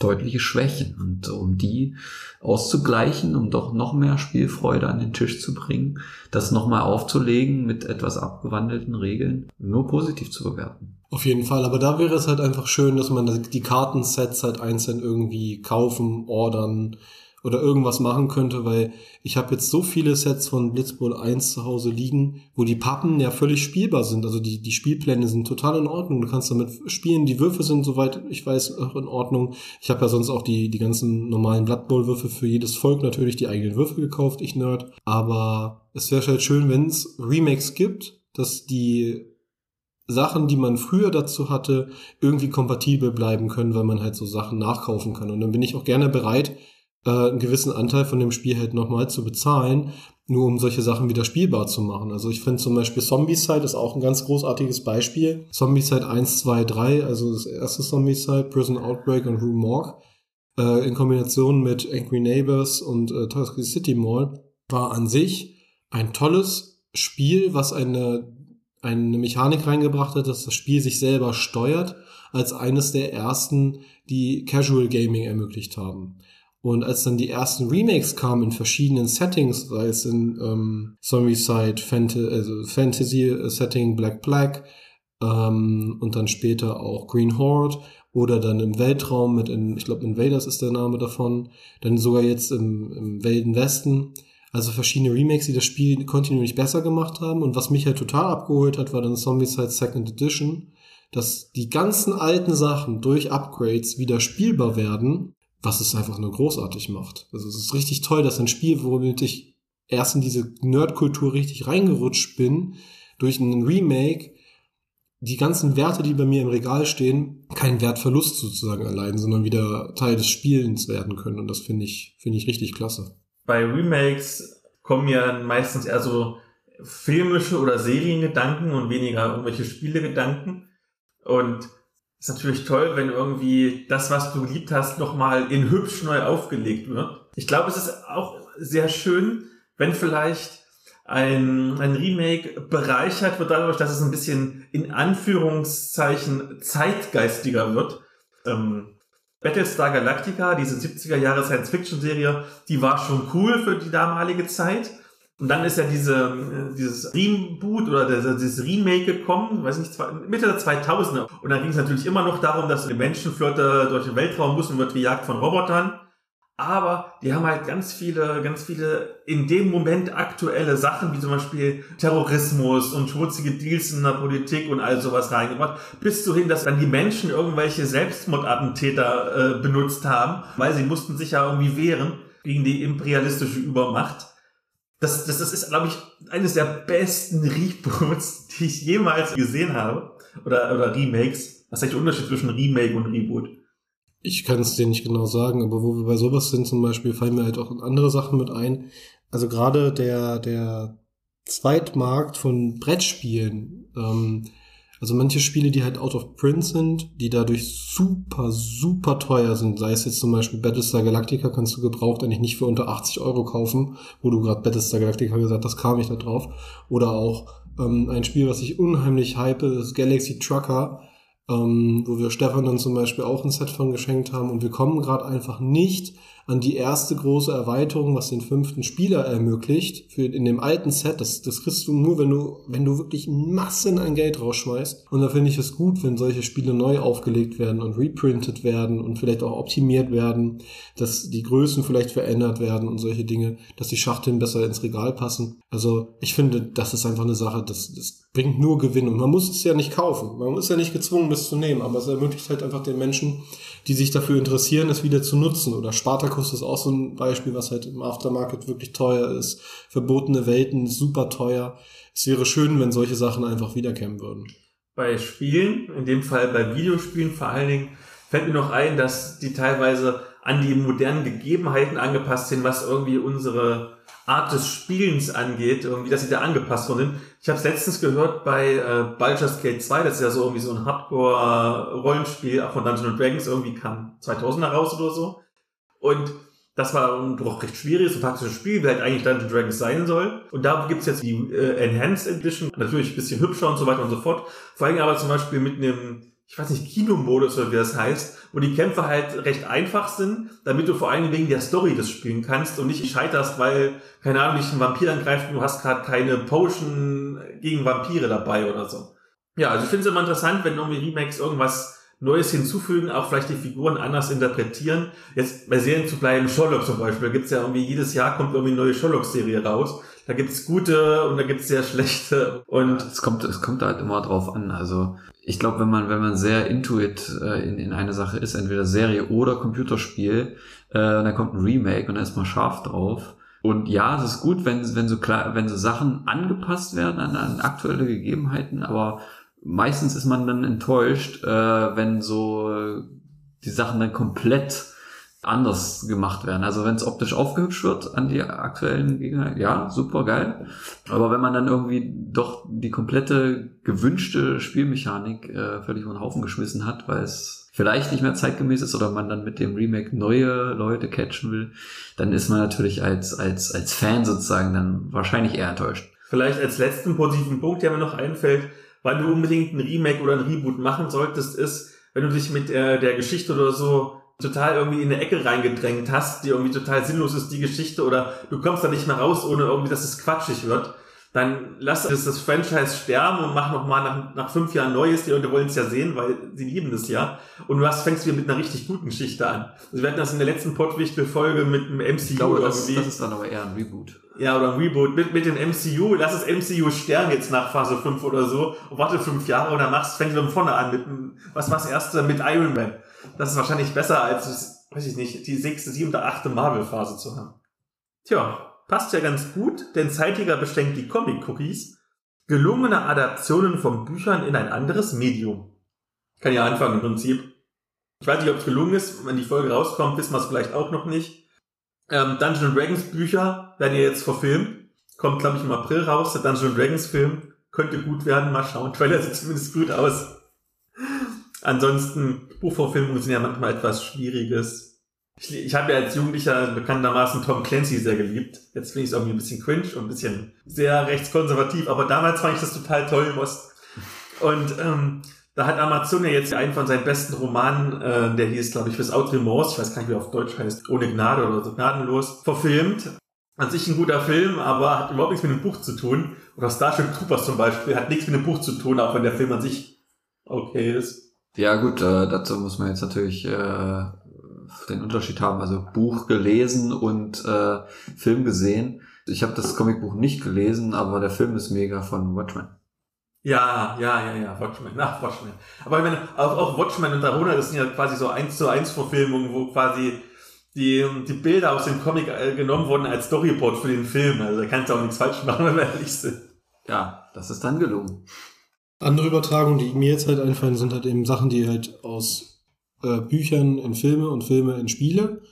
deutliche Schwächen. Und um die auszugleichen, um doch noch mehr Spielfreude an den Tisch zu bringen, das nochmal aufzulegen mit etwas abgewandelten Regeln, nur positiv zu bewerten. Auf jeden Fall, aber da wäre es halt einfach schön, dass man die Kartensets halt einzeln irgendwie kaufen, ordern, oder irgendwas machen könnte, weil ich habe jetzt so viele Sets von Blitzball 1 zu Hause liegen, wo die Pappen ja völlig spielbar sind. Also die, die Spielpläne sind total in Ordnung. Du kannst damit spielen. Die Würfe sind, soweit ich weiß, auch in Ordnung. Ich habe ja sonst auch die, die ganzen normalen Blood Bowl Würfe für jedes Volk natürlich die eigenen Würfe gekauft, ich Nerd. Aber es wäre halt schön, wenn es Remakes gibt, dass die Sachen, die man früher dazu hatte, irgendwie kompatibel bleiben können, weil man halt so Sachen nachkaufen kann. Und dann bin ich auch gerne bereit, äh, einen gewissen Anteil von dem Spiel halt nochmal zu bezahlen, nur um solche Sachen wieder spielbar zu machen. Also ich finde zum Beispiel Zombicide ist auch ein ganz großartiges Beispiel. Zombicide 1, 2, 3, also das erste Zombicide, Prison Outbreak und Rue Morgue, äh, in Kombination mit Angry Neighbors und äh, Toxic City Mall, war an sich ein tolles Spiel, was eine, eine Mechanik reingebracht hat, dass das Spiel sich selber steuert, als eines der ersten, die Casual Gaming ermöglicht haben. Und als dann die ersten Remakes kamen in verschiedenen Settings, sei es in ähm, Zombicide, Fant also Fantasy-Setting Black Black ähm, und dann später auch Green Horde oder dann im Weltraum mit, in, ich glaube Invaders ist der Name davon, dann sogar jetzt im, im Wilden Westen. Also verschiedene Remakes, die das Spiel kontinuierlich besser gemacht haben. Und was mich halt total abgeholt hat, war dann Zombicide Second Edition, dass die ganzen alten Sachen durch Upgrades wieder spielbar werden was es einfach nur großartig macht. Also es ist richtig toll, dass ein Spiel, womit ich erst in diese Nerdkultur richtig reingerutscht bin, durch einen Remake, die ganzen Werte, die bei mir im Regal stehen, keinen Wertverlust sozusagen erleiden, sondern wieder Teil des Spielens werden können. Und das finde ich, finde ich richtig klasse. Bei Remakes kommen ja meistens eher so filmische oder Seriengedanken und weniger irgendwelche Spielegedanken. Und ist natürlich toll, wenn irgendwie das, was du geliebt hast, nochmal in hübsch neu aufgelegt wird. Ich glaube, es ist auch sehr schön, wenn vielleicht ein, ein Remake bereichert wird dadurch, dass es ein bisschen in Anführungszeichen zeitgeistiger wird. Ähm, Battlestar Galactica, diese 70er Jahre Science-Fiction-Serie, die war schon cool für die damalige Zeit. Und dann ist ja diese, dieses Reboot oder dieses Remake gekommen, weiß nicht, Mitte der 2000er. Und dann ging es natürlich immer noch darum, dass eine Menschenflotte durch den Weltraum muss und wird gejagt von Robotern. Aber die haben halt ganz viele, ganz viele in dem Moment aktuelle Sachen, wie zum Beispiel Terrorismus und schmutzige Deals in der Politik und all sowas reingebracht. Bis zu hin, dass dann die Menschen irgendwelche Selbstmordattentäter äh, benutzt haben, weil sie mussten sich ja irgendwie wehren gegen die imperialistische Übermacht. Das, das, das ist, glaube ich, eines der besten Reboots, die ich jemals gesehen habe. Oder, oder Remakes. Was ist eigentlich der Unterschied zwischen Remake und Reboot? Ich kann es dir nicht genau sagen, aber wo wir bei sowas sind zum Beispiel, fallen mir halt auch andere Sachen mit ein. Also gerade der, der Zweitmarkt von Brettspielen, ähm, Also manche Spiele, die halt out of print sind, die dadurch super, super teuer sind, sei es jetzt zum Beispiel Battlestar Galactica, kannst du gebraucht eigentlich nicht für unter 80 Euro kaufen, wo du gerade Battlestar Galactica gesagt hast, kam ich da drauf. Oder auch ähm, ein Spiel, was ich unheimlich hype, ist Galaxy Trucker, ähm, wo wir Stefan dann zum Beispiel auch ein Set von geschenkt haben und wir kommen gerade einfach nicht an die erste große Erweiterung, was den fünften Spieler ermöglicht, für in dem alten Set, das, das kriegst du nur, wenn du, wenn du wirklich Massen an Geld rausschmeißt. Und da finde ich es gut, wenn solche Spiele neu aufgelegt werden und reprintet werden und vielleicht auch optimiert werden, dass die Größen vielleicht verändert werden und solche Dinge, dass die Schachteln besser ins Regal passen. Also ich finde, das ist einfach eine Sache, das, das bringt nur Gewinn. Und man muss es ja nicht kaufen. Man ist ja nicht gezwungen, das zu nehmen, aber es ermöglicht halt einfach den Menschen, die sich dafür interessieren, es wieder zu nutzen. Oder Spartacus ist auch so ein Beispiel, was halt im Aftermarket wirklich teuer ist. Verbotene Welten, super teuer. Es wäre schön, wenn solche Sachen einfach wiederkämen würden. Bei Spielen, in dem Fall bei Videospielen vor allen Dingen, fällt mir noch ein, dass die teilweise an die modernen Gegebenheiten angepasst sind, was irgendwie unsere Art des Spielens angeht, irgendwie, dass sie da angepasst worden Ich habe es letztens gehört bei äh, Baldur's Gate 2, das ist ja so irgendwie so ein Hardcore-Rollenspiel von Dungeons Dragons, irgendwie kam 2000 raus oder so. Und das war doch recht schwierig, so ein taktisches Spiel, wie halt eigentlich Dungeons Dragons sein soll. Und da gibt's jetzt die äh, Enhanced Edition, natürlich ein bisschen hübscher und so weiter und so fort. Vor allem aber zum Beispiel mit einem ich weiß nicht, Kinomodus oder wie das heißt, wo die Kämpfe halt recht einfach sind, damit du vor allem wegen der Story das spielen kannst und nicht scheiterst, weil, keine Ahnung, dich ein Vampir angreift und du hast gerade keine Potion gegen Vampire dabei oder so. Ja, also ich finde es immer interessant, wenn irgendwie Remakes irgendwas Neues hinzufügen, auch vielleicht die Figuren anders interpretieren. Jetzt bei Serien zu bleiben, Sherlock zum Beispiel, da gibt's ja irgendwie jedes Jahr kommt irgendwie eine neue Sherlock-Serie raus. Da gibt's gute und da gibt's sehr schlechte. Und es kommt, es kommt halt immer drauf an. Also ich glaube, wenn man, wenn man sehr intuit äh, in, in eine Sache ist, entweder Serie oder Computerspiel, äh, dann kommt ein Remake und dann ist man scharf drauf. Und ja, es ist gut, wenn, wenn so klar, wenn so Sachen angepasst werden an, an aktuelle Gegebenheiten, aber meistens ist man dann enttäuscht, äh, wenn so die Sachen dann komplett anders gemacht werden. Also wenn es optisch aufgehübscht wird an die aktuellen Gegner, ja, super geil. Aber wenn man dann irgendwie doch die komplette gewünschte Spielmechanik äh, völlig von Haufen geschmissen hat, weil es vielleicht nicht mehr zeitgemäß ist oder man dann mit dem Remake neue Leute catchen will, dann ist man natürlich als, als, als Fan sozusagen dann wahrscheinlich eher enttäuscht. Vielleicht als letzten positiven Punkt, der mir noch einfällt, weil du unbedingt ein Remake oder ein Reboot machen solltest, ist, wenn du dich mit äh, der Geschichte oder so total irgendwie in eine Ecke reingedrängt hast, die irgendwie total sinnlos ist, die Geschichte, oder du kommst da nicht mehr raus, ohne irgendwie, dass es quatschig wird, dann lass das, das Franchise sterben und mach nochmal nach, nach fünf Jahren Neues. Die Leute wollen es ja sehen, weil sie lieben das ja. Und du hast, fängst wieder mit einer richtig guten Geschichte an. Also wir hatten das in der letzten Podwichtel-Folge mit dem MCU. Ich glaube, das, das ist dann aber eher ein Reboot. Ja, oder ein Reboot mit, mit dem MCU. Lass es MCU sterben jetzt nach Phase 5 oder so. Und warte fünf Jahre und dann machst, fängst du von vorne an mit, was war's erste? Mit Iron Man. Das ist wahrscheinlich besser als, weiß ich nicht, die sechste, siebte, achte Marvel-Phase zu haben. Tja, passt ja ganz gut, denn Zeitiger beschenkt die Comic-Cookies. Gelungene Adaptionen von Büchern in ein anderes Medium. kann ja anfangen im Prinzip. Ich weiß nicht, ob es gelungen ist. Wenn die Folge rauskommt, wissen wir es vielleicht auch noch nicht. Ähm, Dungeons Dragons Bücher werden ja jetzt verfilmt. Kommt, glaube ich, im April raus. Der Dungeons Dragons Film könnte gut werden. Mal schauen. Trailer sieht zumindest gut aus. Ansonsten, Buchverfilmungen sind ja manchmal etwas Schwieriges. Ich, ich habe ja als Jugendlicher bekanntermaßen Tom Clancy sehr geliebt. Jetzt finde ich es irgendwie ein bisschen cringe und ein bisschen sehr rechtskonservativ, aber damals fand ich das total toll, Most. Und ähm, da hat Amazon ja jetzt einen von seinen besten Romanen, äh, der hieß, glaube ich, fürs Out Remorse, ich weiß gar nicht, wie er auf Deutsch heißt, ohne Gnade oder so gnadenlos, verfilmt. An sich ein guter Film, aber hat überhaupt nichts mit dem Buch zu tun. Oder Starship Troopers zum Beispiel hat nichts mit dem Buch zu tun, auch wenn der Film an sich okay ist. Ja gut, äh, dazu muss man jetzt natürlich äh, den Unterschied haben. Also Buch gelesen und äh, Film gesehen. Ich habe das Comicbuch nicht gelesen, aber der Film ist mega von Watchmen. Ja, ja, ja, ja, Watchmen, ach, Watchmen. Aber ich meine, auch, auch Watchmen und Daruna, das sind ja quasi so eins zu eins Verfilmungen, wo quasi die, die Bilder aus dem Comic äh, genommen wurden als Storyboard für den Film. Also da kannst du auch nichts falsch machen, wenn wir ehrlich sind. Ja, das ist dann gelungen. Andere Übertragungen, die mir jetzt halt einfallen, sind halt eben Sachen, die halt aus äh, Büchern in Filme und Filme in Spiele.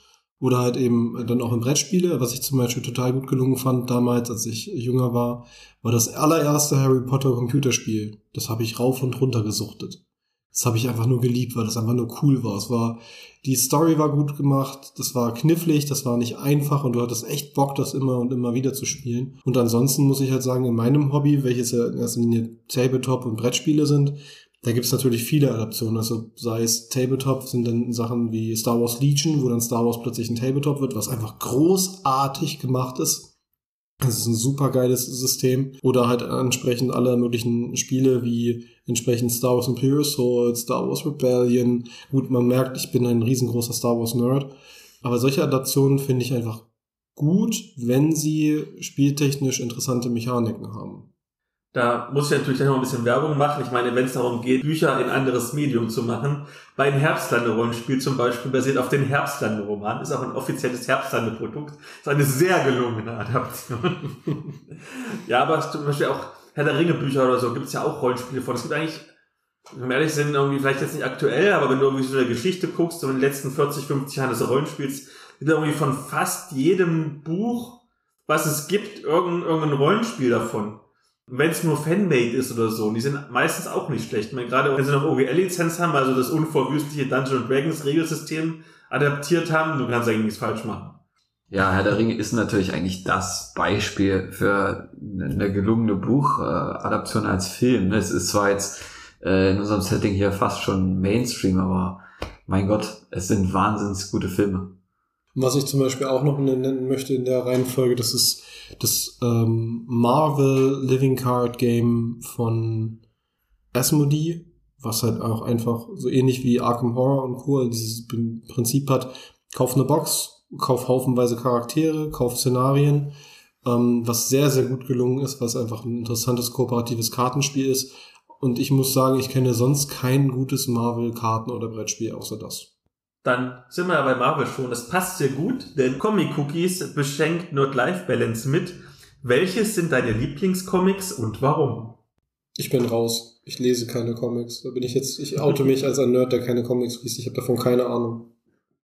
Oder halt eben dann auch in Brettspiele, was ich zum Beispiel total gut gelungen fand damals, als ich jünger war, war das allererste Harry Potter Computerspiel. Das habe ich rauf und runter gesuchtet. Das habe ich einfach nur geliebt, weil das einfach nur cool war. Es war, die Story war gut gemacht, das war knifflig, das war nicht einfach und du hattest echt Bock, das immer und immer wieder zu spielen. Und ansonsten muss ich halt sagen, in meinem Hobby, welches ja in erster Linie Tabletop und Brettspiele sind, da gibt's natürlich viele Adaptionen. Also sei es Tabletop, sind dann Sachen wie Star Wars Legion, wo dann Star Wars plötzlich ein Tabletop wird, was einfach großartig gemacht ist. Das ist ein super geiles System. Oder halt entsprechend alle möglichen Spiele wie entsprechend Star Wars Imperial Assault, Star Wars Rebellion. Gut, man merkt, ich bin ein riesengroßer Star Wars Nerd. Aber solche Adaptionen finde ich einfach gut, wenn sie spieltechnisch interessante Mechaniken haben. Da muss ich natürlich noch ein bisschen Werbung machen. Ich meine, wenn es darum geht, Bücher in anderes Medium zu machen, mein Herbstlande-Rollenspiel zum Beispiel basiert auf den Herbstlande-Roman, ist auch ein offizielles Herbstlande-Produkt, ist eine sehr gelungene Adaption. ja, aber zum Beispiel auch Herr der Ringe-Bücher oder so gibt es ja auch Rollenspiele von. Es gibt eigentlich, wenn wir ehrlich sind, irgendwie vielleicht jetzt nicht aktuell, aber wenn du irgendwie so eine Geschichte guckst, so in den letzten 40, 50 Jahren des Rollenspiels, gibt irgendwie von fast jedem Buch, was es gibt, irgendein, irgendein Rollenspiel davon wenn es nur Fanmade ist oder so, die sind meistens auch nicht schlecht. Ich meine, gerade wenn sie noch OGL-Lizenz haben, also das unvorwüstliche Dungeons Dragons Regelsystem adaptiert haben, du kannst eigentlich nichts falsch machen. Ja, Herr der Ringe ist natürlich eigentlich das Beispiel für eine gelungene Buchadaption als Film. Es ist zwar jetzt äh, in unserem Setting hier fast schon Mainstream, aber mein Gott, es sind wahnsinnig gute Filme. Was ich zum Beispiel auch noch nennen möchte in der Reihenfolge, das ist das ähm, Marvel Living Card Game von Asmodee, was halt auch einfach so ähnlich wie Arkham Horror und Co. dieses Prinzip hat, kauf eine Box, kauf haufenweise Charaktere, kauf Szenarien, ähm, was sehr, sehr gut gelungen ist, was einfach ein interessantes kooperatives Kartenspiel ist. Und ich muss sagen, ich kenne sonst kein gutes Marvel-Karten- oder Brettspiel außer das. Dann sind wir ja bei Marvel schon. Das passt sehr gut, denn Comic Cookies beschenkt Not-Life-Balance mit. Welches sind deine Lieblingscomics und warum? Ich bin raus. Ich lese keine Comics. Da bin ich jetzt, ich oute mich als ein Nerd, der keine Comics liest. Ich habe davon keine Ahnung.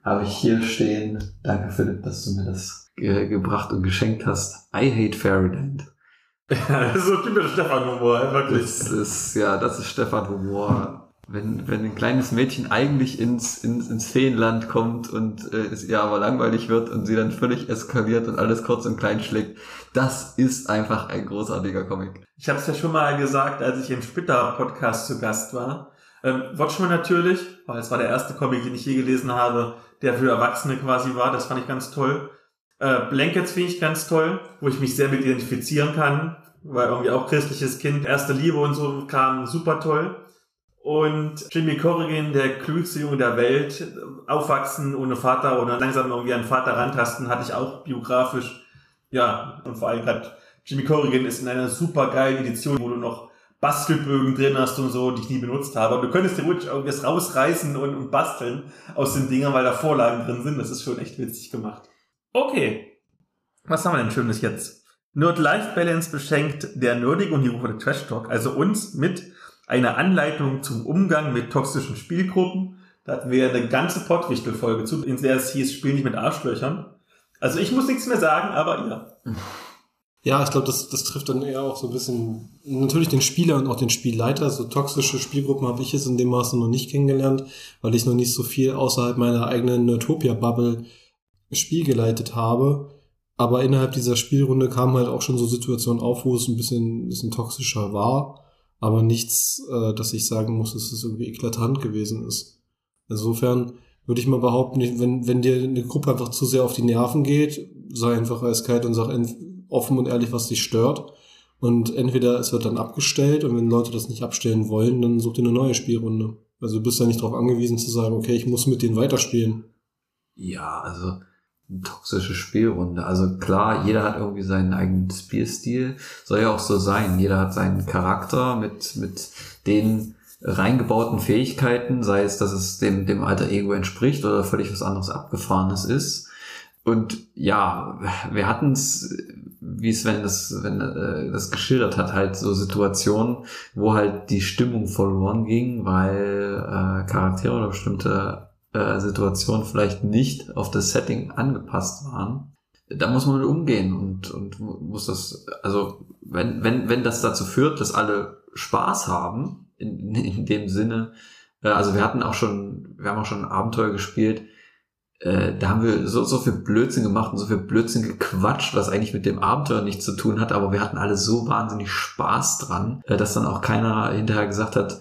Habe ich hier stehen. Danke Philipp, dass du mir das ge gebracht und geschenkt hast. I hate Fairyland. Ja, das ist so typisch Stefan-Humor, wirklich. Das ist, ja, das ist Stefan-Humor wenn, wenn ein kleines Mädchen eigentlich ins, ins, ins Feenland kommt und äh, es ihr aber langweilig wird und sie dann völlig eskaliert und alles kurz und klein schlägt, das ist einfach ein großartiger Comic. Ich habe es ja schon mal gesagt, als ich im Splitter-Podcast zu Gast war. Ähm, Watchmen natürlich, weil es war der erste Comic, den ich je gelesen habe, der für Erwachsene quasi war. Das fand ich ganz toll. Äh, Blankets finde ich ganz toll, wo ich mich sehr mit identifizieren kann, weil irgendwie auch christliches Kind, erste Liebe und so kam super toll. Und Jimmy Corrigan, der klügste Junge der Welt, aufwachsen ohne Vater oder langsam irgendwie an Vater rantasten, hatte ich auch biografisch. Ja, und vor allem gerade Jimmy Corrigan ist in einer super geilen Edition, wo du noch Bastelbögen drin hast und so, die ich nie benutzt habe. Aber du könntest dir ruhig irgendwas rausreißen und, und basteln aus den Dingern, weil da Vorlagen drin sind. Das ist schon echt witzig gemacht. Okay. Was haben wir denn Schönes jetzt? Nerd-Life-Balance beschenkt der Nerdige und die Rufe der Trash Talk, also uns mit eine Anleitung zum Umgang mit toxischen Spielgruppen. Da hatten wir eine ganze Pottwichtel-Folge zu, in der es hieß, spiel nicht mit Arschlöchern. Also ich muss nichts mehr sagen, aber ja. Ja, ich glaube, das, das trifft dann eher auch so ein bisschen natürlich den Spieler und auch den Spielleiter. So toxische Spielgruppen habe ich jetzt in dem Maße noch nicht kennengelernt, weil ich noch nicht so viel außerhalb meiner eigenen Nerdtopia-Bubble Spiel geleitet habe. Aber innerhalb dieser Spielrunde kamen halt auch schon so Situationen auf, wo es ein bisschen, ein bisschen toxischer war aber nichts, äh, dass ich sagen muss, dass es irgendwie eklatant gewesen ist. Insofern würde ich mal behaupten, wenn, wenn dir eine Gruppe einfach zu sehr auf die Nerven geht, sei einfach eiskalt und sag offen und ehrlich, was dich stört. Und entweder es wird dann abgestellt und wenn Leute das nicht abstellen wollen, dann such dir eine neue Spielrunde. Also du bist ja nicht darauf angewiesen zu sagen, okay, ich muss mit denen weiterspielen. Ja, also toxische Spielrunde. Also klar, jeder hat irgendwie seinen eigenen Spielstil. Soll ja auch so sein. Jeder hat seinen Charakter mit, mit den reingebauten Fähigkeiten, sei es, dass es dem, dem alter Ego entspricht oder völlig was anderes Abgefahrenes ist. Und ja, wir hatten es, wie Sven das, wenn, äh, das geschildert hat, halt so Situationen, wo halt die Stimmung verloren ging, weil äh, Charaktere oder bestimmte äh, Situationen vielleicht nicht auf das Setting angepasst waren, da muss man mit umgehen und, und muss das, also wenn, wenn, wenn das dazu führt, dass alle Spaß haben, in, in dem Sinne, äh, also wir hatten auch schon, wir haben auch schon Abenteuer gespielt, äh, da haben wir so, so viel Blödsinn gemacht und so viel Blödsinn gequatscht, was eigentlich mit dem Abenteuer nichts zu tun hat, aber wir hatten alle so wahnsinnig Spaß dran, äh, dass dann auch keiner hinterher gesagt hat,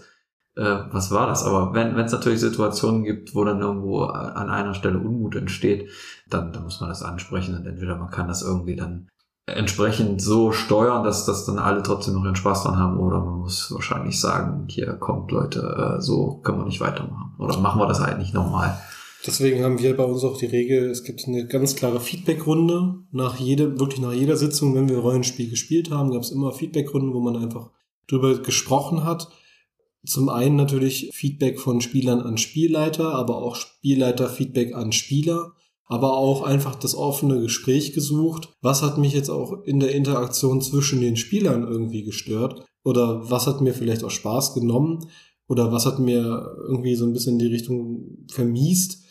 äh, was war das? Aber wenn es natürlich Situationen gibt, wo dann irgendwo an einer Stelle Unmut entsteht, dann, dann muss man das ansprechen und entweder man kann das irgendwie dann entsprechend so steuern, dass, dass dann alle trotzdem noch ihren Spaß dran haben oder man muss wahrscheinlich sagen, hier kommt Leute, äh, so können wir nicht weitermachen oder machen wir das halt nicht nochmal. Deswegen haben wir bei uns auch die Regel, es gibt eine ganz klare Feedbackrunde. Nach jeder, wirklich nach jeder Sitzung, wenn wir Rollenspiel gespielt haben, gab es immer Feedbackrunden, wo man einfach drüber gesprochen hat. Zum einen natürlich Feedback von Spielern an Spielleiter, aber auch Spielleiter-Feedback an Spieler, aber auch einfach das offene Gespräch gesucht. Was hat mich jetzt auch in der Interaktion zwischen den Spielern irgendwie gestört? Oder was hat mir vielleicht auch Spaß genommen? Oder was hat mir irgendwie so ein bisschen die Richtung vermiest?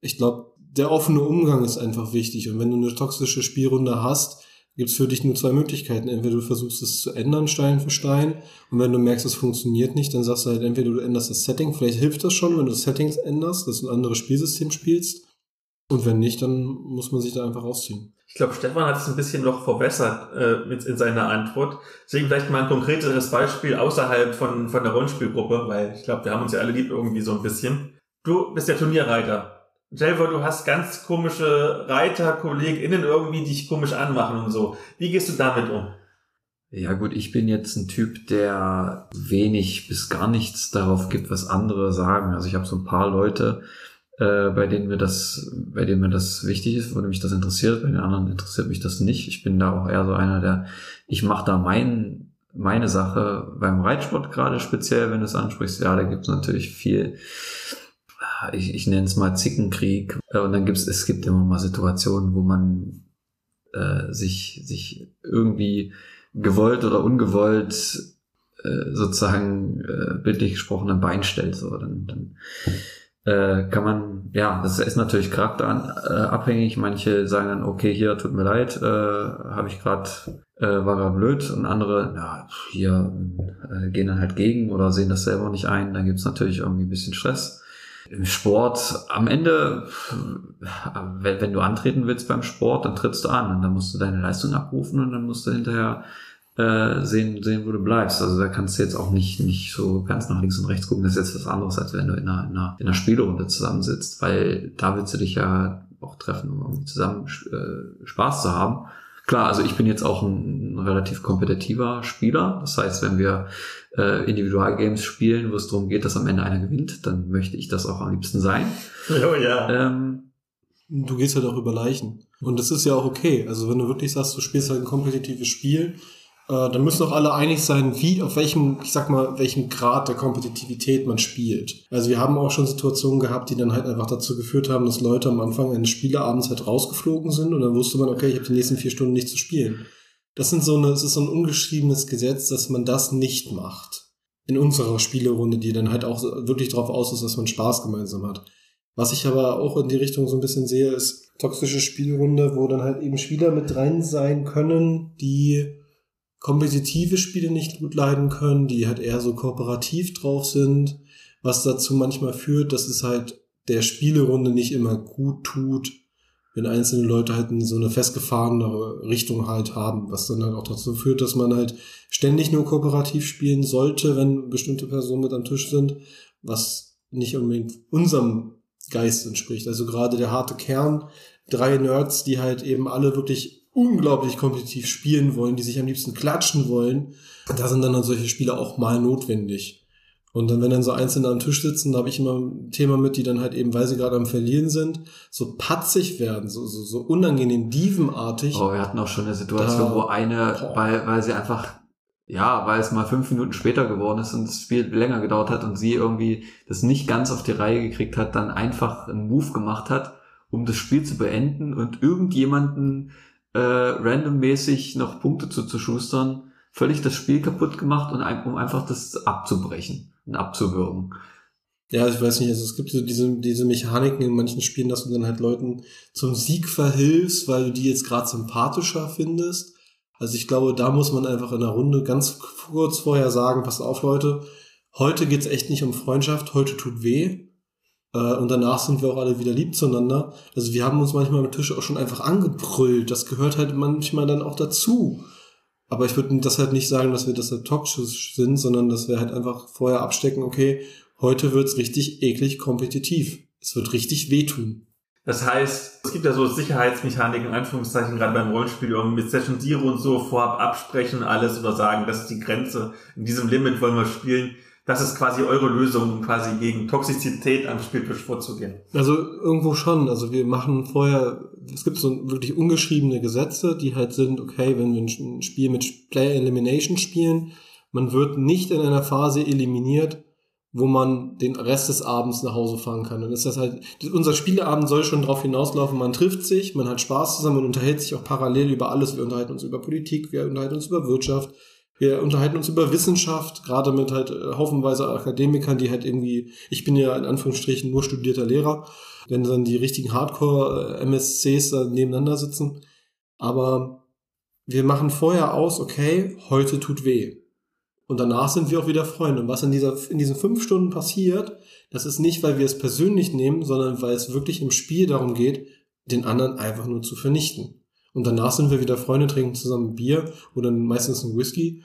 Ich glaube, der offene Umgang ist einfach wichtig. Und wenn du eine toxische Spielrunde hast, gibt es für dich nur zwei Möglichkeiten. Entweder du versuchst es zu ändern, Stein für Stein, und wenn du merkst, es funktioniert nicht, dann sagst du halt, entweder du änderst das Setting, vielleicht hilft das schon, wenn du das Setting änderst, dass du ein anderes Spielsystem spielst, und wenn nicht, dann muss man sich da einfach rausziehen. Ich glaube, Stefan hat es ein bisschen noch verbessert äh, mit in seiner Antwort. Deswegen vielleicht mal ein konkreteres Beispiel außerhalb von, von der Rollenspielgruppe, weil ich glaube, wir haben uns ja alle lieb irgendwie so ein bisschen. Du bist der Turnierreiter Jelver, du hast ganz komische Reiter, KollegInnen irgendwie, die dich komisch anmachen und so. Wie gehst du damit um? Ja gut, ich bin jetzt ein Typ, der wenig bis gar nichts darauf gibt, was andere sagen. Also ich habe so ein paar Leute, äh, bei denen mir das, bei denen mir das wichtig ist, wo mich das interessiert. Bei den anderen interessiert mich das nicht. Ich bin da auch eher so einer, der, ich mache da mein, meine Sache beim Reitsport gerade speziell, wenn du es ansprichst. Ja, da gibt es natürlich viel ich, ich nenne es mal Zickenkrieg. Äh, und dann gibt es, es gibt immer mal Situationen, wo man äh, sich, sich irgendwie gewollt oder ungewollt äh, sozusagen äh, bildlich gesprochen ein Bein stellt. So, dann, dann äh, kann man, ja, das ist natürlich charakterabhängig. Manche sagen dann, okay, hier tut mir leid, äh, habe ich gerade, äh, war gerade blöd. Und andere, ja, hier äh, gehen dann halt gegen oder sehen das selber nicht ein. Dann gibt's natürlich irgendwie ein bisschen Stress im Sport am Ende, wenn, du antreten willst beim Sport, dann trittst du an und dann musst du deine Leistung abrufen und dann musst du hinterher äh, sehen, sehen, wo du bleibst. Also da kannst du jetzt auch nicht, nicht so ganz nach links und rechts gucken. Das ist jetzt was anderes, als wenn du in einer, in einer, in einer Spielrunde zusammensitzt, weil da willst du dich ja auch treffen, um irgendwie zusammen äh, Spaß zu haben. Klar, also ich bin jetzt auch ein, relativ kompetitiver Spieler. Das heißt, wenn wir äh, Individualgames spielen, wo es darum geht, dass am Ende einer gewinnt, dann möchte ich das auch am liebsten sein. Oh ja. Ähm, du gehst halt auch über Leichen. Und das ist ja auch okay. Also wenn du wirklich sagst, du spielst halt ein kompetitives Spiel, dann müssen auch alle einig sein, wie, auf welchem, ich sag mal, welchem Grad der Kompetitivität man spielt. Also wir haben auch schon Situationen gehabt, die dann halt einfach dazu geführt haben, dass Leute am Anfang eines Spieleabends halt rausgeflogen sind und dann wusste man, okay, ich habe die nächsten vier Stunden nicht zu spielen. Das sind so eine, es ist so ein ungeschriebenes Gesetz, dass man das nicht macht. In unserer Spielerunde, die dann halt auch wirklich darauf aus ist, dass man Spaß gemeinsam hat. Was ich aber auch in die Richtung so ein bisschen sehe, ist toxische Spielrunde, wo dann halt eben Spieler mit rein sein können, die kompetitive Spiele nicht gut leiden können, die halt eher so kooperativ drauf sind, was dazu manchmal führt, dass es halt der Spielerunde nicht immer gut tut, wenn einzelne Leute halt in so eine festgefahrene Richtung halt haben, was dann halt auch dazu führt, dass man halt ständig nur kooperativ spielen sollte, wenn bestimmte Personen mit am Tisch sind, was nicht unbedingt unserem Geist entspricht. Also gerade der harte Kern, drei Nerds, die halt eben alle wirklich unglaublich kompetitiv spielen wollen, die sich am liebsten klatschen wollen, da sind dann, dann solche Spiele auch mal notwendig. Und dann, wenn dann so Einzelne am Tisch sitzen, da habe ich immer ein Thema mit, die dann halt eben, weil sie gerade am Verlieren sind, so patzig werden, so, so, so unangenehm, dievenartig. Oh, wir hatten auch schon eine Situation, da, wo eine, weil, weil sie einfach, ja, weil es mal fünf Minuten später geworden ist und das Spiel länger gedauert hat und sie irgendwie das nicht ganz auf die Reihe gekriegt hat, dann einfach einen Move gemacht hat, um das Spiel zu beenden und irgendjemanden äh, randommäßig noch Punkte zuzuschustern, völlig das Spiel kaputt gemacht und um einfach das abzubrechen und abzuwürgen. Ja, ich weiß nicht, also es gibt so diese, diese Mechaniken in manchen Spielen, dass du dann halt Leuten zum Sieg verhilfst, weil du die jetzt gerade sympathischer findest. Also ich glaube, da muss man einfach in der Runde ganz kurz vorher sagen, passt auf Leute, heute geht's echt nicht um Freundschaft, heute tut weh. Äh, und danach sind wir auch alle wieder lieb zueinander. Also wir haben uns manchmal am Tisch auch schon einfach angebrüllt. Das gehört halt manchmal dann auch dazu. Aber ich würde das halt nicht sagen, dass wir das halt toxisch sind, sondern dass wir halt einfach vorher abstecken, okay, Heute wird's richtig eklig kompetitiv. Es wird richtig wehtun. Das heißt, es gibt ja so Sicherheitsmechaniken, in Anführungszeichen, gerade beim Rollenspiel, irgendwie mit Session Zero und so vorab absprechen alles oder sagen, das ist die Grenze, in diesem Limit wollen wir spielen. Das ist quasi eure Lösung, um quasi gegen Toxizität am Spieltisch vorzugehen. Also irgendwo schon. Also wir machen vorher, es gibt so wirklich ungeschriebene Gesetze, die halt sind, okay, wenn wir ein Spiel mit Player Elimination spielen, man wird nicht in einer Phase eliminiert, wo man den Rest des Abends nach Hause fahren kann. Und ist das halt, unser Spieleabend soll schon darauf hinauslaufen, man trifft sich, man hat Spaß zusammen, man unterhält sich auch parallel über alles. Wir unterhalten uns über Politik, wir unterhalten uns über Wirtschaft, wir unterhalten uns über Wissenschaft, gerade mit halt äh, haufenweise Akademikern, die halt irgendwie, ich bin ja in Anführungsstrichen nur studierter Lehrer, wenn dann die richtigen Hardcore-MSCs da nebeneinander sitzen. Aber wir machen vorher aus, okay, heute tut weh. Und danach sind wir auch wieder Freunde. Und was in, dieser, in diesen fünf Stunden passiert, das ist nicht, weil wir es persönlich nehmen, sondern weil es wirklich im Spiel darum geht, den anderen einfach nur zu vernichten. Und danach sind wir wieder Freunde, trinken zusammen Bier oder meistens ein Whisky.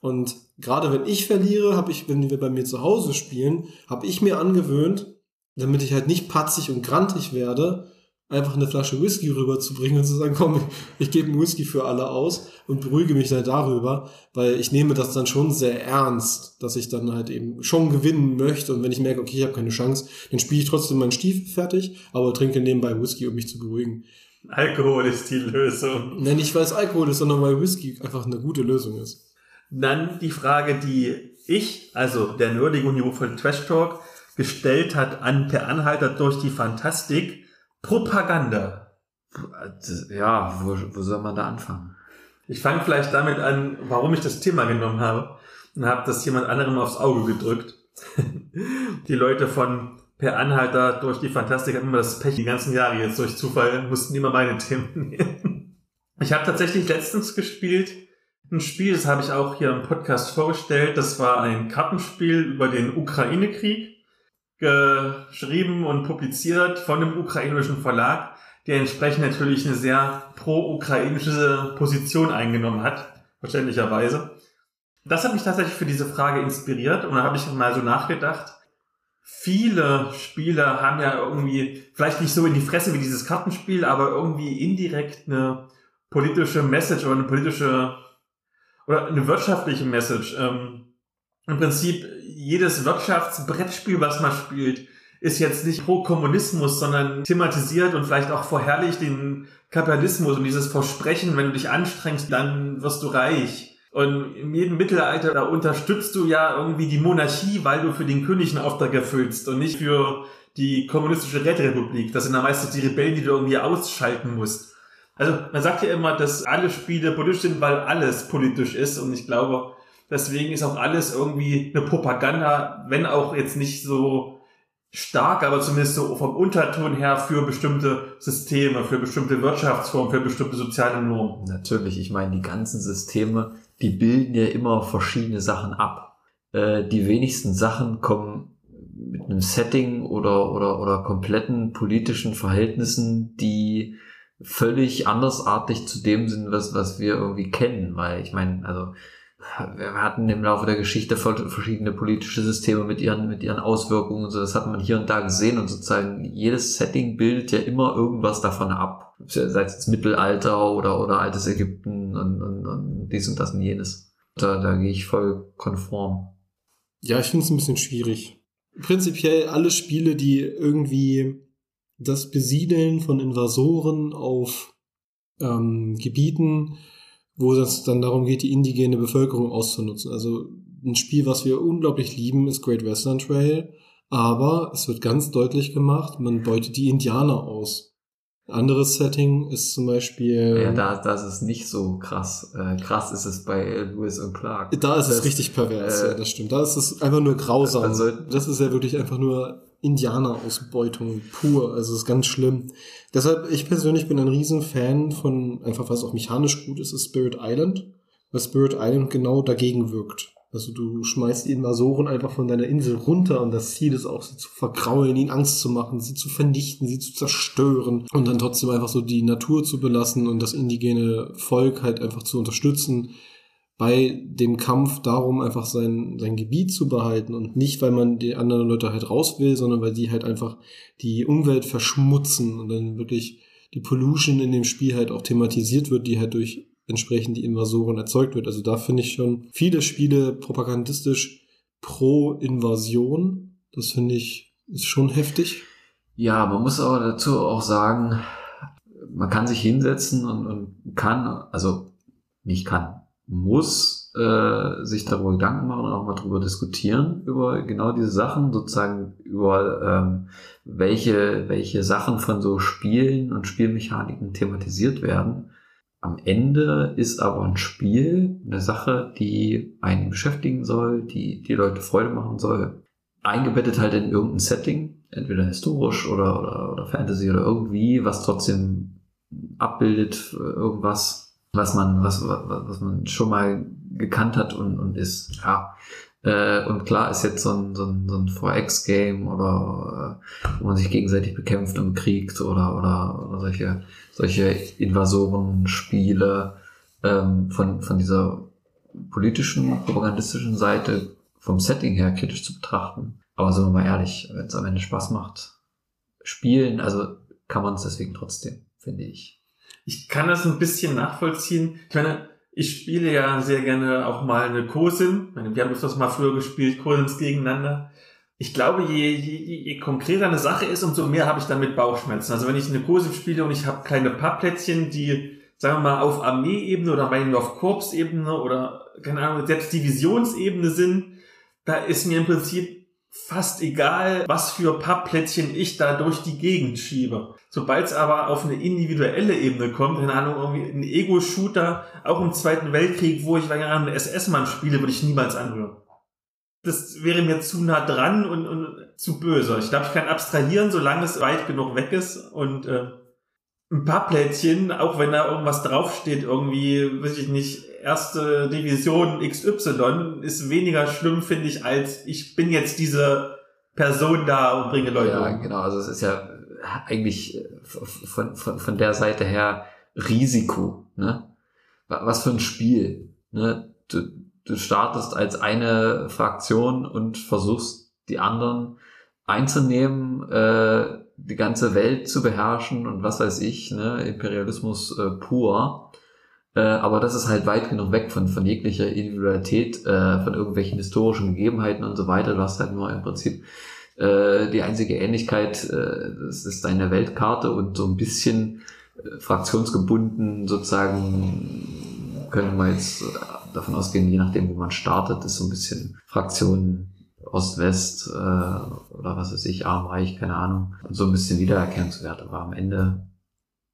Und gerade wenn ich verliere, habe ich, wenn wir bei mir zu Hause spielen, habe ich mir angewöhnt, damit ich halt nicht patzig und grantig werde, einfach eine Flasche Whisky rüberzubringen und zu sagen, komm, ich gebe einen Whisky für alle aus und beruhige mich dann darüber, weil ich nehme das dann schon sehr ernst, dass ich dann halt eben schon gewinnen möchte und wenn ich merke, okay, ich habe keine Chance, dann spiele ich trotzdem meinen Stiefel fertig, aber trinke nebenbei Whisky, um mich zu beruhigen. Alkohol ist die Lösung. Nein, nicht weil es Alkohol ist, sondern weil Whisky einfach eine gute Lösung ist. Dann die Frage, die ich, also der nerdige und niveauvolle Trash Talk, gestellt hat an Per Anhalter durch die Fantastik, Propaganda. Ja, wo, wo soll man da anfangen? Ich fange vielleicht damit an, warum ich das Thema genommen habe und habe das jemand anderem aufs Auge gedrückt. die Leute von Per Anhalter durch die Fantastik hatten immer das Pech die ganzen Jahre jetzt durch Zufall, mussten immer meine Themen nehmen. Ich habe tatsächlich letztens gespielt ein Spiel, das habe ich auch hier im Podcast vorgestellt. Das war ein Kartenspiel über den Ukraine-Krieg geschrieben und publiziert von einem ukrainischen Verlag, der entsprechend natürlich eine sehr pro-ukrainische Position eingenommen hat, verständlicherweise. Das hat mich tatsächlich für diese Frage inspiriert und da habe ich mal so nachgedacht. Viele Spiele haben ja irgendwie, vielleicht nicht so in die Fresse wie dieses Kartenspiel, aber irgendwie indirekt eine politische Message oder eine politische oder eine wirtschaftliche Message. Ähm, Im Prinzip jedes Wirtschaftsbrettspiel, was man spielt, ist jetzt nicht pro Kommunismus, sondern thematisiert und vielleicht auch verherrlicht den Kapitalismus und dieses Versprechen, wenn du dich anstrengst, dann wirst du reich. Und in jedem Mittelalter, da unterstützt du ja irgendwie die Monarchie, weil du für den König einen Auftrag erfüllst und nicht für die kommunistische Räterepublik. Das sind ja meistens die Rebellen, die du irgendwie ausschalten musst. Also man sagt ja immer, dass alle Spiele politisch sind, weil alles politisch ist. Und ich glaube, Deswegen ist auch alles irgendwie eine Propaganda, wenn auch jetzt nicht so stark, aber zumindest so vom Unterton her für bestimmte Systeme, für bestimmte Wirtschaftsformen, für bestimmte soziale Normen. Natürlich, ich meine, die ganzen Systeme, die bilden ja immer verschiedene Sachen ab. Äh, die wenigsten Sachen kommen mit einem Setting oder, oder, oder kompletten politischen Verhältnissen, die völlig andersartig zu dem sind, was, was wir irgendwie kennen, weil ich meine, also wir hatten im Laufe der Geschichte verschiedene politische Systeme mit ihren, mit ihren Auswirkungen und so. Das hat man hier und da gesehen und sozusagen jedes Setting bildet ja immer irgendwas davon ab. Sei es Mittelalter oder, oder altes Ägypten und, und, und dies und das und jenes. Da, da gehe ich voll konform. Ja, ich finde es ein bisschen schwierig. Prinzipiell alle Spiele, die irgendwie das Besiedeln von Invasoren auf ähm, Gebieten wo es dann darum geht, die indigene Bevölkerung auszunutzen. Also ein Spiel, was wir unglaublich lieben, ist Great Western Trail, aber es wird ganz deutlich gemacht, man beutet die Indianer aus. Anderes Setting ist zum Beispiel. Ja, da, das ist nicht so krass. Äh, krass ist es bei Lewis und Clark. Da ist das, es richtig pervers, äh, ja, das stimmt. Da ist es einfach nur grausam. Also- das ist ja wirklich einfach nur Indianerausbeutung pur. Also es ist ganz schlimm. Deshalb, ich persönlich bin ein Riesenfan von, einfach was auch mechanisch gut ist, ist Spirit Island. Weil Spirit Island genau dagegen wirkt. Also du schmeißt die Invasoren einfach von deiner Insel runter und das Ziel ist auch, sie zu vergraulen, ihnen Angst zu machen, sie zu vernichten, sie zu zerstören und dann trotzdem einfach so die Natur zu belassen und das indigene Volk halt einfach zu unterstützen bei dem Kampf darum, einfach sein, sein Gebiet zu behalten und nicht, weil man die anderen Leute halt raus will, sondern weil die halt einfach die Umwelt verschmutzen und dann wirklich die Pollution in dem Spiel halt auch thematisiert wird, die halt durch entsprechend die Invasoren erzeugt wird. Also da finde ich schon viele Spiele propagandistisch pro Invasion. Das finde ich ist schon heftig. Ja, man muss aber dazu auch sagen, man kann sich hinsetzen und, und kann, also nicht kann, muss äh, sich darüber Gedanken machen und auch mal darüber diskutieren, über genau diese Sachen, sozusagen über ähm, welche, welche Sachen von so Spielen und Spielmechaniken thematisiert werden. Am Ende ist aber ein Spiel eine Sache, die einen beschäftigen soll, die die Leute Freude machen soll. Eingebettet halt in irgendein Setting, entweder historisch oder, oder, oder Fantasy oder irgendwie, was trotzdem abbildet, äh, irgendwas, was man, was, was, was man schon mal gekannt hat und, und ist. Ja. Äh, und klar ist jetzt so ein, so ein, so ein 4X-Game oder äh, wo man sich gegenseitig bekämpft und kriegt oder, oder, oder solche, solche Invasoren-Spiele ähm, von, von dieser politischen, propagandistischen Seite vom Setting her kritisch zu betrachten. Aber sind wir mal ehrlich, wenn es am Ende Spaß macht, spielen, also kann man es deswegen trotzdem, finde ich. Ich kann das ein bisschen nachvollziehen. Ich meine, ich spiele ja sehr gerne auch mal eine meine, Wir haben öfters mal früher gespielt, Cosims gegeneinander. Ich glaube, je, je, je konkreter eine Sache ist, umso mehr habe ich damit Bauchschmerzen. Also wenn ich eine Cosim spiele und ich habe kleine Pappplättchen, die, sagen wir mal, auf Armeeebene oder meinetwegen auf Korpsebene oder, keine Ahnung, selbst Divisionsebene sind, da ist mir im Prinzip fast egal, was für Pappplättchen ich da durch die Gegend schiebe. Sobald es aber auf eine individuelle Ebene kommt, keine Ahnung, irgendwie ein Ego-Shooter, auch im Zweiten Weltkrieg, wo ich keine Ahnung, einen SS-Mann spiele, würde ich niemals anrühren. Das wäre mir zu nah dran und, und zu böse. Ich glaube, ich kann abstrahieren, solange es weit genug weg ist und äh, ein paar Plättchen, auch wenn da irgendwas draufsteht, irgendwie, weiß ich nicht, erste Division XY, ist weniger schlimm, finde ich, als ich bin jetzt diese Person da und bringe Leute Ja, um. genau. Also es ist ja eigentlich äh, von, von, von der Seite her Risiko. Ne? Wa- Was für ein Spiel. Ne? Du, du startest als eine Fraktion und versuchst die anderen einzunehmen, äh, die ganze Welt zu beherrschen und was weiß ich, ne? Imperialismus äh, pur. Äh, aber das ist halt weit genug weg von, von jeglicher Individualität, äh, von irgendwelchen historischen Gegebenheiten und so weiter. Du hast halt nur im Prinzip äh, die einzige Ähnlichkeit, äh, das ist deine Weltkarte und so ein bisschen äh, fraktionsgebunden sozusagen können wir jetzt davon ausgehen, je nachdem, wo man startet, ist so ein bisschen Fraktionen Ost-West äh, oder was weiß ich, arm, reich, keine Ahnung, und so ein bisschen Wiedererkennungswert, aber am Ende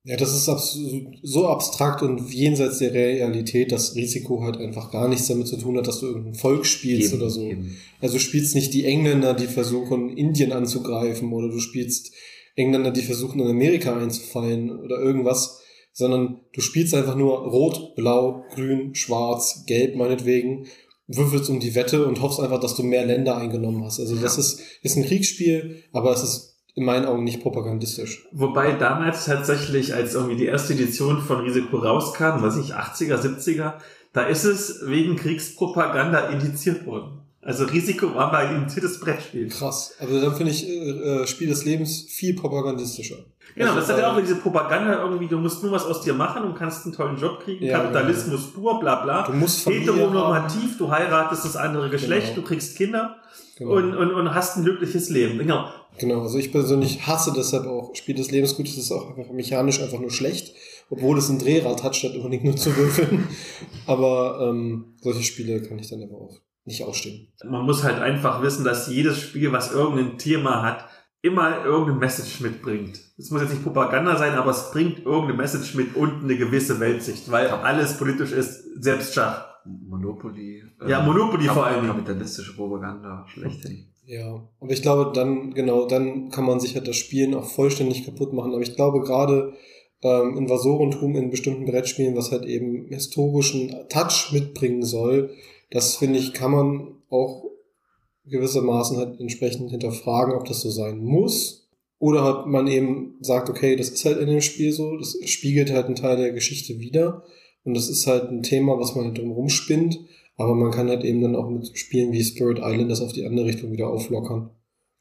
Ja, das ist abs so abstrakt und jenseits der Realität, dass Risiko halt einfach gar nichts damit zu tun hat, dass du irgendein Volk spielst eben, oder so. eben. Also du spielst nicht die Engländer, die versuchen, Indien anzugreifen, oder du spielst Engländer, die versuchen, in Amerika einzufallen oder irgendwas, sondern du spielst einfach nur Rot, Blau, Grün, Schwarz, Gelb meinetwegen, würfelst um die Wette und hoffst einfach, dass du mehr Länder eingenommen hast. Also das ist, ist ein Kriegsspiel, aber es ist in meinen Augen nicht propagandistisch. Wobei damals tatsächlich, als irgendwie die erste Edition von Risiko rauskam, weiß ich, 80er, 70er, da ist es wegen Kriegspropaganda indiziert worden. Also Risiko war mal ein indiziertes Brettspiel. Krass. Also dann finde ich äh, äh, Spiel des Lebens viel propagandistischer. Genau, Also, das hat ja auch diese Propaganda irgendwie, du musst nur was aus dir machen und kannst einen tollen Job kriegen, Ja, Kapitalismus pur, bla bla. Du musst Familie haben. Heteronormativ, du heiratest das andere Geschlecht, Genau. du kriegst Kinder Genau. und, und, und hast ein glückliches Leben. Genau. Genau, also ich persönlich hasse deshalb auch Spiel des Lebens. Gut, es ist auch einfach mechanisch einfach nur schlecht, obwohl es ein Drehrad hat, statt unbedingt nur zu würfeln. Aber ähm, solche Spiele kann ich dann aber auch nicht ausstehen. Man muss halt einfach wissen, dass jedes Spiel, was irgendein Thema hat, immer irgendeine Message mitbringt. Es muss jetzt nicht Propaganda sein, aber es bringt irgendeine Message mit und eine gewisse Weltsicht, weil alles politisch ist, selbst Schach. Monopoly. Ja, Monopoly vor allen Dingen. Kapitalistische Propaganda, schlechthin. Ja, aber ich glaube, dann, genau, dann kann man sich halt das Spielen auch vollständig kaputt machen. Aber ich glaube, gerade ähm, Invasorentum in bestimmten Brettspielen, was halt eben historischen Touch mitbringen soll, das finde ich, kann man auch gewissermaßen halt entsprechend hinterfragen, ob das so sein muss. Oder ob man eben sagt, okay, das ist halt in dem Spiel so, das spiegelt halt einen Teil der Geschichte wieder. Und das ist halt ein Thema, was man halt drum spinnt. Aber man kann halt eben dann auch mit Spielen wie Spirit Island das auf die andere Richtung wieder auflockern.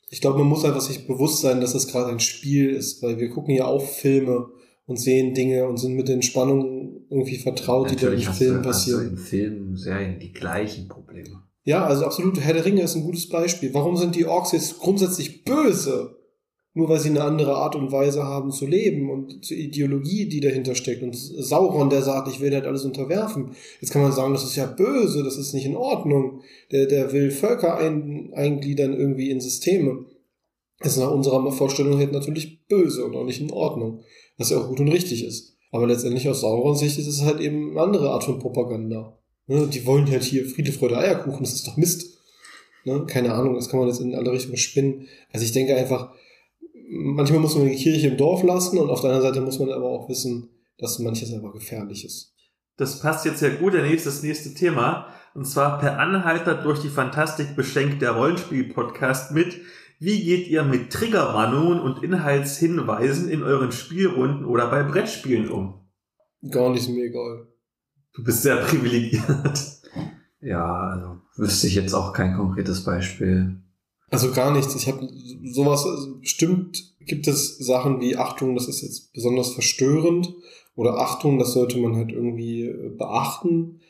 Ich glaube, man muss einfach sich bewusst sein, dass es gerade ein Spiel ist, weil wir gucken ja auch Filme und sehen Dinge und sind mit den Spannungen irgendwie vertraut, Natürlich die da im Film passieren. Hast du in Filmen, Serien die gleichen Probleme. Ja, also absolut. Herr der Ringe ist ein gutes Beispiel. Warum sind die Orks jetzt grundsätzlich böse? Nur weil sie eine andere Art und Weise haben zu leben und zur Ideologie, die dahinter steckt. Und Sauron, der sagt, ich will halt alles unterwerfen. Jetzt kann man sagen, das ist ja böse, das ist nicht in Ordnung. Der, der will Völker ein, eingliedern irgendwie in Systeme. Das ist nach unserer Vorstellung halt natürlich böse und auch nicht in Ordnung. Was ja auch gut und richtig ist. Aber letztendlich aus Saurons Sicht ist es halt eben eine andere Art von Propaganda. Ne, die wollen halt hier Friede, Freude, Eierkuchen, das ist doch Mist. Ne, keine Ahnung, das kann man jetzt in alle Richtungen spinnen. Also ich denke einfach, manchmal muss man die Kirche im Dorf lassen und auf der anderen Seite muss man aber auch wissen, dass manches einfach gefährlich ist. Das passt jetzt sehr gut, der nächste, das nächste Thema. Und zwar per Anhalter durch die Fantastik beschenkt der Rollenspiel-Podcast mit. Wie geht ihr mit Triggerwarnungen und Inhaltshinweisen in euren Spielrunden oder bei Brettspielen um? Gar nicht mir egal. Du bist sehr privilegiert. Ja, also wüsste ich jetzt auch kein konkretes Beispiel. Also gar nichts. Ich habe sowas, bestimmt gibt es Sachen wie Achtung, das ist jetzt besonders verstörend oder Achtung, das sollte man halt irgendwie äh, beachten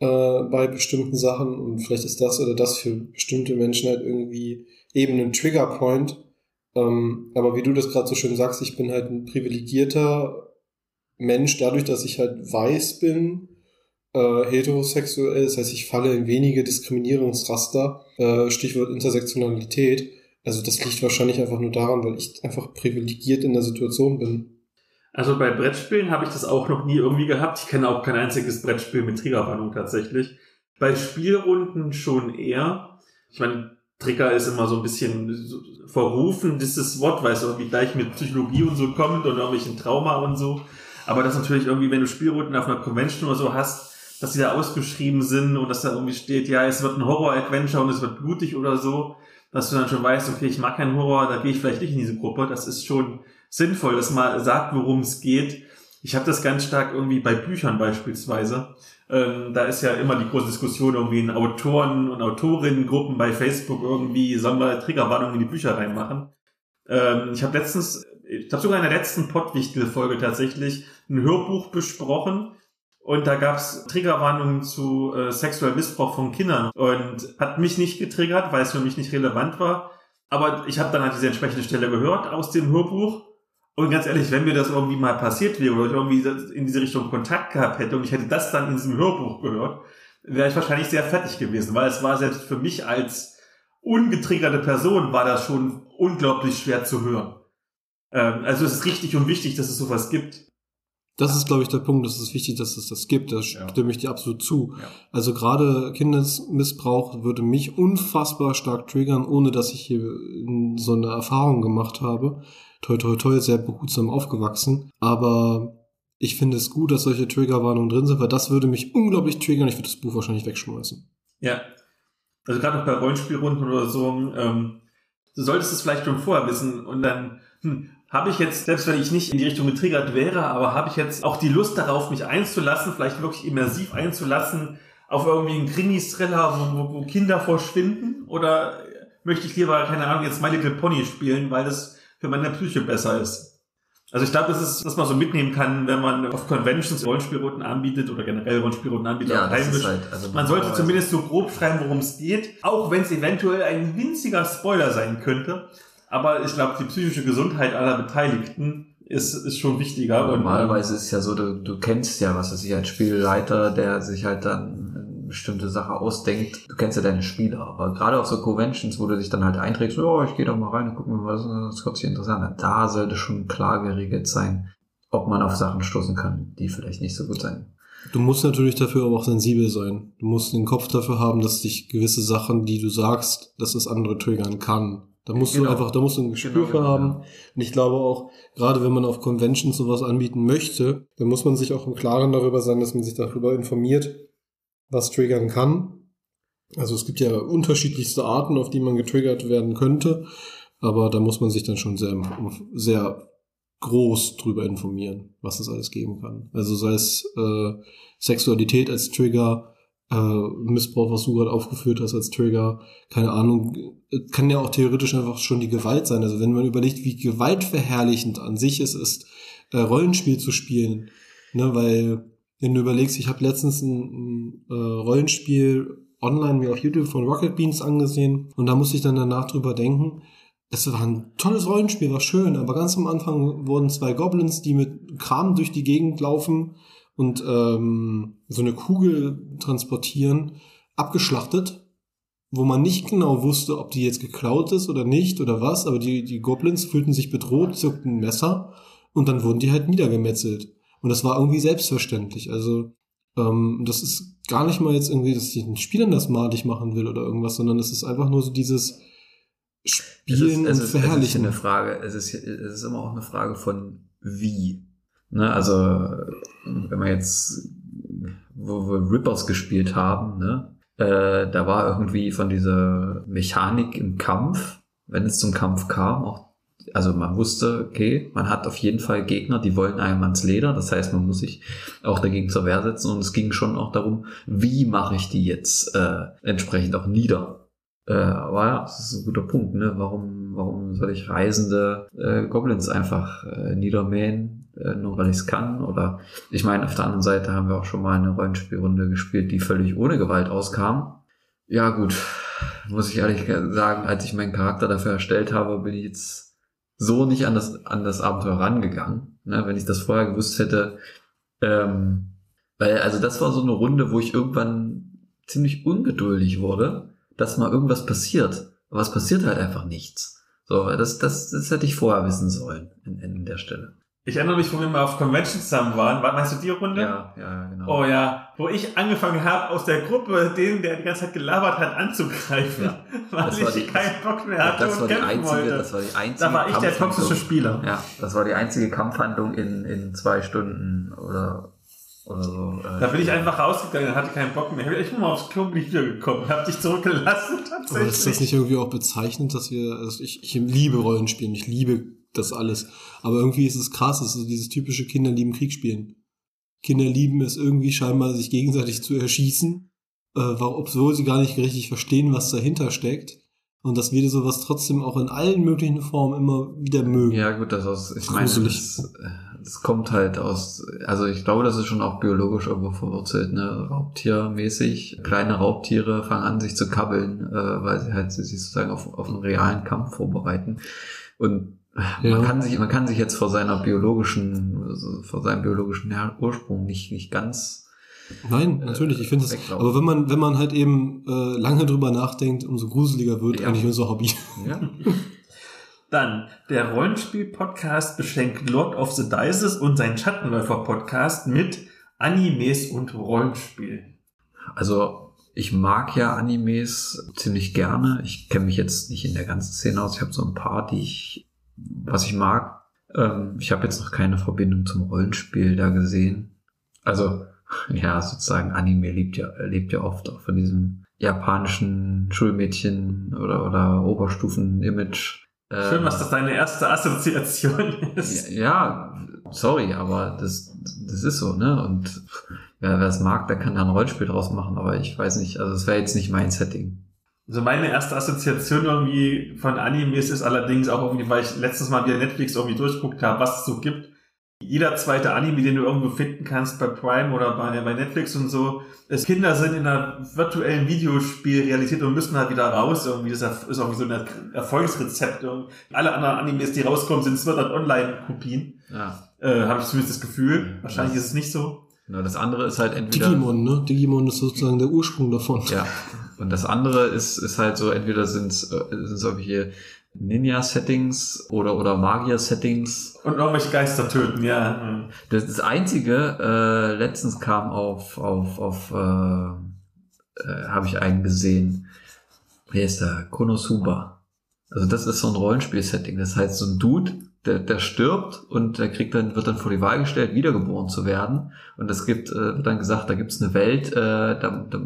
äh, bei bestimmten Sachen und vielleicht ist das oder das für bestimmte Menschen halt irgendwie eben ein Triggerpoint. Ähm, aber wie du das gerade so schön sagst, ich bin halt ein privilegierter Mensch dadurch, dass ich halt weiß bin, äh, heterosexuell, das heißt, ich falle in wenige Diskriminierungsraster, äh, Stichwort Intersektionalität. Also das liegt wahrscheinlich einfach nur daran, weil ich einfach privilegiert in der Situation bin. Also bei Brettspielen habe ich das auch noch nie irgendwie gehabt. Ich kenne auch kein einziges Brettspiel mit Triggerwarnung tatsächlich. Bei Spielrunden schon eher. Ich meine, Trigger ist immer so ein bisschen verrufen, dieses Wort, weil es irgendwie gleich mit Psychologie und so kommt und irgendwelchen Trauma und so. Aber das natürlich irgendwie, wenn du Spielrunden auf einer Convention oder so hast, dass die da ausgeschrieben sind und dass da irgendwie steht, ja, es wird ein Horror-Adventure und es wird blutig oder so, dass du dann schon weißt, okay, ich mag keinen Horror, da gehe ich vielleicht nicht in diese Gruppe. Das ist schon sinnvoll, dass man sagt, worum es geht. Ich habe das ganz stark irgendwie bei Büchern beispielsweise. Ähm, da ist ja immer die große Diskussion irgendwie in Autoren- und Autorinnengruppen bei Facebook irgendwie, sollen wir Triggerwarnungen in die Bücher reinmachen. Ähm, ich habe letztens, ich habe sogar in der letzten Pottwichtel-Folge tatsächlich ein Hörbuch besprochen, und da gab's Triggerwarnungen zu äh, sexuellem Missbrauch von Kindern und hat mich nicht getriggert, weil es für mich nicht relevant war. Aber ich habe dann halt diese entsprechende Stelle gehört aus dem Hörbuch. Und ganz ehrlich, wenn mir das irgendwie mal passiert wäre oder ich irgendwie in diese Richtung Kontakt gehabt hätte und ich hätte das dann in diesem Hörbuch gehört, wäre ich wahrscheinlich sehr fertig gewesen, weil es war selbst für mich als ungetriggerte Person war das schon unglaublich schwer zu hören. Ähm, also es ist richtig und wichtig, dass es sowas gibt. Das ist, glaube ich, der Punkt. Es ist wichtig, dass es das gibt. Da Ja. stimme ich dir absolut zu. Ja. Also gerade Kindesmissbrauch würde mich unfassbar stark triggern, ohne dass ich hier so eine Erfahrung gemacht habe. Toi, toi, toi, sehr behutsam aufgewachsen. Aber ich finde es gut, dass solche Triggerwarnungen drin sind, weil das würde mich unglaublich triggern. Ich würde das Buch wahrscheinlich wegschmeißen. Ja. Also gerade auch bei Rollenspielrunden oder so, ähm, du solltest es vielleicht schon vorher wissen und dann, hm, habe ich jetzt, selbst wenn ich nicht in die Richtung getriggert wäre, aber habe ich jetzt auch die Lust darauf, mich einzulassen, vielleicht wirklich immersiv einzulassen, auf irgendwie einen Krimi-Thriller, wo, wo, Kinder verschwinden? Oder möchte ich lieber, keine Ahnung, jetzt My Little Pony spielen, weil das für meine Psyche besser ist? Also ich glaube, das ist, was man so mitnehmen kann, wenn man auf Conventions Rollenspielrunden anbietet oder generell Rollenspielrunden anbietet. Ja, das ist halt, also Man sollte zumindest so grob schreiben, worum es geht, auch wenn es eventuell ein winziger Spoiler sein könnte. Aber ich glaube, die psychische Gesundheit aller Beteiligten ist, ist schon wichtiger. Und, Normalerweise ist es ja so, du, du kennst ja, was weiß ich, als Spielleiter, der sich halt dann bestimmte Sache ausdenkt. Du kennst ja deine Spieler, aber gerade auf so Conventions, wo du dich dann halt einträgst, oh, ich gehe doch mal rein und guck mir was, das hört sich interessant an. Da sollte schon klar geregelt sein, ob man auf Sachen stoßen kann, die vielleicht nicht so gut sein. Du musst natürlich dafür aber auch sensibel sein. Du musst den Kopf dafür haben, dass dich gewisse Sachen, die du sagst, dass es andere triggern kann. Da musst Genau. du einfach, da musst du ein Gespür Genau, für genau, haben. Und ich glaube auch, gerade wenn man auf Conventions sowas anbieten möchte, dann muss man sich auch im Klaren darüber sein, dass man sich darüber informiert, was triggern kann. Also es gibt ja unterschiedlichste Arten, auf die man getriggert werden könnte, aber da muss man sich dann schon sehr, sehr groß drüber informieren, was es alles geben kann. Also sei es äh, Sexualität als Trigger, äh, Missbrauch, was du gerade aufgeführt hast als Trigger, keine Ahnung, äh, kann ja auch theoretisch einfach schon die Gewalt sein. Also wenn man überlegt, wie gewaltverherrlichend an sich es ist, äh, Rollenspiel zu spielen, ne, weil wenn du überlegst, ich habe letztens ein, ein äh, Rollenspiel online mir auf YouTube von Rocket Beans angesehen und da musste ich dann danach drüber denken, es war ein tolles Rollenspiel, war schön, aber ganz am Anfang wurden zwei Goblins, die mit Kram durch die Gegend laufen und ähm, so eine Kugel transportieren, abgeschlachtet, wo man nicht genau wusste, ob die jetzt geklaut ist oder nicht oder was, aber die, die Goblins fühlten sich bedroht, zückten ein Messer und dann wurden die halt niedergemetzelt. Und das war irgendwie selbstverständlich. Also ähm, das ist gar nicht mal jetzt irgendwie, dass ich den Spielern das malig machen will oder irgendwas, sondern es ist einfach nur so dieses Spielen es ist, es und ist, Verherrlichen. Es ist eine Frage, es ist, es ist immer auch eine Frage von wie. Ne, also, wenn wir jetzt, wo wir Rippers gespielt haben, ne, äh, da war irgendwie von dieser Mechanik im Kampf, wenn es zum Kampf kam, auch, also man wusste, okay, man hat auf jeden Fall Gegner, die wollen einem ans Leder, das heißt, man muss sich auch dagegen zur Wehr setzen und es ging schon auch darum, wie mache ich die jetzt äh, entsprechend auch nieder. Äh, aber ja, das ist ein guter Punkt, ne? Warum, warum soll ich reisende äh, Goblins einfach äh, niedermähen, äh, nur weil ich es kann? Oder ich meine, auf der anderen Seite haben wir auch schon mal eine Rollenspielrunde gespielt, die völlig ohne Gewalt auskam. Ja, gut, muss ich ehrlich sagen, als ich meinen Charakter dafür erstellt habe, bin ich jetzt so nicht an das, an das Abenteuer rangegangen. Ne? Wenn ich das vorher gewusst hätte, ähm, weil, also das war so eine Runde, wo ich irgendwann ziemlich ungeduldig wurde dass mal irgendwas passiert. Aber es passiert halt einfach nichts. So, das, das, das hätte ich vorher wissen sollen in, in der Stelle. Ich erinnere mich, wo wir mal auf Convention zusammen waren. War- Meinst du die Runde? Ja, ja, genau. Oh ja, wo ich angefangen habe, aus der Gruppe den, der die ganze Zeit gelabert hat, anzugreifen, Ja. weil Das war ich die- keinen Bock mehr hatte das war und die kämpfen einzige, wollte. das war die einzige. da war ich der toxische Spieler. Ja, das war die einzige Kampfhandlung in, in zwei Stunden oder, oder so. äh, Da bin ich einfach rausgegangen und hatte keinen Bock mehr. Ich bin mal aufs Klo bin ich wiedergekommen, hab dich zurückgelassen tatsächlich. Aber ist das nicht irgendwie auch bezeichnend, dass wir, also ich, ich liebe Rollenspielen, ich liebe das alles. Aber irgendwie ist es krass, es ist so dieses typische Kinder lieben Kriegsspielen. Kinder lieben es irgendwie scheinbar, sich gegenseitig zu erschießen, äh, obwohl sie gar nicht richtig verstehen, was dahinter steckt. Und dass wir sowas trotzdem auch in allen möglichen Formen immer wieder mögen. Ja, gut, das aus, ich meine, das, das kommt halt aus, also ich glaube, das ist schon auch biologisch irgendwo verwurzelt, ne, Raubtiermäßig. Kleine Raubtiere fangen an, sich zu kabbeln, äh, weil sie halt sich sozusagen auf, auf einen realen Kampf vorbereiten. Und Ja. man kann sich, man kann sich jetzt vor seiner biologischen, also vor seinem biologischen Ursprung nicht, nicht ganz, Nein, natürlich, ich finde es. Aber wenn man, wenn man halt eben äh, lange drüber nachdenkt, umso gruseliger wird Ja. eigentlich unser Hobby. ja. Dann, der Rollenspiel-Podcast beschenkt Lord of the Dices und sein Schattenläufer-Podcast mit Animes und Rollenspiel. Also ich mag ja Animes ziemlich gerne. Ich kenne mich jetzt nicht in der ganzen Szene aus. Ich habe so ein paar, die ich, was ich mag. Ähm, ich habe jetzt noch keine Verbindung zum Rollenspiel da gesehen. Also ja, sozusagen Anime lebt ja lebt ja oft auch von diesem japanischen Schulmädchen oder oder Oberstufen-Image. Äh, Schön, was das deine erste Assoziation ist. ja, sorry, aber das, das ist so, ne? Und wer wer es mag, der kann da ein Rollenspiel draus machen, aber ich weiß nicht, also es wäre jetzt nicht mein Setting. Also meine erste Assoziation irgendwie von Animes ist allerdings auch irgendwie, weil ich letztens mal wieder Netflix irgendwie durchguckt habe, was es so gibt. Jeder zweite Anime, den du irgendwo finden kannst bei Prime oder bei, bei Netflix und so, ist Kinder sind in einer virtuellen Videospielrealität und müssen halt wieder raus. Irgendwie das ist irgendwie so ein Erfolgsrezept. Irgendwie. Alle anderen Animes, die rauskommen, sind Sword Art Online-Kopien. Ja. Äh, habe ich zumindest das Gefühl. Wahrscheinlich Das- ist es nicht so. Genau, das andere ist halt entweder. Digimon, ne? Digimon ist sozusagen der Ursprung davon. Ja. Und das andere ist, ist halt so, entweder sind es irgendwelche Ninja-Settings oder, oder Magier-Settings. Und irgendwelche Geister töten, ja. Das, das einzige, äh, letztens kam auf, auf, auf, äh, äh, habe ich einen gesehen. Wer ist der? Konosuba. Also das ist so ein Rollenspiel-Setting. Das heißt, so ein Dude, der, der stirbt und der kriegt dann, wird dann vor die Wahl gestellt, wiedergeboren zu werden. Und es gibt, äh, wird dann gesagt, da gibt's eine Welt, äh, da, da,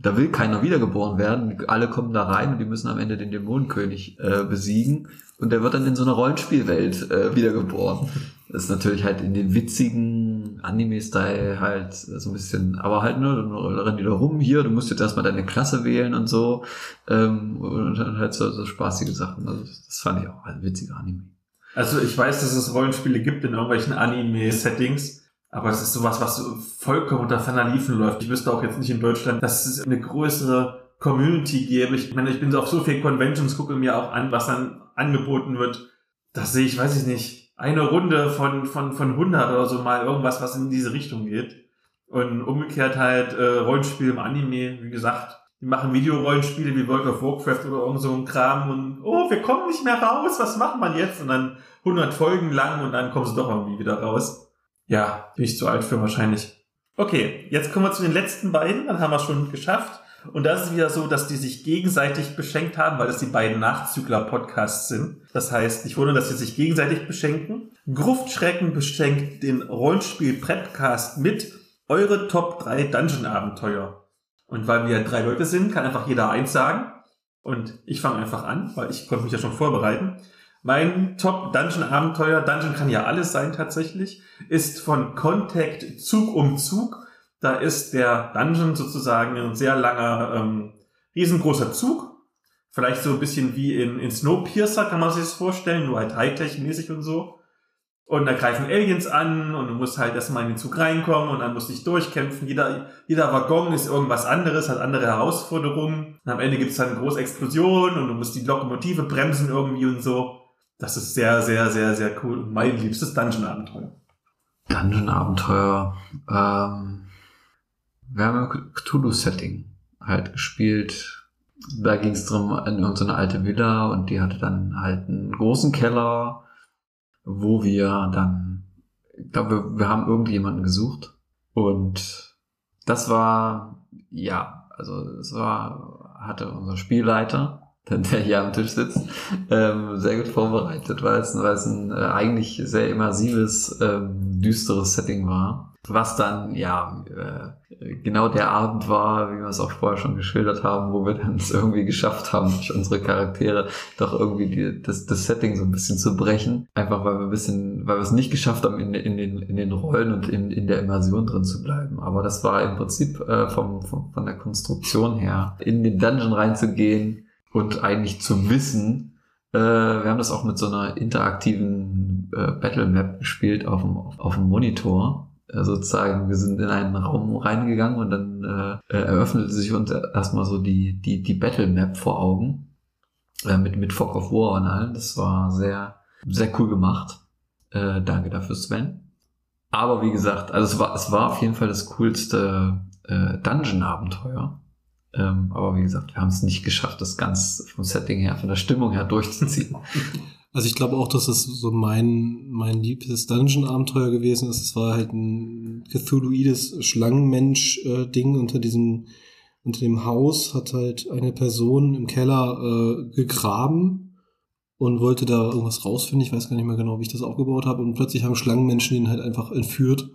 da will keiner wiedergeboren werden. Alle kommen da rein und die müssen am Ende den Dämonenkönig äh, besiegen. Und der wird dann in so einer Rollenspielwelt äh, wiedergeboren. Das ist natürlich halt in den witzigen Anime-Style halt so ein bisschen, aber halt nur, dann rennen die da rum hier, du musst jetzt erstmal deine Klasse wählen und so. Ähm, und dann halt so, so spaßige Sachen. Also das fand ich auch ein witziger Anime. Also ich weiß, dass es Rollenspiele gibt in irgendwelchen Anime-Settings, aber es ist sowas, was so vollkommen unter ferner Liefen läuft. Ich wüsste auch jetzt nicht in Deutschland, dass es eine größere Community gäbe. Ich meine, ich bin so auf so vielen Conventions, gucke mir auch an, was dann angeboten wird. Das sehe ich, weiß ich nicht, eine Runde von, von, von 100 oder so mal irgendwas, was in diese Richtung geht. Und umgekehrt halt äh, Rollenspiel im Anime, wie gesagt, die machen Videorollenspiele wie World of Warcraft oder irgend so ein Kram und oh, wir kommen nicht mehr raus, was macht man jetzt? Und dann 100 Folgen lang und dann kommen sie doch irgendwie wieder raus. Ja, bin ich zu alt für wahrscheinlich. Okay, jetzt kommen wir zu den letzten beiden, dann haben wir schon geschafft. Und da ist es wieder so, dass die sich gegenseitig beschenkt haben, weil das die beiden Nachzügler-Podcasts sind. Das heißt, ich wundere, dass sie sich gegenseitig beschenken. Gruftschrecken beschenkt den Rollenspiel-Prepcast mit eure Top 3 Dungeon-Abenteuer. Und weil wir drei Leute sind, kann einfach jeder eins sagen. Und ich fange einfach an, weil ich konnte mich ja schon vorbereiten. Mein Top-Dungeon-Abenteuer, Dungeon kann ja alles sein tatsächlich, ist von Contact Zug um Zug da ist der Dungeon sozusagen ein sehr langer, ähm, riesengroßer Zug. Vielleicht so ein bisschen wie in, in Snowpiercer kann man sich das vorstellen, nur halt Hightech-mäßig und so. Und da greifen Aliens an und du musst halt erstmal in den Zug reinkommen und dann musst du dich durchkämpfen. Jeder, jeder Waggon ist irgendwas anderes, hat andere Herausforderungen. Und am Ende gibt's dann eine große Explosion und du musst die Lokomotive bremsen irgendwie und so. Das ist sehr, sehr, sehr, sehr cool. Und mein liebstes Dungeon-Abenteuer. Dungeon-Abenteuer. Ähm wir haben im Cthulhu-Setting halt gespielt. Da ging es drum in irgendeine alte Villa und die hatte dann halt einen großen Keller, wo wir dann, ich glaube, wir, wir haben irgendjemanden gesucht und das war, ja, also es war, hatte unser Spielleiter, der hier am Tisch sitzt, ähm, sehr gut vorbereitet, weil es, weil es ein äh, eigentlich sehr immersives, ähm, düsteres Setting war was dann ja äh, genau der Abend war, wie wir es auch vorher schon geschildert haben, wo wir dann es irgendwie geschafft haben, durch unsere Charaktere doch irgendwie die, das, das Setting so ein bisschen zu brechen. Einfach weil wir ein bisschen, weil wir es nicht geschafft haben, in, in, den, in den Rollen und in, in der Immersion drin zu bleiben. Aber das war im Prinzip äh, vom, vom, von der Konstruktion her, in den Dungeon reinzugehen und eigentlich zu wissen, äh, wir haben das auch mit so einer interaktiven äh, Battle Map gespielt auf dem, auf dem Monitor äh, sozusagen, wir sind in einen Raum reingegangen und dann äh, eröffnete sich uns erstmal so die, die, die Battle Map vor Augen. Äh, mit, mit Fog of War und allem. Das war sehr, sehr cool gemacht. Äh, danke dafür, Sven. Aber wie gesagt, also es war, es war auf jeden Fall das coolste äh, Dungeon-Abenteuer. Ähm, aber wie gesagt, wir haben es nicht geschafft, das ganz vom Setting her, von der Stimmung her durchzuziehen. Also ich glaube auch, dass es so mein, mein liebstes Dungeon-Abenteuer gewesen ist. Es war halt ein Cthulhuides Schlangenmensch-Ding unter diesem, unter dem Haus hat halt eine Person im Keller äh, gegraben und wollte da irgendwas rausfinden. Ich weiß gar nicht mehr genau, wie ich das aufgebaut habe. Und plötzlich haben Schlangenmenschen ihn halt einfach entführt.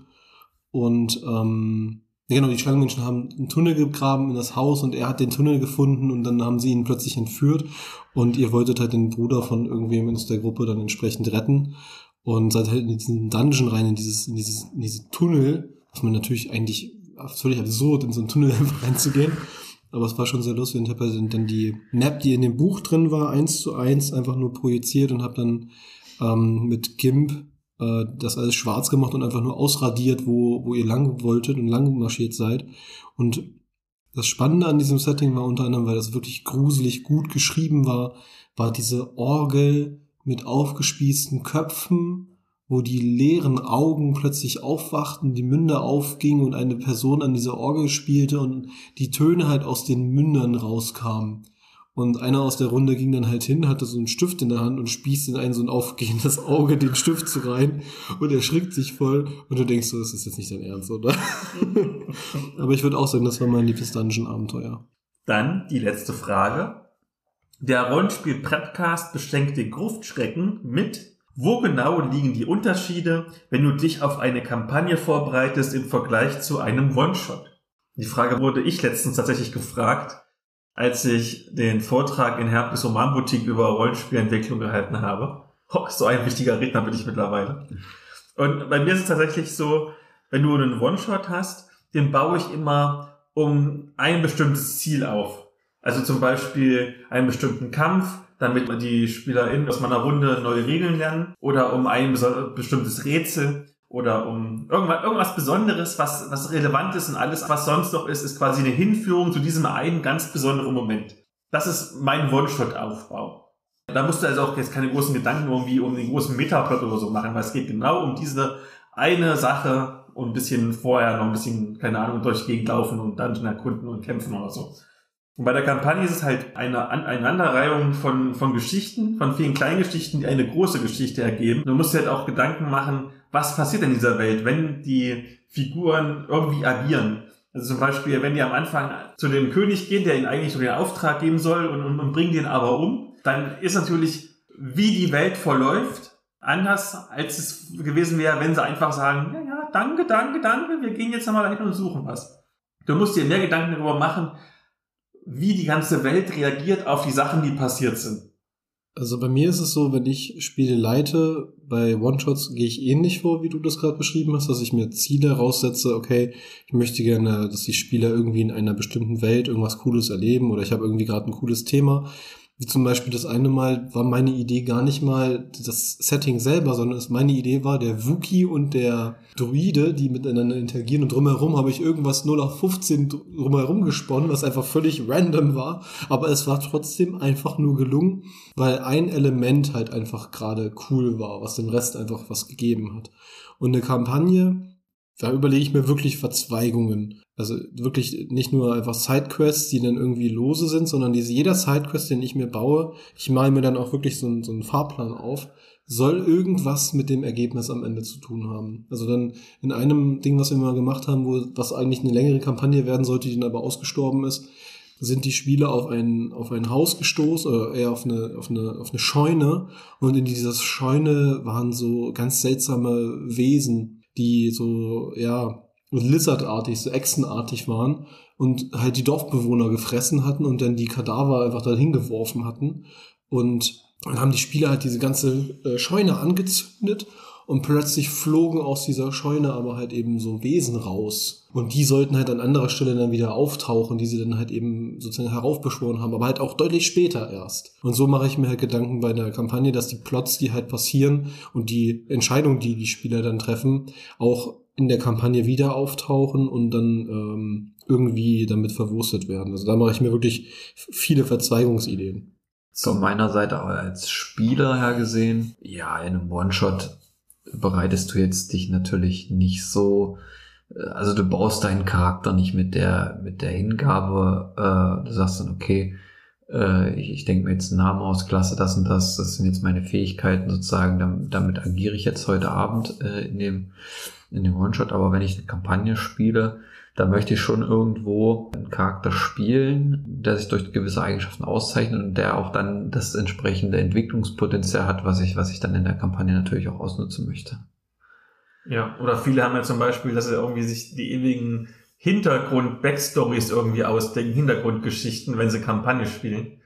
Und ähm, ja, genau, die Schlangenmenschen haben einen Tunnel gegraben in das Haus und er hat den Tunnel gefunden und dann haben sie ihn plötzlich entführt. Und ihr wolltet halt den Bruder von irgendwem aus der Gruppe dann entsprechend retten. Und seid halt in diesen Dungeon rein, in dieses, in dieses, in diese Tunnel, was man natürlich eigentlich völlig absurd, in so einen Tunnel einfach reinzugehen. Aber es war schon sehr lustig. Und ich habe halt dann die Map, die in dem Buch drin war, eins zu eins einfach nur projiziert und habe dann ähm, mit GIMP äh, das alles schwarz gemacht und einfach nur ausradiert, wo, wo ihr lang wolltet und lang marschiert seid. Und das Spannende an diesem Setting war unter anderem, weil das wirklich gruselig gut geschrieben war, war diese Orgel mit aufgespießten Köpfen wo die leeren Augen plötzlich aufwachten, die Münder aufgingen und eine Person an dieser Orgel spielte und die Töne halt aus den Mündern rauskamen. Und einer aus der Runde ging dann halt hin, hatte so einen Stift in der Hand und spießt in ein so ein aufgehendes Auge den Stift so rein und erschrickt sich voll. Und du denkst so, das ist jetzt nicht dein Ernst, oder? Aber ich würde auch sagen, das war mein liebstes Dungeon-Abenteuer. Dann die letzte Frage. Der Rollenspiel-Podcast beschenkt den Gruftschrecken mit wo genau liegen die Unterschiede, wenn du dich auf eine Kampagne vorbereitest im Vergleich zu einem One-Shot? Die Frage wurde ich letztens tatsächlich gefragt, als ich den Vortrag in Herbst Romanboutique über Rollenspielentwicklung gehalten habe. So ein wichtiger Redner bin ich mittlerweile. Und bei mir ist es tatsächlich so, wenn du einen One-Shot hast, den baue ich immer um ein bestimmtes Ziel auf. Also zum Beispiel einen bestimmten Kampf, damit die SpielerInnen aus meiner Runde neue Regeln lernen oder um ein bestimmtes Rätsel oder um irgendwas, irgendwas Besonderes, was, was relevant ist und alles, was sonst noch ist, ist quasi eine Hinführung zu diesem einen ganz besonderen Moment. Das ist mein One-Shot-Aufbau. Da musst du also auch jetzt keine großen Gedanken irgendwie um den großen Metaplot oder so machen, weil es geht genau um diese eine Sache und ein bisschen vorher noch ein bisschen, keine Ahnung, durch die Gegend laufen und Dungeon erkunden und kämpfen oder so. Und bei der Kampagne ist es halt eine Aneinanderreihung von, von Geschichten, von vielen kleinen Geschichten, die eine große Geschichte ergeben. Du musst dir halt auch Gedanken machen, was passiert in dieser Welt, wenn die Figuren irgendwie agieren. Also zum Beispiel, wenn die am Anfang zu dem König gehen, der ihnen eigentlich so den Auftrag geben soll und, und, und bringen den aber um, dann ist natürlich, wie die Welt verläuft, anders, als es gewesen wäre, wenn sie einfach sagen, ja, ja, danke, danke, danke, wir gehen jetzt nochmal dahin und suchen was. Du musst dir mehr Gedanken darüber machen, wie die ganze Welt reagiert auf die Sachen, die passiert sind. Also bei mir ist es so, wenn ich Spiele leite, bei One-Shots gehe ich ähnlich vor, wie du das gerade beschrieben hast, dass ich mir Ziele raussetze, okay, ich möchte gerne, dass die Spieler irgendwie in einer bestimmten Welt irgendwas Cooles erleben oder ich habe irgendwie gerade ein cooles Thema wie zum Beispiel das eine Mal war meine Idee gar nicht mal das Setting selber, sondern es meine Idee war der Wookie und der Druide, die miteinander interagieren und drumherum habe ich irgendwas 0 auf 15 drumherum gesponnen, was einfach völlig random war, aber es war trotzdem einfach nur gelungen, weil ein Element halt einfach gerade cool war, was dem Rest einfach was gegeben hat. Und eine Kampagne da überlege ich mir wirklich Verzweigungen. Also wirklich nicht nur einfach Sidequests, die dann irgendwie lose sind, sondern diese, jeder Sidequest, den ich mir baue, ich male mir dann auch wirklich so, einen, so einen Fahrplan auf, soll irgendwas mit dem Ergebnis am Ende zu tun haben. Also dann in einem Ding, was wir mal gemacht haben, wo was eigentlich eine längere Kampagne werden sollte, die dann aber ausgestorben ist, sind die Spieler auf ein, auf ein Haus gestoßen, oder eher auf eine, auf eine, auf eine Scheune. Und in dieser Scheune waren so ganz seltsame Wesen, die so, ja, lizardartig, so echsenartig waren und halt die Dorfbewohner gefressen hatten und dann die Kadaver einfach dahin geworfen hatten. Und dann haben die Spieler halt diese ganze äh, Scheune angezündet und plötzlich flogen aus dieser Scheune aber halt eben so Wesen raus. Und die sollten halt an anderer Stelle dann wieder auftauchen, die sie dann halt eben sozusagen heraufbeschworen haben, aber halt auch deutlich später erst. Und so mache ich mir halt Gedanken bei der Kampagne, dass die Plots, die halt passieren und die Entscheidungen, die die Spieler dann treffen, auch in der Kampagne wieder auftauchen und dann ähm, irgendwie damit verwurstet werden. Also da mache ich mir wirklich viele Verzweigungsideen. Von meiner Seite als Spieler her gesehen, ja, in einem One-Shot bereitest du jetzt dich natürlich nicht so, äh, also du baust deinen Charakter nicht mit der, mit der Hingabe, äh, du sagst dann, okay, äh, ich, ich denke mir jetzt einen Namen aus, Klasse, das und das, das sind jetzt meine Fähigkeiten sozusagen, damit, damit agiere ich jetzt heute Abend äh, in dem, in dem One-Shot, aber wenn ich eine Kampagne spiele, da möchte ich schon irgendwo einen Charakter spielen, der sich durch gewisse Eigenschaften auszeichnet und der auch dann das entsprechende Entwicklungspotenzial hat, was ich, was ich dann in der Kampagne natürlich auch ausnutzen möchte. Ja, oder viele haben ja zum Beispiel, dass sie irgendwie sich die ewigen Hintergrund-Backstories irgendwie ausdenken, Hintergrundgeschichten, wenn sie Kampagne spielen.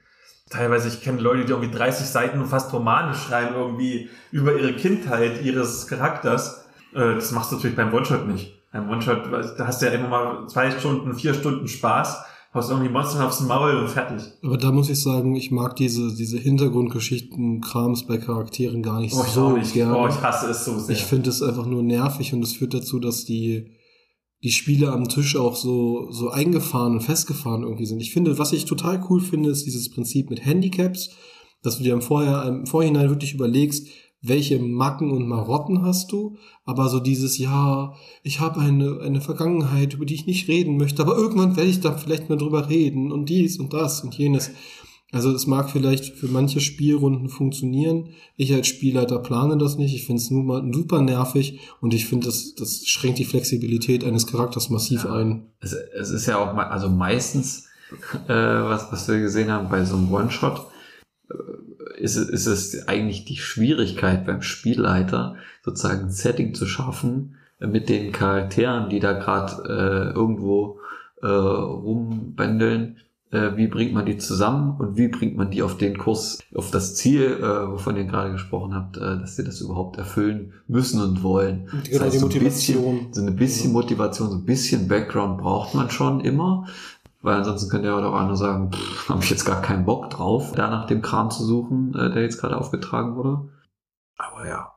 Teilweise, ich kenne Leute, die irgendwie 30 Seiten und fast Romane schreiben, irgendwie über ihre Kindheit ihres Charakters. Äh, das machst du natürlich beim One-Shot nicht. Ein One-Shot, da hast du ja immer mal zwei Stunden, vier Stunden Spaß, hast irgendwie Monster aufs Maul und fertig. Aber da muss ich sagen, ich mag diese, diese Hintergrundgeschichten, Krams bei Charakteren gar nicht oh, so nicht. gerne. Oh, ich hasse es so sehr. Ich finde es einfach nur nervig und es führt dazu, dass die, die Spiele am Tisch auch so, so eingefahren und festgefahren irgendwie sind. Ich finde, was ich total cool finde, ist dieses Prinzip mit Handicaps, dass du dir im, Vorher, im Vorhinein wirklich überlegst, welche Macken und Marotten hast du, aber so dieses, ja, ich habe eine, eine Vergangenheit, über die ich nicht reden möchte, aber irgendwann werde ich da vielleicht mal drüber reden und dies und das und jenes. Also es mag vielleicht für manche Spielrunden funktionieren. Ich als Spielleiter plane das nicht. Ich finde es super nervig und ich finde, das, das schränkt die Flexibilität eines Charakters massiv Ja. ein. Es, es ist ja auch mal, also meistens, äh, was, was wir gesehen haben bei so einem One-Shot, äh, ist, es- ist es eigentlich die Schwierigkeit beim Spielleiter, sozusagen ein Setting zu schaffen äh, mit den Charakteren, die da gerade äh, irgendwo äh, rumbändeln. Äh, wie bringt man die zusammen und wie bringt man die auf den Kurs, auf das Ziel, äh, wovon ihr gerade gesprochen habt, äh, dass sie das überhaupt erfüllen müssen und wollen. Und Das genau heißt, die so ein bisschen, so eine bisschen Motivation, so ein bisschen Background braucht man schon immer. Weil ansonsten könnte ja auch einer sagen, habe ich jetzt gar keinen Bock drauf, da nach dem Kram zu suchen, äh, der jetzt gerade aufgetragen wurde. Aber ja.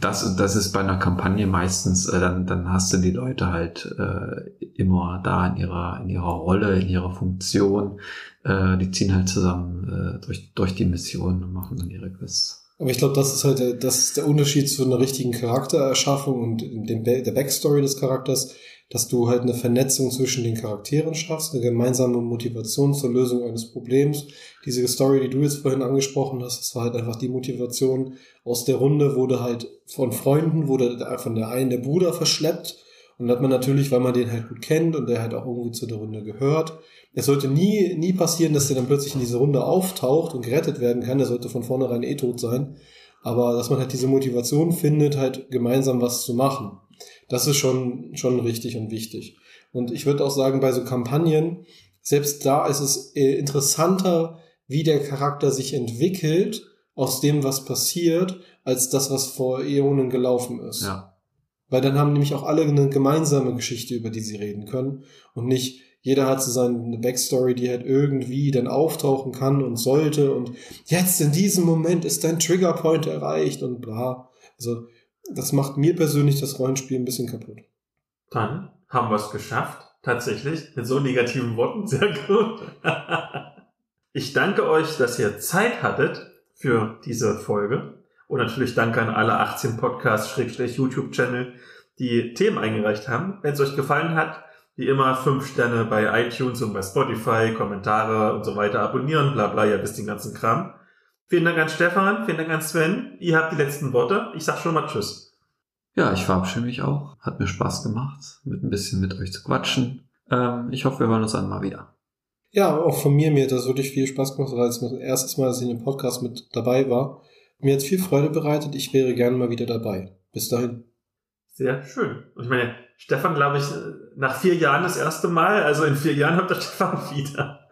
Das, das ist bei einer Kampagne meistens, äh, dann, dann hast du die Leute halt äh, immer da in ihrer, in ihrer Rolle, in ihrer Funktion. Äh, die ziehen halt zusammen äh, durch, durch die Mission und machen dann ihre Quests. Aber ich glaube, das ist halt der, das ist der Unterschied zu einer richtigen Charaktererschaffung und dem, der Backstory des Charakters, dass du halt eine Vernetzung zwischen den Charakteren schaffst, eine gemeinsame Motivation zur Lösung eines Problems. Diese Story, die du jetzt vorhin angesprochen hast, das war halt einfach die Motivation aus der Runde, wurde halt von Freunden, wurde von der einen der Bruder verschleppt. Und hat man natürlich, weil man den halt gut kennt und der halt auch irgendwie zu der Runde gehört, es sollte nie, nie passieren, dass der dann plötzlich in diese Runde auftaucht und gerettet werden kann. Der sollte von vornherein eh tot sein. Aber dass man halt diese Motivation findet, halt gemeinsam was zu machen. Das ist schon, schon richtig und wichtig. Und ich würde auch sagen, bei so Kampagnen, selbst da ist es äh, interessanter, wie der Charakter sich entwickelt aus dem, was passiert, als das, was vor Äonen gelaufen ist. Ja. Weil dann haben nämlich auch alle eine gemeinsame Geschichte, über die sie reden können. Und nicht jeder hat so seine Backstory, die halt irgendwie dann auftauchen kann und sollte. Und jetzt in diesem Moment ist dein Triggerpoint erreicht und bla. Also das macht mir persönlich das Rollenspiel ein bisschen kaputt. Dann haben wir es geschafft. Tatsächlich. Mit so negativen Worten. Sehr gut. ich danke euch, dass ihr Zeit hattet für diese Folge. Und natürlich danke an alle 18 Podcasts-YouTube-Channel, die Themen eingereicht haben. Wenn es euch gefallen hat, wie immer fünf Sterne bei iTunes und bei Spotify, Kommentare und so weiter abonnieren, bla bla, ihr wisst den ganzen Kram. Vielen Dank an Stefan, vielen Dank an Sven. Ihr habt die letzten Worte. Ich sag schon mal Tschüss. Ja, ich verabschiede mich auch. Hat mir Spaß gemacht, mit ein bisschen mit euch zu quatschen. Ähm, ich hoffe, wir hören uns dann mal wieder. Ja, auch von mir, mir hat das wirklich viel Spaß gemacht, weil es mein erstes Mal, dass ich in dem Podcast mit dabei war. Mir hat viel Freude bereitet. Ich wäre gerne mal wieder dabei. Bis dahin. Sehr schön. Und ich meine, Stefan, glaube ich, nach vier Jahren das erste Mal, also in vier Jahren habt ihr Stefan wieder.